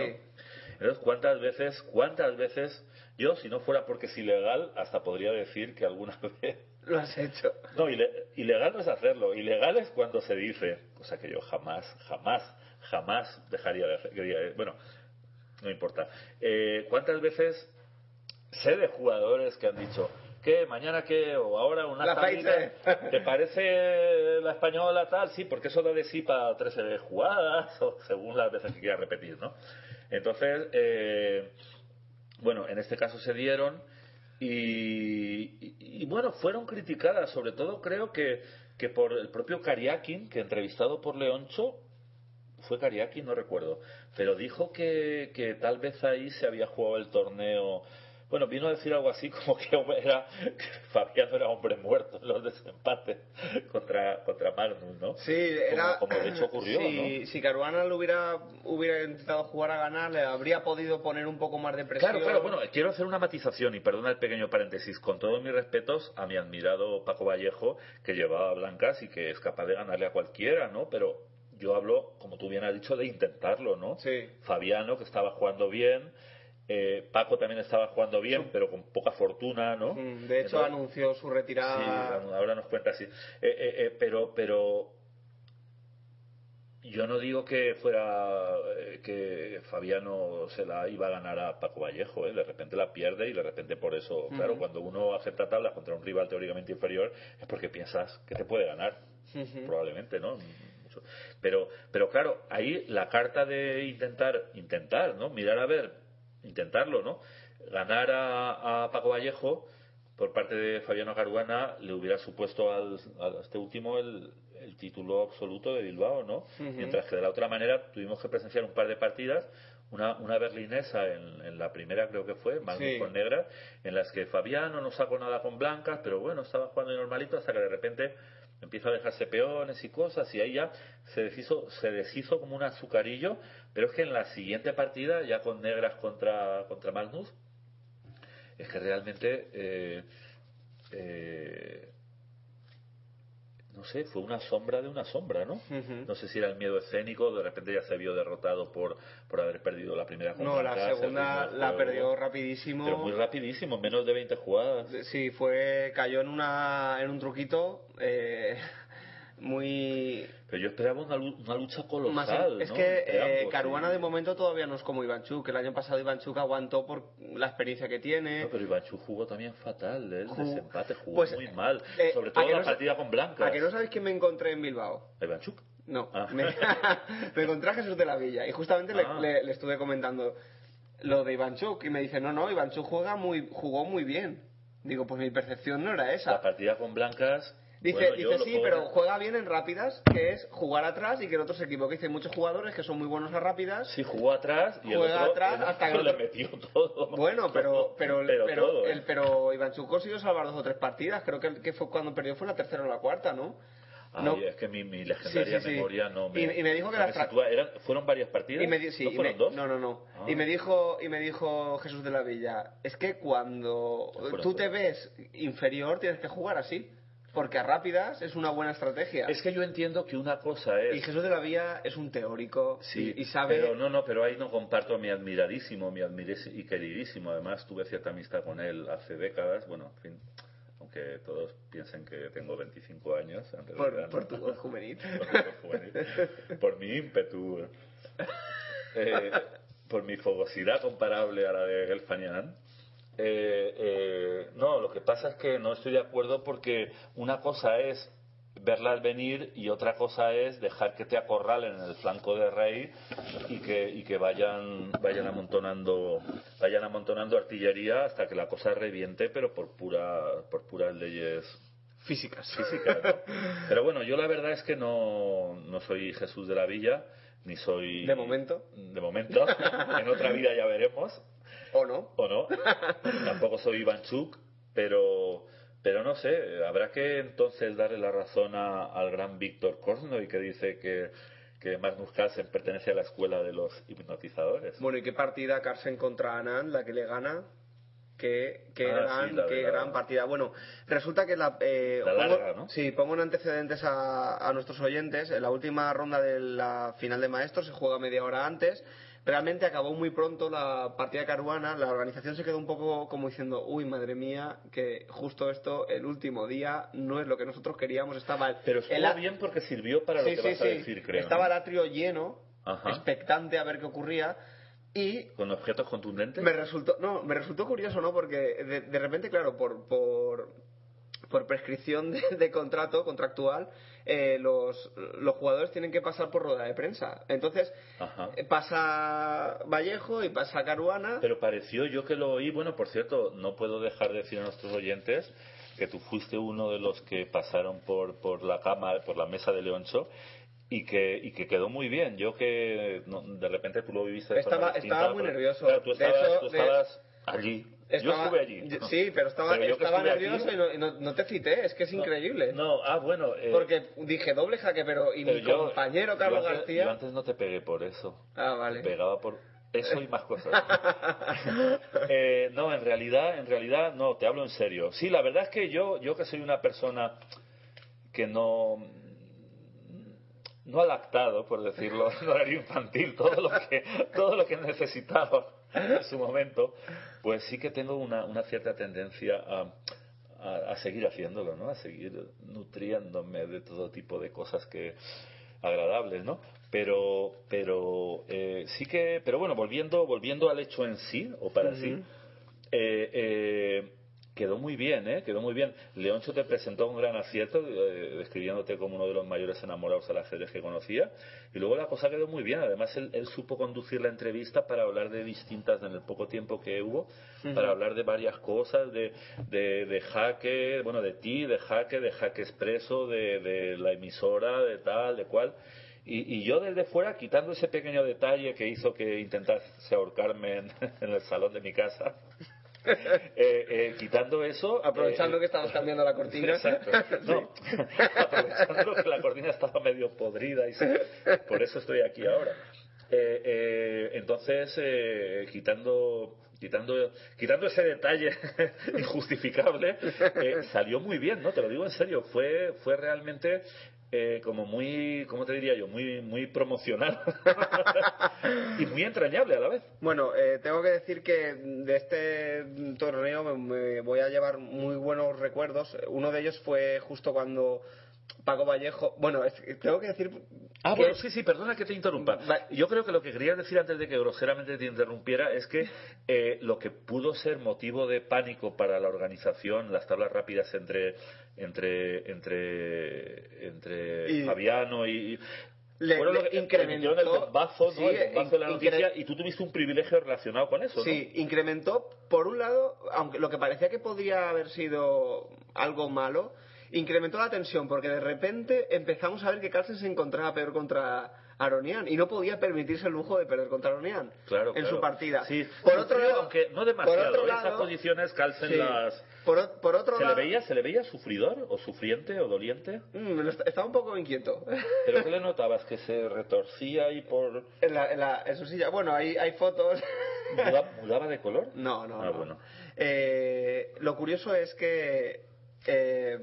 D: Entonces, ¿cuántas veces, cuántas veces, yo si no fuera porque es ilegal, hasta podría decir que alguna *laughs* vez
C: Lo has hecho.
D: no, ile- ilegal no es hacerlo. Ilegal es cuando se dice, cosa que yo jamás, jamás, jamás dejaría de hacer. Bueno, no importa. Eh, ¿Cuántas veces sé de jugadores que han dicho, ¿qué? ¿Mañana qué? ¿O ahora una
C: La. *laughs*
D: ¿Te parece la española tal? Sí, porque eso da de sí para tres jugadas, o según las veces que quiera repetir, ¿no? Entonces, eh, bueno, en este caso se dieron y, y- bueno, fueron criticadas, sobre todo creo que, que por el propio Kariakin, que entrevistado por Leoncho, fue Kariakin, no recuerdo, pero dijo que, que tal vez ahí se había jugado el torneo. Bueno, vino a decir algo así como que era que Fabiano era hombre muerto en los desempates contra, contra Magnus, ¿no?
C: Sí, era.
D: como, como de hecho ocurrió,
C: si,
D: ¿no?
C: si Caruana lo hubiera, hubiera intentado jugar a ganar, le habría podido poner un poco más de presión.
D: Claro, claro, bueno, quiero hacer una matización y perdona el pequeño paréntesis. Con todos mis respetos a mi admirado Paco Vallejo, que llevaba blancas y que es capaz de ganarle a cualquiera, ¿no? Pero yo hablo, como tú bien has dicho, de intentarlo, ¿no?
C: Sí.
D: Fabiano, que estaba jugando bien. Eh, Paco también estaba jugando bien, pero con poca fortuna, ¿no?
C: Mm, De hecho,
D: Entonces-
C: anunció su retirada.
D: Sí, ahora nos cuenta así. Eh, eh, eh, pero, pero yo no digo que fuera eh, que Fabiano se la iba a ganar a Paco Vallejo, ¿eh? de repente la pierde y de repente por eso, claro, cuando uno acepta tablas contra un rival teóricamente inferior es porque piensas que te puede ganar, probablemente, ¿no? Pero, pero claro, ahí la carta de intentar, intentar, ¿no? Mirar a ver, intentarlo, ¿no? Ganar a, a Paco Vallejo por parte de Fabiano Caruana le hubiera supuesto al, a este último el, el título absoluto de Bilbao, ¿no? Mientras que de la otra manera tuvimos que presenciar un par de partidas, una, una berlinesa en, en la primera creo que fue, más con negra, en las que Fabiano no sacó nada con blancas, pero bueno, estaba jugando normalito hasta que de repente empieza a dejarse peones y cosas y ahí ya se deshizo, se deshizo como un azucarillo, pero es que en la siguiente partida, ya con negras contra, contra Magnus, es que realmente eh, eh, no sé, fue una sombra de una sombra, ¿no? No sé si era el miedo escénico, de repente ya se vio derrotado por, por haber perdido la primera
C: No, la segunda la perdió rapidísimo.
D: Pero muy rapidísimo, menos de 20 jugadas.
C: Sí, fue, cayó en, una, en un truquito. Eh, muy
D: pero yo esperaba una, lucha colosal
C: es que eh, Caruana de momento todavía no es como Ivanchuk el año pasado Ivanchuk aguantó por la experiencia que tiene
D: no, pero Ivanchuk jugó también fatal ¿eh? el desempate jugó pues, muy mal eh, sobre todo la partida con Blanca
C: ¿a que no sabéis quién me encontré en Bilbao?
D: Ivanchuk?
C: no ah. *laughs* me, encontré a Jesús de la Villa y justamente ah. le, estuve comentando lo de Ivanchuk y me dice no, no, Ivanchuk juega muy, jugó muy bien digo pues mi percepción no era esa
D: la partida con Blancas
C: Dice, dice sí, pero juega bien en rápidas, que es jugar atrás y que el otro se equivoque. Dice, hay muchos jugadores que son muy buenos a rápidas.
D: Sí, jugó atrás y
C: juega
D: el
C: otro, atrás hasta *laughs* que
D: le metió todo.
C: Bueno, pero pero pero, pero, el, pero Iván consiguió salvar dos o tres partidas. Creo que, que fue cuando perdió fue la tercera o la cuarta, ¿no?
D: Ay, no. es que mi, mi legendaria memoria no me.
C: Y, me dijo que las
D: fueron varias partidas.
C: Y me, ¿No
D: fueron dos?
C: No, no, no. Y ah. me dijo y me dijo Jesús de la Villa, es que cuando tú te ves inferior tienes que jugar así. Porque a rápidas es una buena estrategia.
D: Es que yo entiendo que una cosa es.
C: Y Jesús de la Vía es un teórico sí, y, sabe.
D: Pero no, no, pero ahí no comparto mi admiradísimo, mi admiradísimo y queridísimo. Además, tuve cierta amistad con él hace décadas. Bueno, en fin, aunque todos piensen que tengo 25 años.
C: por, *laughs* por, tu voz juvenil.
D: por, mi ímpetu. Eh, por mi fogosidad comparable a la de Gelfanian. Eh, eh, no, lo que pasa es que no estoy de acuerdo porque una cosa es verlas venir y otra cosa es dejar que te acorralen en el flanco de rey y que, y que vayan vayan amontonando vayan amontonando artillería hasta que la cosa reviente pero por pura por puras leyes
C: físicas.
D: físicas *laughs* pero bueno yo la verdad es que no, no soy Jesús de la Villa ni soy
C: de momento
D: de momento. En otra vida ya veremos
C: ¿O no?
D: ¿O no? Tampoco soy Ivanchuk, pero, pero no sé, habrá que entonces darle la razón al gran Víctor y que dice que, que Magnus Carlsen pertenece a la escuela de los hipnotizadores.
C: Bueno, ¿y qué partida Carlsen contra Anand, la que le gana? Qué, qué, ah, gran, qué gran partida. Bueno, resulta que la. Eh,
D: pongo,
C: Sí, pongo en antecedentes a, a, nuestros oyentes. En la última ronda de la final de maestros se juega media hora antes realmente acabó muy pronto la partida caruana, la organización se quedó un poco como diciendo, uy, madre mía, que justo esto, el último día, no es lo que nosotros queríamos, estaba... El,
D: Pero estuvo bien porque sirvió para lo que vas a decir, creo.
C: Estaba el atrio lleno, expectante a ver qué ocurría, y
D: con objetos contundentes
C: me resultó no me resultó curioso no porque de, repente claro por por por prescripción de, contrato contractual eh, los, los jugadores tienen que pasar por rueda de prensa entonces eh, pasa Vallejo y pasa Caruana
D: pero pareció yo que lo oí bueno por cierto no puedo dejar de decir a nuestros oyentes que tú fuiste uno de los que pasaron por por la cama por la mesa de Leoncho y que, y que quedó muy bien. Yo que de repente tú lo viviste de
C: Estaba, estaba muy nervioso.
D: tú estabas, tú estabas allí yo estuve allí.
C: Sí, pero estaba, estaba nervioso y, no, no, te cité, es que es increíble.
D: No, ah, bueno.
C: Eh, Porque dije doble jaque, pero. Y mi compañero Carlos García.
D: Yo antes no te pegué por eso.
C: Ah, vale.
D: Te pegaba por eso y más cosas. *laughs* eh, no, en realidad, en realidad, no, te hablo en serio. Sí, la verdad es que yo, yo que soy una persona que no no ha lactado, por decirlo, no horario infantil, todo lo que todo lo que necesitaba en su momento, pues sí que tengo una, una cierta tendencia a, a, seguir haciéndolo, ¿no? A seguir nutriéndome de todo tipo de cosas que, agradables, ¿no? Pero, pero eh, sí que, pero bueno, volviendo, volviendo al hecho en sí, o para sí, eh, eh, quedó muy bien, ¿eh? Quedó muy bien. Leoncho te presentó un gran acierto, eh, describiéndote como uno de los mayores enamorados al ajedrez que conocía. Y luego la cosa quedó muy bien. Además, él, él supo conducir la entrevista para hablar de distintas, en el poco tiempo que hubo, para hablar de varias cosas, de, de, de jaque, bueno, de ti, de jaque, de jaque expreso, de, de la emisora, de tal, de cual. Y, y yo desde fuera, quitando ese pequeño detalle que hizo que intentase ahorcarme en, *laughs* en el salón de mi casa, *laughs* eh, eh, quitando eso.
C: Aprovechando
D: eh,
C: que estabas cambiando la cortina.
D: Exacto. *laughs* No, *laughs* aprovechando que la cortina estaba medio podrida y se- por eso estoy aquí ahora. Entonces, eh, quitando. Quitando, quitando ese detalle injustificable, eh, salió muy bien, ¿no? Te lo digo en serio, fue, fue realmente eh, como muy, ¿cómo te diría yo? Muy, muy promocional *laughs* y muy entrañable a la vez.
C: Bueno, eh, tengo que decir que de este torneo me, me voy a llevar muy buenos recuerdos. Uno de ellos fue justo cuando Paco Vallejo. Bueno, es tengo que decir.
D: Ah,
C: que-
D: bueno, sí, sí, perdona que te interrumpa.
C: Va-
D: Yo creo que lo que quería decir antes de que groseramente te interrumpiera es que eh, lo que pudo ser motivo de pánico para la organización, las tablas rápidas entre entre entre entre
C: Y-
D: Fabiano y
C: Le-
D: fueron lo
C: le
D: que
C: incrementó-
D: el bombazo, ¿no?
C: sí,
D: el bombazo de la noticia y tú tuviste un privilegio relacionado con eso, ¿no?
C: Sí, incrementó, por un lado, aunque lo que parecía que podría haber sido algo malo, incrementó la tensión, porque de repente empezamos a ver que Carlsen se encontraba peor contra Aronian y no podía permitirse el lujo de perder contra Aronian
D: Claro,
C: en
D: claro.
C: su partida.
D: Sí,
C: por otro lado,
D: aunque no
C: por
D: demasiado,
C: otro
D: esas posiciones calcen
C: sí.
D: las
C: por, por otro
D: ¿Se le veía se le veía sufridor o sufriente o doliente?
C: Mm, estaba un poco inquieto. *laughs*
D: ¿Pero qué le notabas? ¿Que se retorcía y por...
C: en, la, en, la- en su silla. Bueno, hay, hay fotos. *laughs*
D: ¿Mudaba, mudaba de color?
C: No, no,
D: Ah,
C: no.
D: bueno.
C: Eh, lo curioso es que eh,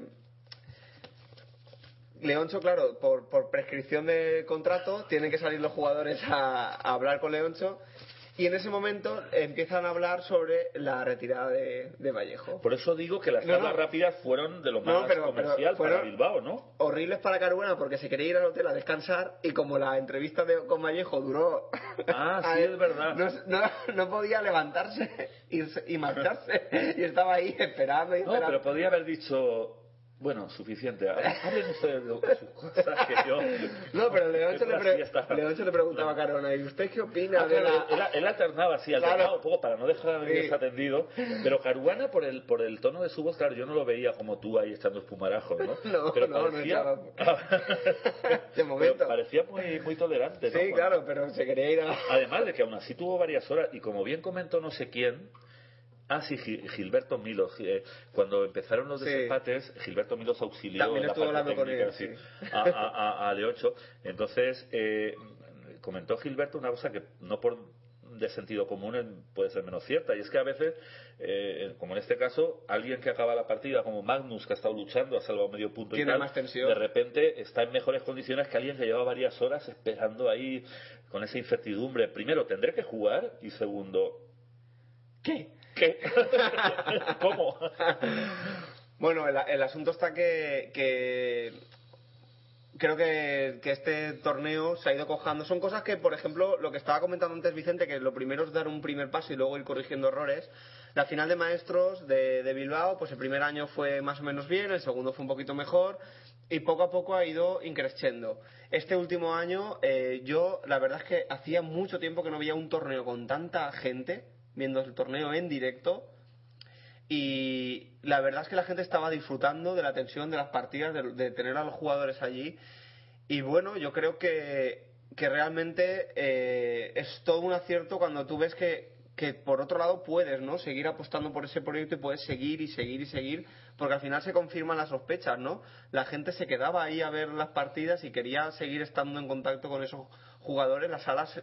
C: Leoncho, claro, por, por prescripción de contrato, tienen que salir los jugadores a, a hablar con Leoncho y en ese momento empiezan a hablar sobre la retirada de, de Vallejo.
D: Por eso digo que las
C: No,
D: tablas
C: no.
D: rápidas fueron de lo
C: No,
D: más
C: pero-
D: comercial
C: pero
D: para Bilbao, ¿no?
C: Horribles para Caruana porque se quería ir al hotel a descansar y como la entrevista de, con Vallejo duró...
D: Ah, *laughs* sí,
C: él,
D: es verdad.
C: No, no- no podía levantarse *laughs* y marcharse *laughs* y estaba ahí esperando y
D: No,
C: esperando.
D: pero podría haber dicho... Bueno, suficiente. *laughs* Hablen ustedes de sus cosas que yo... *laughs*
C: No, pero Leoncho le, pre- le preguntaba a Carona, ¿y usted qué opina
D: Ah,
C: de
D: claro,
C: la...?
D: él, él alternaba
C: Claro.
D: alternaba un poco para no dejar
C: Sí.
D: desatendido. Pero Caruana, por el, por el tono de su voz, claro, yo no lo veía como tú ahí echando espumarajos, ¿no? *laughs*
C: No,
D: pero
C: no, no
D: parecía,
C: De momento.
D: Pero parecía muy, muy tolerante, ¿no?
C: Sí, claro, pero se quería ir a...
D: Además de que aún así tuvo varias horas, y como bien comentó no sé quién, ah, sí, Gi- Gilberto Milos, eh, cuando empezaron los
C: Sí.
D: desempates, Gilberto Milos auxilió
C: También
D: en la
C: estuvo
D: parte
C: hablando con
D: técnica,
C: él,
D: sí,
C: sí.
D: a, a, a- a Leocho. Entonces, eh, comentó Gilberto una cosa que no por de sentido común puede ser menos cierta y es que a veces eh, como en este caso alguien que acaba la partida como Magnus que ha estado luchando ha salvado medio punto
C: Tiene
D: y tal
C: más tensión.
D: de repente está en mejores condiciones que alguien que lleva varias horas esperando ahí con esa incertidumbre primero tendré que jugar y segundo
C: ¿Qué?
D: ¿Qué? *laughs* ¿cómo?
C: Bueno, el, el asunto está que, que creo que, que este torneo se ha ido cojando. Son cosas que, por ejemplo, lo que estaba comentando antes Vicente, que lo primero es dar un primer paso y luego ir corrigiendo errores. La final de maestros de, de Bilbao, pues el primer año fue más o menos bien, el segundo fue un poquito mejor y poco a poco ha ido increciendo. Este último año, eh, yo la verdad es que hacía mucho tiempo que no veía un torneo con tanta gente viendo el torneo en directo y la verdad es que la gente estaba disfrutando de la tensión de las partidas, de, tener a los jugadores allí. Y bueno, yo creo que, que realmente eh, es todo un acierto cuando tú ves que, que por otro lado puedes ¿no? seguir apostando por ese proyecto y puedes seguir y seguir y seguir, porque al final se confirman las sospechas, ¿no? La gente se quedaba ahí a ver las partidas y quería seguir estando en contacto con esos jugadores. Las salas,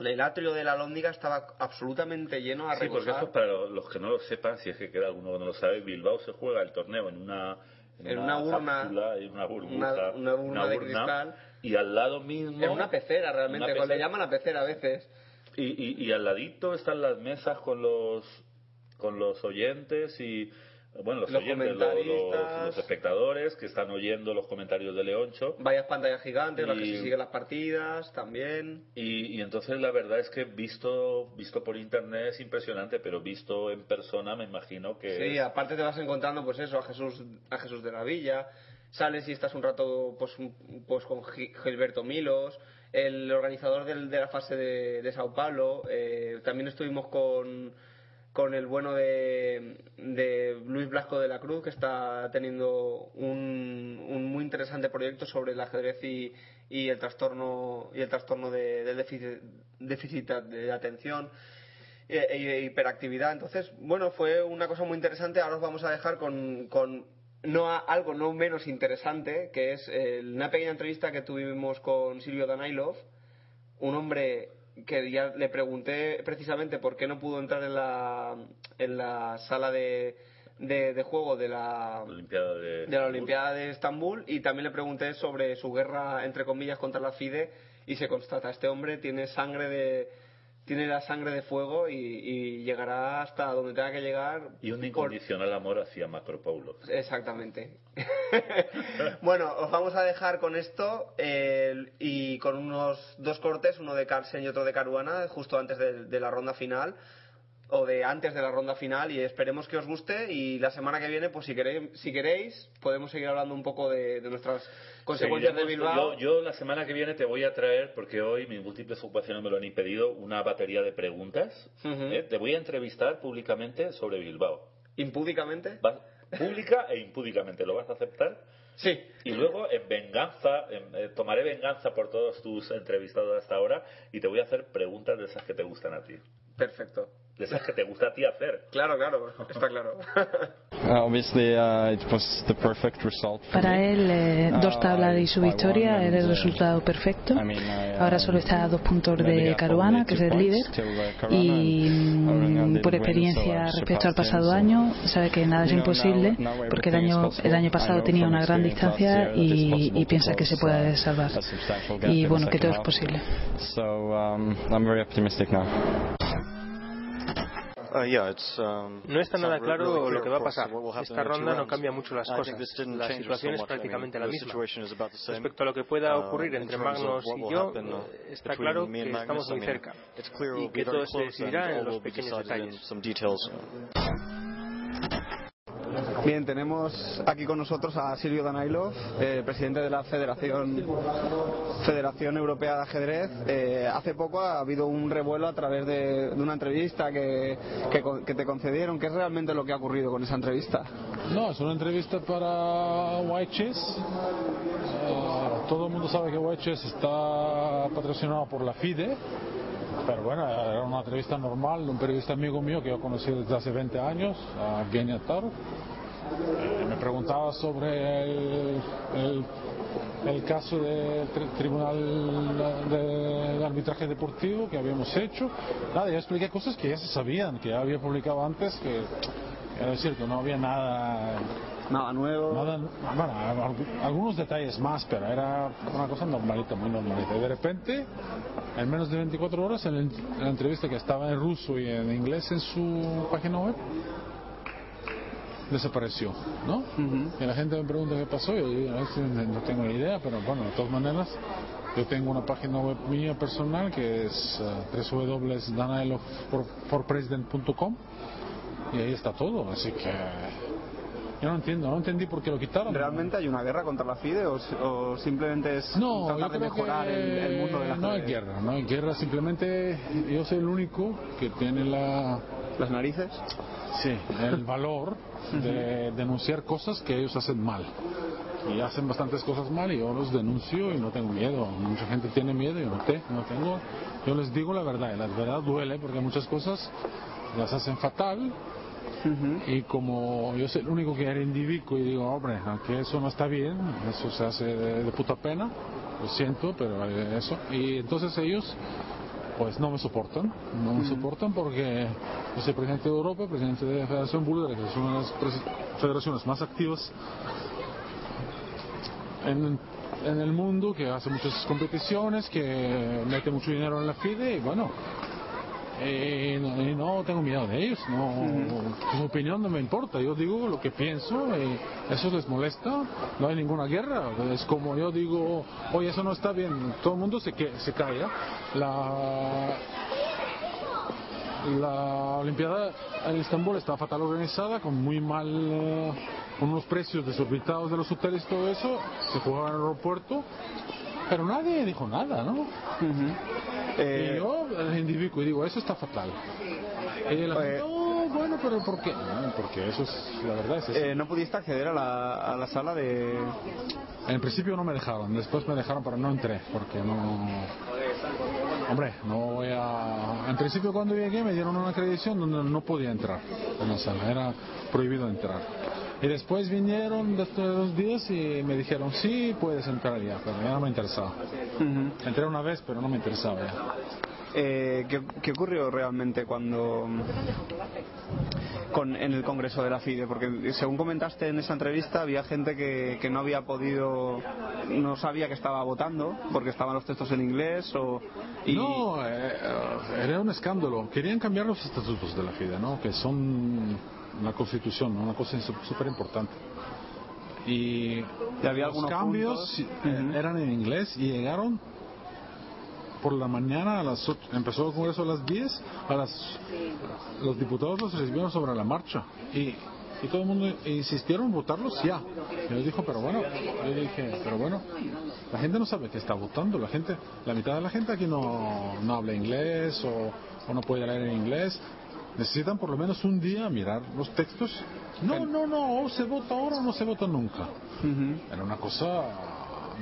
C: el atrio de la Lóndiga estaba absolutamente lleno a
D: Sí, porque eso es para lo- los que no lo sepan, si es que queda alguno que no lo sabe, Bilbao se juega el torneo en una,
C: En una urna,
D: cápsula, en una burbuja,
C: una- una urna de cristal.
D: y al lado mismo...
C: Es una pecera realmente,
D: Una
C: le llaman a pecera a veces.
D: Y, y, y al ladito están las mesas con los con los oyentes y bueno, los,
C: Los
D: oyentes, los- los,
C: comentaristas.
D: los espectadores que están oyendo los comentarios de Leoncho.
C: Varias pantallas gigantes, las que se siguen las partidas también.
D: Y, y entonces la verdad es que visto visto por internet es impresionante, pero visto en persona me imagino que
C: Sí,
D: es-
C: aparte te vas encontrando pues eso, a Jesús, a Jesús de la Villa, sales y estás un rato pues, pues con Gi- Gilberto Milos, el organizador del- de la fase de, de Sao Paulo, eh, también estuvimos con, con el bueno de, de Luis Blasco de la Cruz, que está teniendo un, un muy interesante proyecto sobre el ajedrez y, y el trastorno y el trastorno de, del déficit, de atención e, e- hiperactividad. Entonces, bueno, fue una cosa muy interesante. Ahora os vamos a dejar con, con no a- algo no menos interesante, que es eh, una pequeña entrevista que tuvimos con Silvio Danailov, un hombre que ya le pregunté precisamente por qué no pudo entrar en la, en la sala de, de, de juego de la,
D: Olimpiada de,
C: de la Olimpiada de Estambul y también le pregunté sobre su guerra entre comillas contra la FIDE y se constata este hombre tiene sangre de tiene la sangre de fuego y, y llegará hasta donde tenga que llegar
D: y un
C: por-
D: incondicional amor hacia Macropoulos.
C: exactamente *laughs* bueno os vamos a dejar con esto eh, y con unos dos cortes uno de Carlsen y otro de Caruana justo antes de, de la ronda final o de antes de la ronda final y esperemos que os guste y la semana que viene pues si queréis si queréis podemos seguir hablando un poco de, de nuestras consecuencias de Bilbao
D: Yo, yo la semana que viene te voy a traer, porque hoy mis múltiples ocupaciones me lo han impedido, una batería de preguntas.
C: Ujú.
D: ¿eh? Te voy a entrevistar públicamente sobre Bilbao.
C: impúdicamente
D: Pública e impúdicamente. ¿Lo vas a aceptar?
C: sí
D: Y luego, en venganza, en- eh, tomaré venganza por todos tus entrevistados hasta ahora y te voy a hacer preguntas de esas que te gustan a ti.
C: perfecto
D: De esas que te gusta a ti hacer.
C: claro claro está claro *laughs*
J: obviously, it was the perfect result for
K: Para él, eh, dos
J: Uh,
K: tablas y su victoria era el
J: and, uh,
K: resultado perfecto.
J: I mean, I, uh,
K: Ahora solo está a dos puntos de Caruana, que es
J: two
K: el
J: points
K: líder. Y mm, por
J: win,
K: experiencia respecto al pasado año, sabe que nada es
J: You know, now-
K: imposible,
J: now
K: porque el año, el año pasado tenía una gran distancia y, y piensa que se puede salvar. Y bueno, que todo es
J: second half.
K: posible.
J: So um.
L: No está nada claro lo que va a pasar. Esta ronda no cambia mucho las cosas. La situación es prácticamente la misma. Respecto a lo que pueda ocurrir entre Magnus y yo, está claro que estamos muy cerca y que todo se decidirá en los pequeños detalles.
M: Bien, tenemos aquí con nosotros a Silvio Danailov, eh, presidente de la Federación, Federación Europea de Ajedrez. Eh, hace poco ha habido un revuelo a través de, una entrevista que, que que te concedieron. ¿Qué es realmente lo que ha ocurrido con esa entrevista?
N: No, es una entrevista para White Chess. Eh, todo el mundo sabe que White Chess está patrocinado por la FIDE. Pero bueno, era una entrevista normal de un periodista amigo mío que yo conocí desde hace 20 años, a Evgeny Atar. Eh, me preguntaba sobre el, el- el caso del tri- Tribunal de, de Arbitraje Deportivo que habíamos hecho. Nada, yo expliqué cosas que ya se sabían, que ya había publicado antes, que quiero decir que no había nada
M: Nada nuevo.
N: Nada, bueno, algu- algunos detalles más, pero era una cosa normalita, muy normalita. Y de repente, en menos de 24 horas, en, en la entrevista que estaba en ruso y en inglés en su página web, desapareció, ¿no? Y la gente me pregunta qué pasó, yo digo, "Ay, sí, no tengo ni idea, pero bueno, de todas maneras, yo tengo una página web mía personal que es uh, www.danailofforpresident.com y ahí está todo, así que yo no entiendo, no entendí por qué lo quitaron.
M: ¿Realmente hay una guerra contra la FIDE o, o simplemente es
N: No,
M: tratar de mejorar
N: que
M: el, el mundo de la
N: no hay guerra, no hay guerra, simplemente yo soy el único que tiene la...
M: ¿Las narices?
N: Sí, el valor de denunciar cosas que ellos hacen mal. Y hacen bastantes cosas mal y yo los denuncio y no tengo miedo. Mucha gente tiene miedo y yo no, te, no tengo. Yo les digo la verdad y la verdad duele porque muchas cosas las hacen fatal y como yo soy el único que individuo y digo, hombre, aunque eso no está bien, eso se hace de, de puta pena, lo siento, pero eh, eso. Y entonces ellos, pues no me soportan, no me soportan porque yo soy presidente de Europa, presidente de la Federación Búlgara, que es una de las federaciones más activas en, en el mundo, que hace muchas competiciones, que mete mucho dinero en la FIDE y bueno, y no, tengo miedo de ellos, no, su opinión no me importa, yo digo lo que pienso y eso les molesta, no hay ninguna guerra, es como yo digo, oye, eso no está bien, todo el mundo se, se calla, la, la Olimpiada en Estambul está fatal organizada, con muy mal, eh, con unos precios desorbitados de los hoteles y todo eso, se jugaba en el aeropuerto, pero nadie dijo nada, ¿no? y yo individuo y digo, eso está fatal. Y la gente, oh, bueno, pero ¿por qué? porque eso es, la verdad es
C: eh, ¿No pudiste acceder a la, a la sala de...?
N: En principio no me dejaron, después me dejaron, pero no entré, porque no... Hombre, no voy a... En principio cuando llegué me dieron una acreditación donde no podía entrar en la sala, era prohibido entrar. Y después vinieron después de dos días y me dijeron, sí, puedes entrar ya, pero ya no me interesaba. Entré una vez, pero no me interesaba ya.
C: Eh, ¿qué, ocurrió realmente cuando con, en el Congreso de la FIDE? Porque según comentaste en esa entrevista, había gente que, que no había podido, no sabía que estaba votando porque estaban los textos en inglés o...
N: No, eh, era un escándalo. Querían cambiar los estatutos de la FIDE, ¿no? Que son una constitución, una cosa súper importante. Y,
C: había
N: los cambios eh, eran en inglés y llegaron por la mañana a las empezó el congreso a las 10 a las los diputados los recibieron sobre la marcha y, y todo el mundo insistieron en votarlos ya. Y yo dijo pero bueno yo dije pero bueno la gente no sabe que está votando la gente la mitad de la gente aquí no, no habla inglés o, o no puede leer en inglés necesitan por lo menos un día mirar los textos. No, no, no, o se vota ahora o no se vota nunca. Era una cosa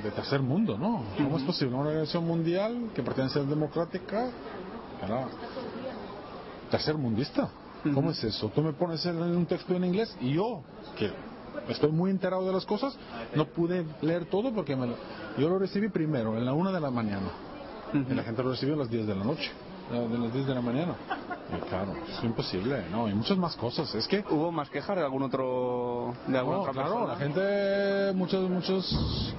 N: de tercer mundo, ¿no? ¿Cómo es posible? Una organización mundial que pertenece a la democrática era tercer mundista. ¿Cómo es eso? Tú me pones en un texto en inglés y yo, que estoy muy enterado de las cosas, no pude leer todo porque yo lo recibí primero, en la una de la mañana. Y la gente lo recibió a las 10 de la noche de las 10 de la mañana. *laughs* claro, es imposible, ¿no? Y muchas más cosas. Es que
C: hubo más quejas de algún otro de alguna
N: no, claro, la gente muchos muchos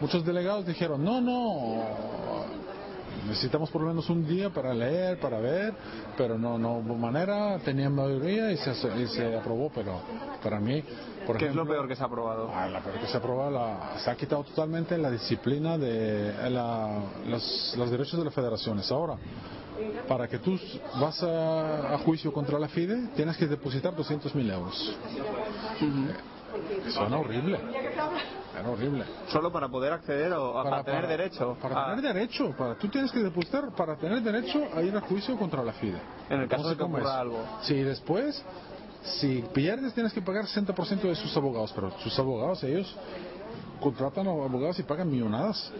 N: muchos delegados dijeron, "No, no, necesitamos por lo menos un día para leer, para ver, pero no, no hubo manera, tenían mayoría y se, y se aprobó, pero para mí, por
C: ¿Qué es lo peor que se ha aprobado?
N: Ah, la peor que se ha aprobado, la, se ha quitado totalmente la disciplina de la, los, los derechos de las federaciones. Ahora, para que tú vas a, juicio contra la FIDE, tienes que depositar 200 mil euros. Suena horrible. Era horrible.
C: Solo para poder acceder o para, tener derecho.
N: Para tener derecho. Para, tú tienes que depositar para tener derecho a ir a juicio contra la FIDE.
C: En el caso de que ocurra algo.
N: Sí, después, si pierdes, tienes que pagar 60% de sus abogados. Pero sus abogados, ellos contratan a abogados y pagan millonadas.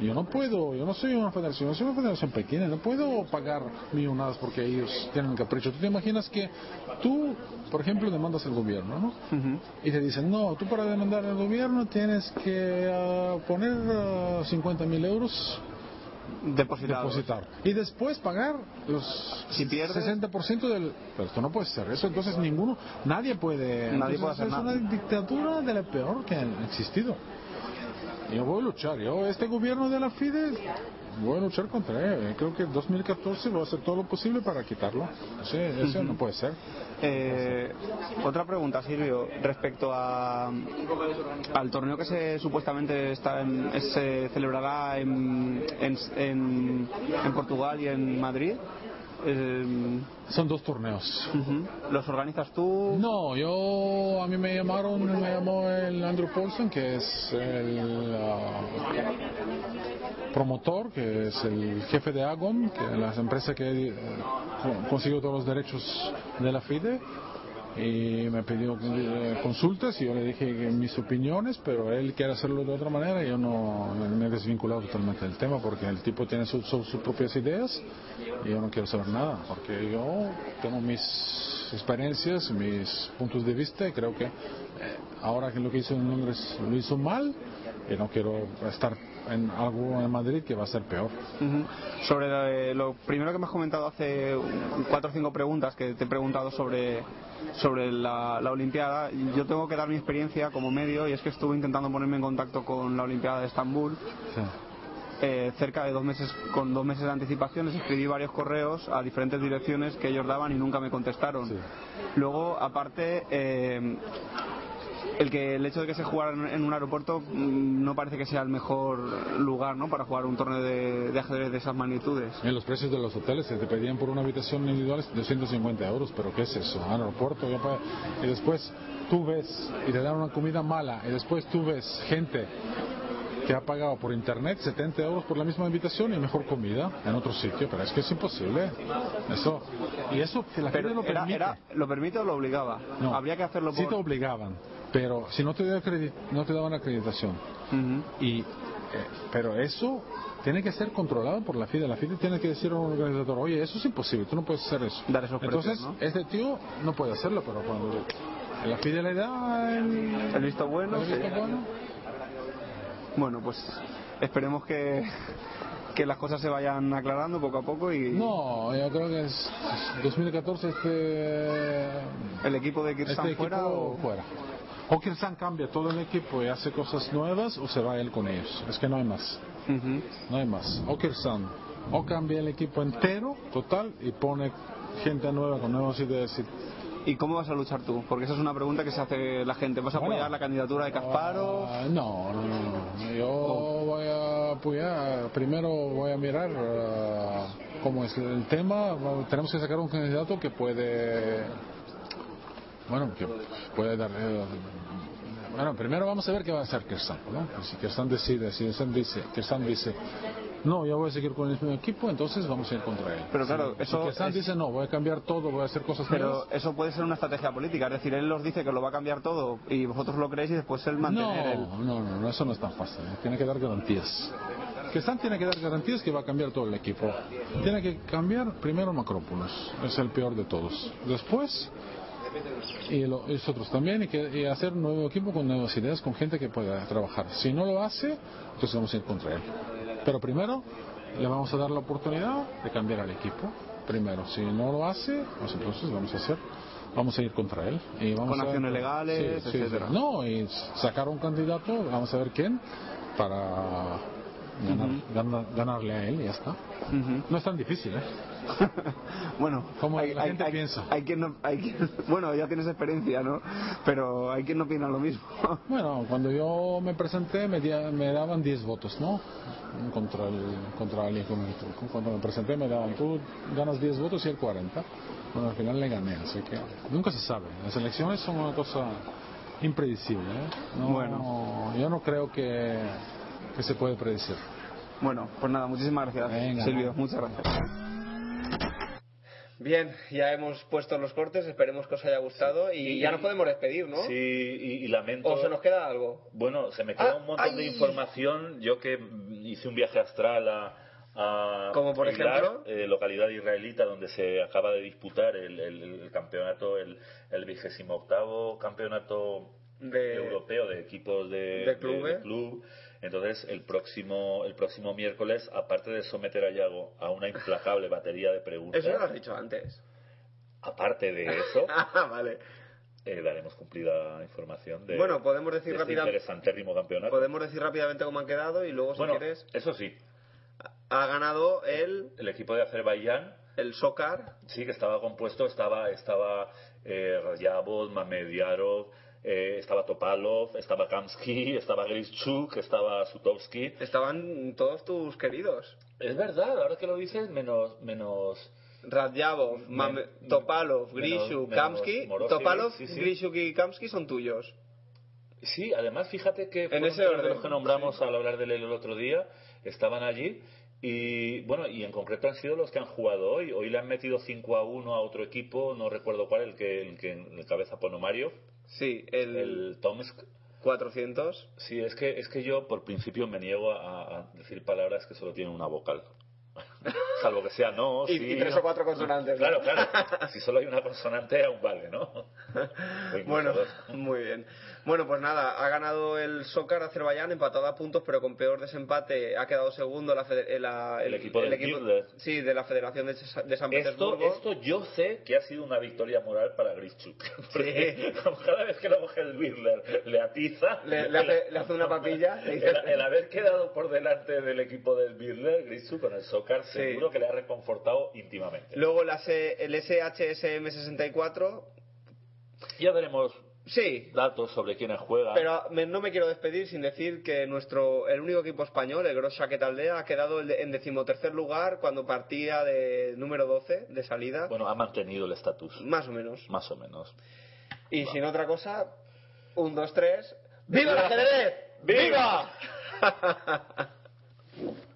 N: Yo no puedo, yo no soy una federación, yo soy una federación pequeña, no puedo pagar millonadas porque ellos tienen capricho. ¿Tú te imaginas que tú, por ejemplo, demandas al gobierno, ¿no? Y te dicen, no, tú para demandar al gobierno tienes que ah, poner 50 ah, mil euros depositar y después pagar los
C: si
N: 60% del pero esto no puede ser eso entonces ninguno nadie puede.
C: Nadie puede hacer
N: es
C: una
N: dictadura de la peor que ha existido yo voy a luchar. Yo, este gobierno de la FIDE, voy a luchar contra él. Creo que en 2014 voy a hacer todo lo posible para quitarlo. Sí, eso no puede ser.
C: Eh, otra pregunta, Silvio, respecto a, al torneo que se supuestamente está se celebrará en, en, en Portugal y en Madrid.
N: Eh, Son dos torneos.
C: ¿Los organizas tú?
N: No, yo a mí me llamaron, me llamó el Andrew Paulson, que es el ah, promotor, que es el jefe de Agon, que es la empresa que eh, consiguió todos los derechos de la FIDE y me pidió consultas y yo le dije mis opiniones, pero él quiere hacerlo de otra manera y yo no me he desvinculado totalmente del tema porque el tipo tiene sus propias ideas y yo no quiero saber nada porque yo tengo mis experiencias, mis puntos de vista y creo que eh, ahora que lo que hizo en Londres lo hizo mal y no quiero estar en algo en Madrid que va a ser peor.
C: Sobre lo, primero que me has comentado hace cuatro o cinco preguntas que te he preguntado sobre, sobre la, la, Olimpiada, yo tengo que dar mi experiencia como medio y es que estuve intentando ponerme en contacto con la Olimpiada de Estambul. eh, cerca de dos meses, con dos meses de anticipación, les escribí varios correos a diferentes direcciones que ellos daban y nunca me contestaron. Luego, aparte, eh, el que el hecho de que se jugara en un aeropuerto mm, no parece que sea el mejor lugar ¿no? para jugar un torneo de, ajedrez de esas magnitudes.
N: En los precios de los hoteles se te pedían por una habitación individual 250 euros, pero ¿qué es eso? Aeropuerto, y después tú ves y te dan una comida mala, y después tú ves gente que ha pagado por internet 70 euros por la misma invitación y mejor comida en otro sitio, pero es que es imposible. Eso, y eso, la gente lo permite.
C: ¿Lo permite o lo obligaba? No, Habría que hacerlo
N: por... Sí te obligaban, pero si no te, no te daban acreditación. y, eh, pero eso tiene que ser controlado por la FIDE. La FIDE tiene que decir a un organizador, oye, eso es imposible, tú no puedes hacer eso.
C: Dar esos
N: Entonces, este tío no puede hacerlo, pero cuando la FIDE le da el,
C: el visto bueno, el visto bueno bueno, pues esperemos que, que las cosas se vayan aclarando poco a poco y
N: no yo creo que es 2014 este
C: el equipo de Kirsan
N: este
C: fuera
N: o fuera o Kirsan cambia todo el equipo y hace cosas nuevas o se va él con ellos es que no hay más no hay más o Kirsan o cambia el equipo entero total y pone gente nueva con nuevas ideas y
C: ¿Y cómo vas a luchar tú? Porque esa es una pregunta que se hace la gente. ¿Vas a apoyar la candidatura de Casparo?
N: Ah, no, no, no, Yo voy a apoyar, primero voy a mirar uh, cómo es el tema. Tenemos que sacar un candidato que puede, bueno, que puede dar... Eh, bueno, primero vamos a ver qué va a hacer Kirsan, ¿no? Si Kirsan decide, si Kirsan dice, Kirsan dice no, yo voy a seguir con el mismo equipo, entonces vamos a ir contra él.
C: Pero claro, eso.
N: dice, no, voy a cambiar todo, voy a hacer cosas
C: Pero eso puede ser una estrategia política, es decir, él los dice que lo va a cambiar todo y vosotros lo creéis y después él mantener
N: no, No, no, no, eso no es tan fácil. ¿eh? Tiene que dar garantías. Stan tiene que dar garantías que va a cambiar todo el equipo. Tiene que cambiar primero Macrópolis, es el peor de todos. Después y los otros también y, que, hacer un nuevo equipo con nuevas ideas, con gente que pueda trabajar. Si no lo hace, entonces vamos a ir contra él. Pero primero le vamos a dar la oportunidad de cambiar al equipo. Primero, si no lo hace, pues entonces vamos a hacer vamos a ir contra él y vamos
C: con acciones legales etcétera
N: no y sacar un candidato vamos a ver quién para ganarle a él y ya está no es tan difícil ¿eh? *laughs*
C: bueno,
N: como la gente piensa.
C: Hay quien no, hay *laughs* bueno, ya tienes experiencia, ¿no? Pero hay quien no opina lo mismo. *laughs*
N: bueno, cuando yo me presenté me, me daban 10 votos, ¿no? Contra el contra alguien Cuando me presenté me daban, tú ganas 10 votos y el 40. Bueno, al final le gané, así que nunca se sabe. Las elecciones son una cosa impredecible. ¿eh? No, bueno. yo no creo que, que se puede predecir.
C: Bueno, pues nada, muchísimas gracias, Silvio. Muchas gracias. Bien, ya hemos puesto los cortes, esperemos que os haya gustado y ya nos podemos despedir, ¿no?
D: Sí, y, lamento.
C: ¿O se nos queda algo?
D: Bueno, se me queda ah, un montón de información. Yo que hice un viaje astral a.
C: Como por ejemplo.
D: Eh, localidad israelita donde se acaba de disputar el, campeonato, el, vigésimo octavo campeonato europeo de equipos de,
C: de,
D: club entonces, el próximo, el próximo miércoles, aparte de someter a Yago a una implacable batería de preguntas.
C: Eso lo has dicho antes.
D: Aparte de eso. *laughs*
C: ah, vale.
D: Eh, daremos cumplida información de.
C: Bueno, podemos decir
D: este
C: rápidamente.
D: campeonato.
C: Podemos decir rápidamente cómo han quedado y luego, si quieres.
D: Eso sí.
C: Ha ganado el.
D: El equipo de Azerbaiyán.
C: El Sokar.
D: Sí, que estaba compuesto. Estaba, estaba eh, Rayabov, Mamediarov, eh, estaba Topalov, estaba Kamsky, *laughs* estaba Grischuk, estaba Sutovsky.
C: Estaban todos tus queridos.
D: Es verdad, ahora que lo dices, menos... menos
C: Radjabov, Topalov, Grishuk, Kamsky. Topalov, Grishuk y Kamsky son tuyos.
D: Sí, además fíjate que en ese orden de los que nombramos al hablar de él el otro día, estaban allí y bueno, y en concreto han sido los que han jugado hoy. Hoy le han metido 5 a 1 a otro equipo, no recuerdo cuál, el que, el que el cabeza Ponomario.
C: Sí, el,
D: el Tomsk.
C: 400.
D: Sí, es que, es que yo por principio me niego a, decir palabras que solo tienen una vocal. *laughs* Salvo que sea no,
C: y,
D: sí.
C: Y tres o cuatro consonantes.
D: Claro, claro. si solo hay una consonante, aún vale, ¿no? *laughs*
C: bueno, muy bien. Bueno, pues nada, ha ganado el Soccer Azerbaiyán, empatado a puntos, pero con peor desempate ha quedado segundo la, la
D: el, equipo, del equipo
C: Sí, de la Federación de, de San
D: esto,
C: Petersburgo.
D: Esto yo sé que ha sido una victoria moral para Grischuk. *laughs* Porque cada vez que lo coge el Birler le atiza.
C: Le, le, hace, le hace, una *laughs* papilla.
D: el, el, haber quedado por delante del equipo del Birler, Grischuk con el Soccer, seguro que le ha reconfortado íntimamente.
C: Luego el SHSM 64.
D: Ya veremos
C: Sí.
D: Datos sobre quiénes juegan.
C: Pero me, no me quiero despedir sin decir que nuestro el único equipo español, el Gros Aldea, ha quedado en decimotercer lugar cuando partía de número 12 de salida.
D: Bueno, ha mantenido el estatus.
C: Más o menos.
D: Más o menos.
C: Y sin otra cosa, un, dos, tres. ¡Viva el ajedrez! ¡Viva! *laughs*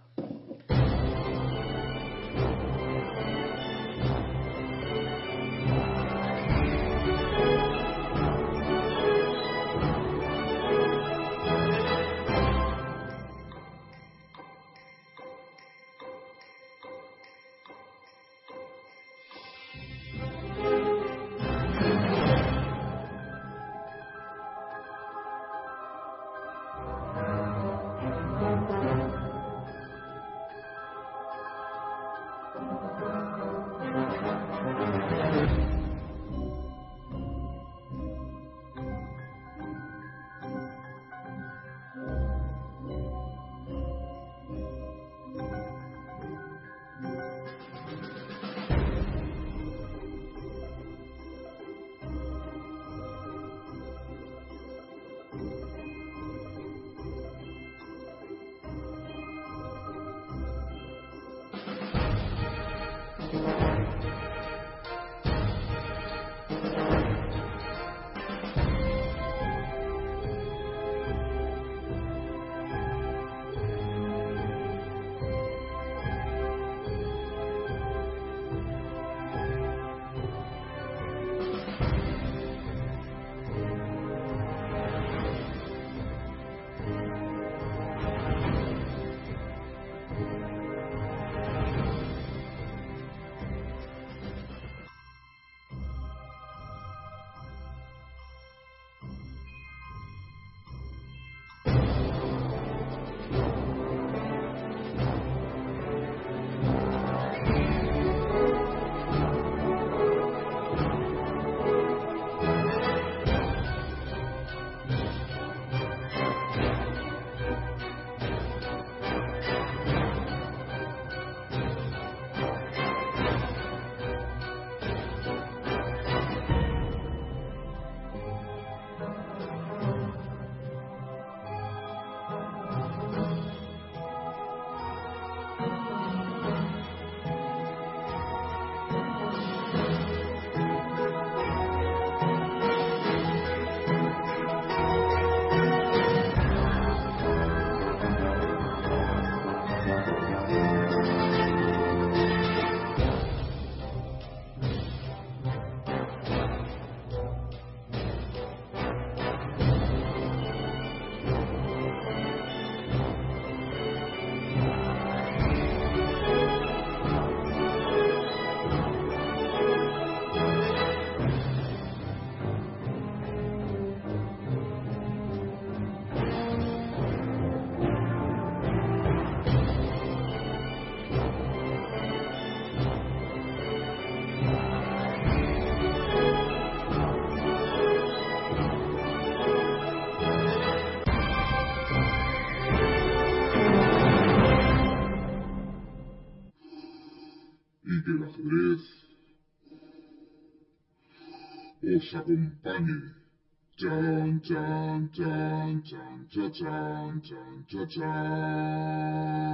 O: company. Dun, dun, dun, dun, dun, dun, dun, dun.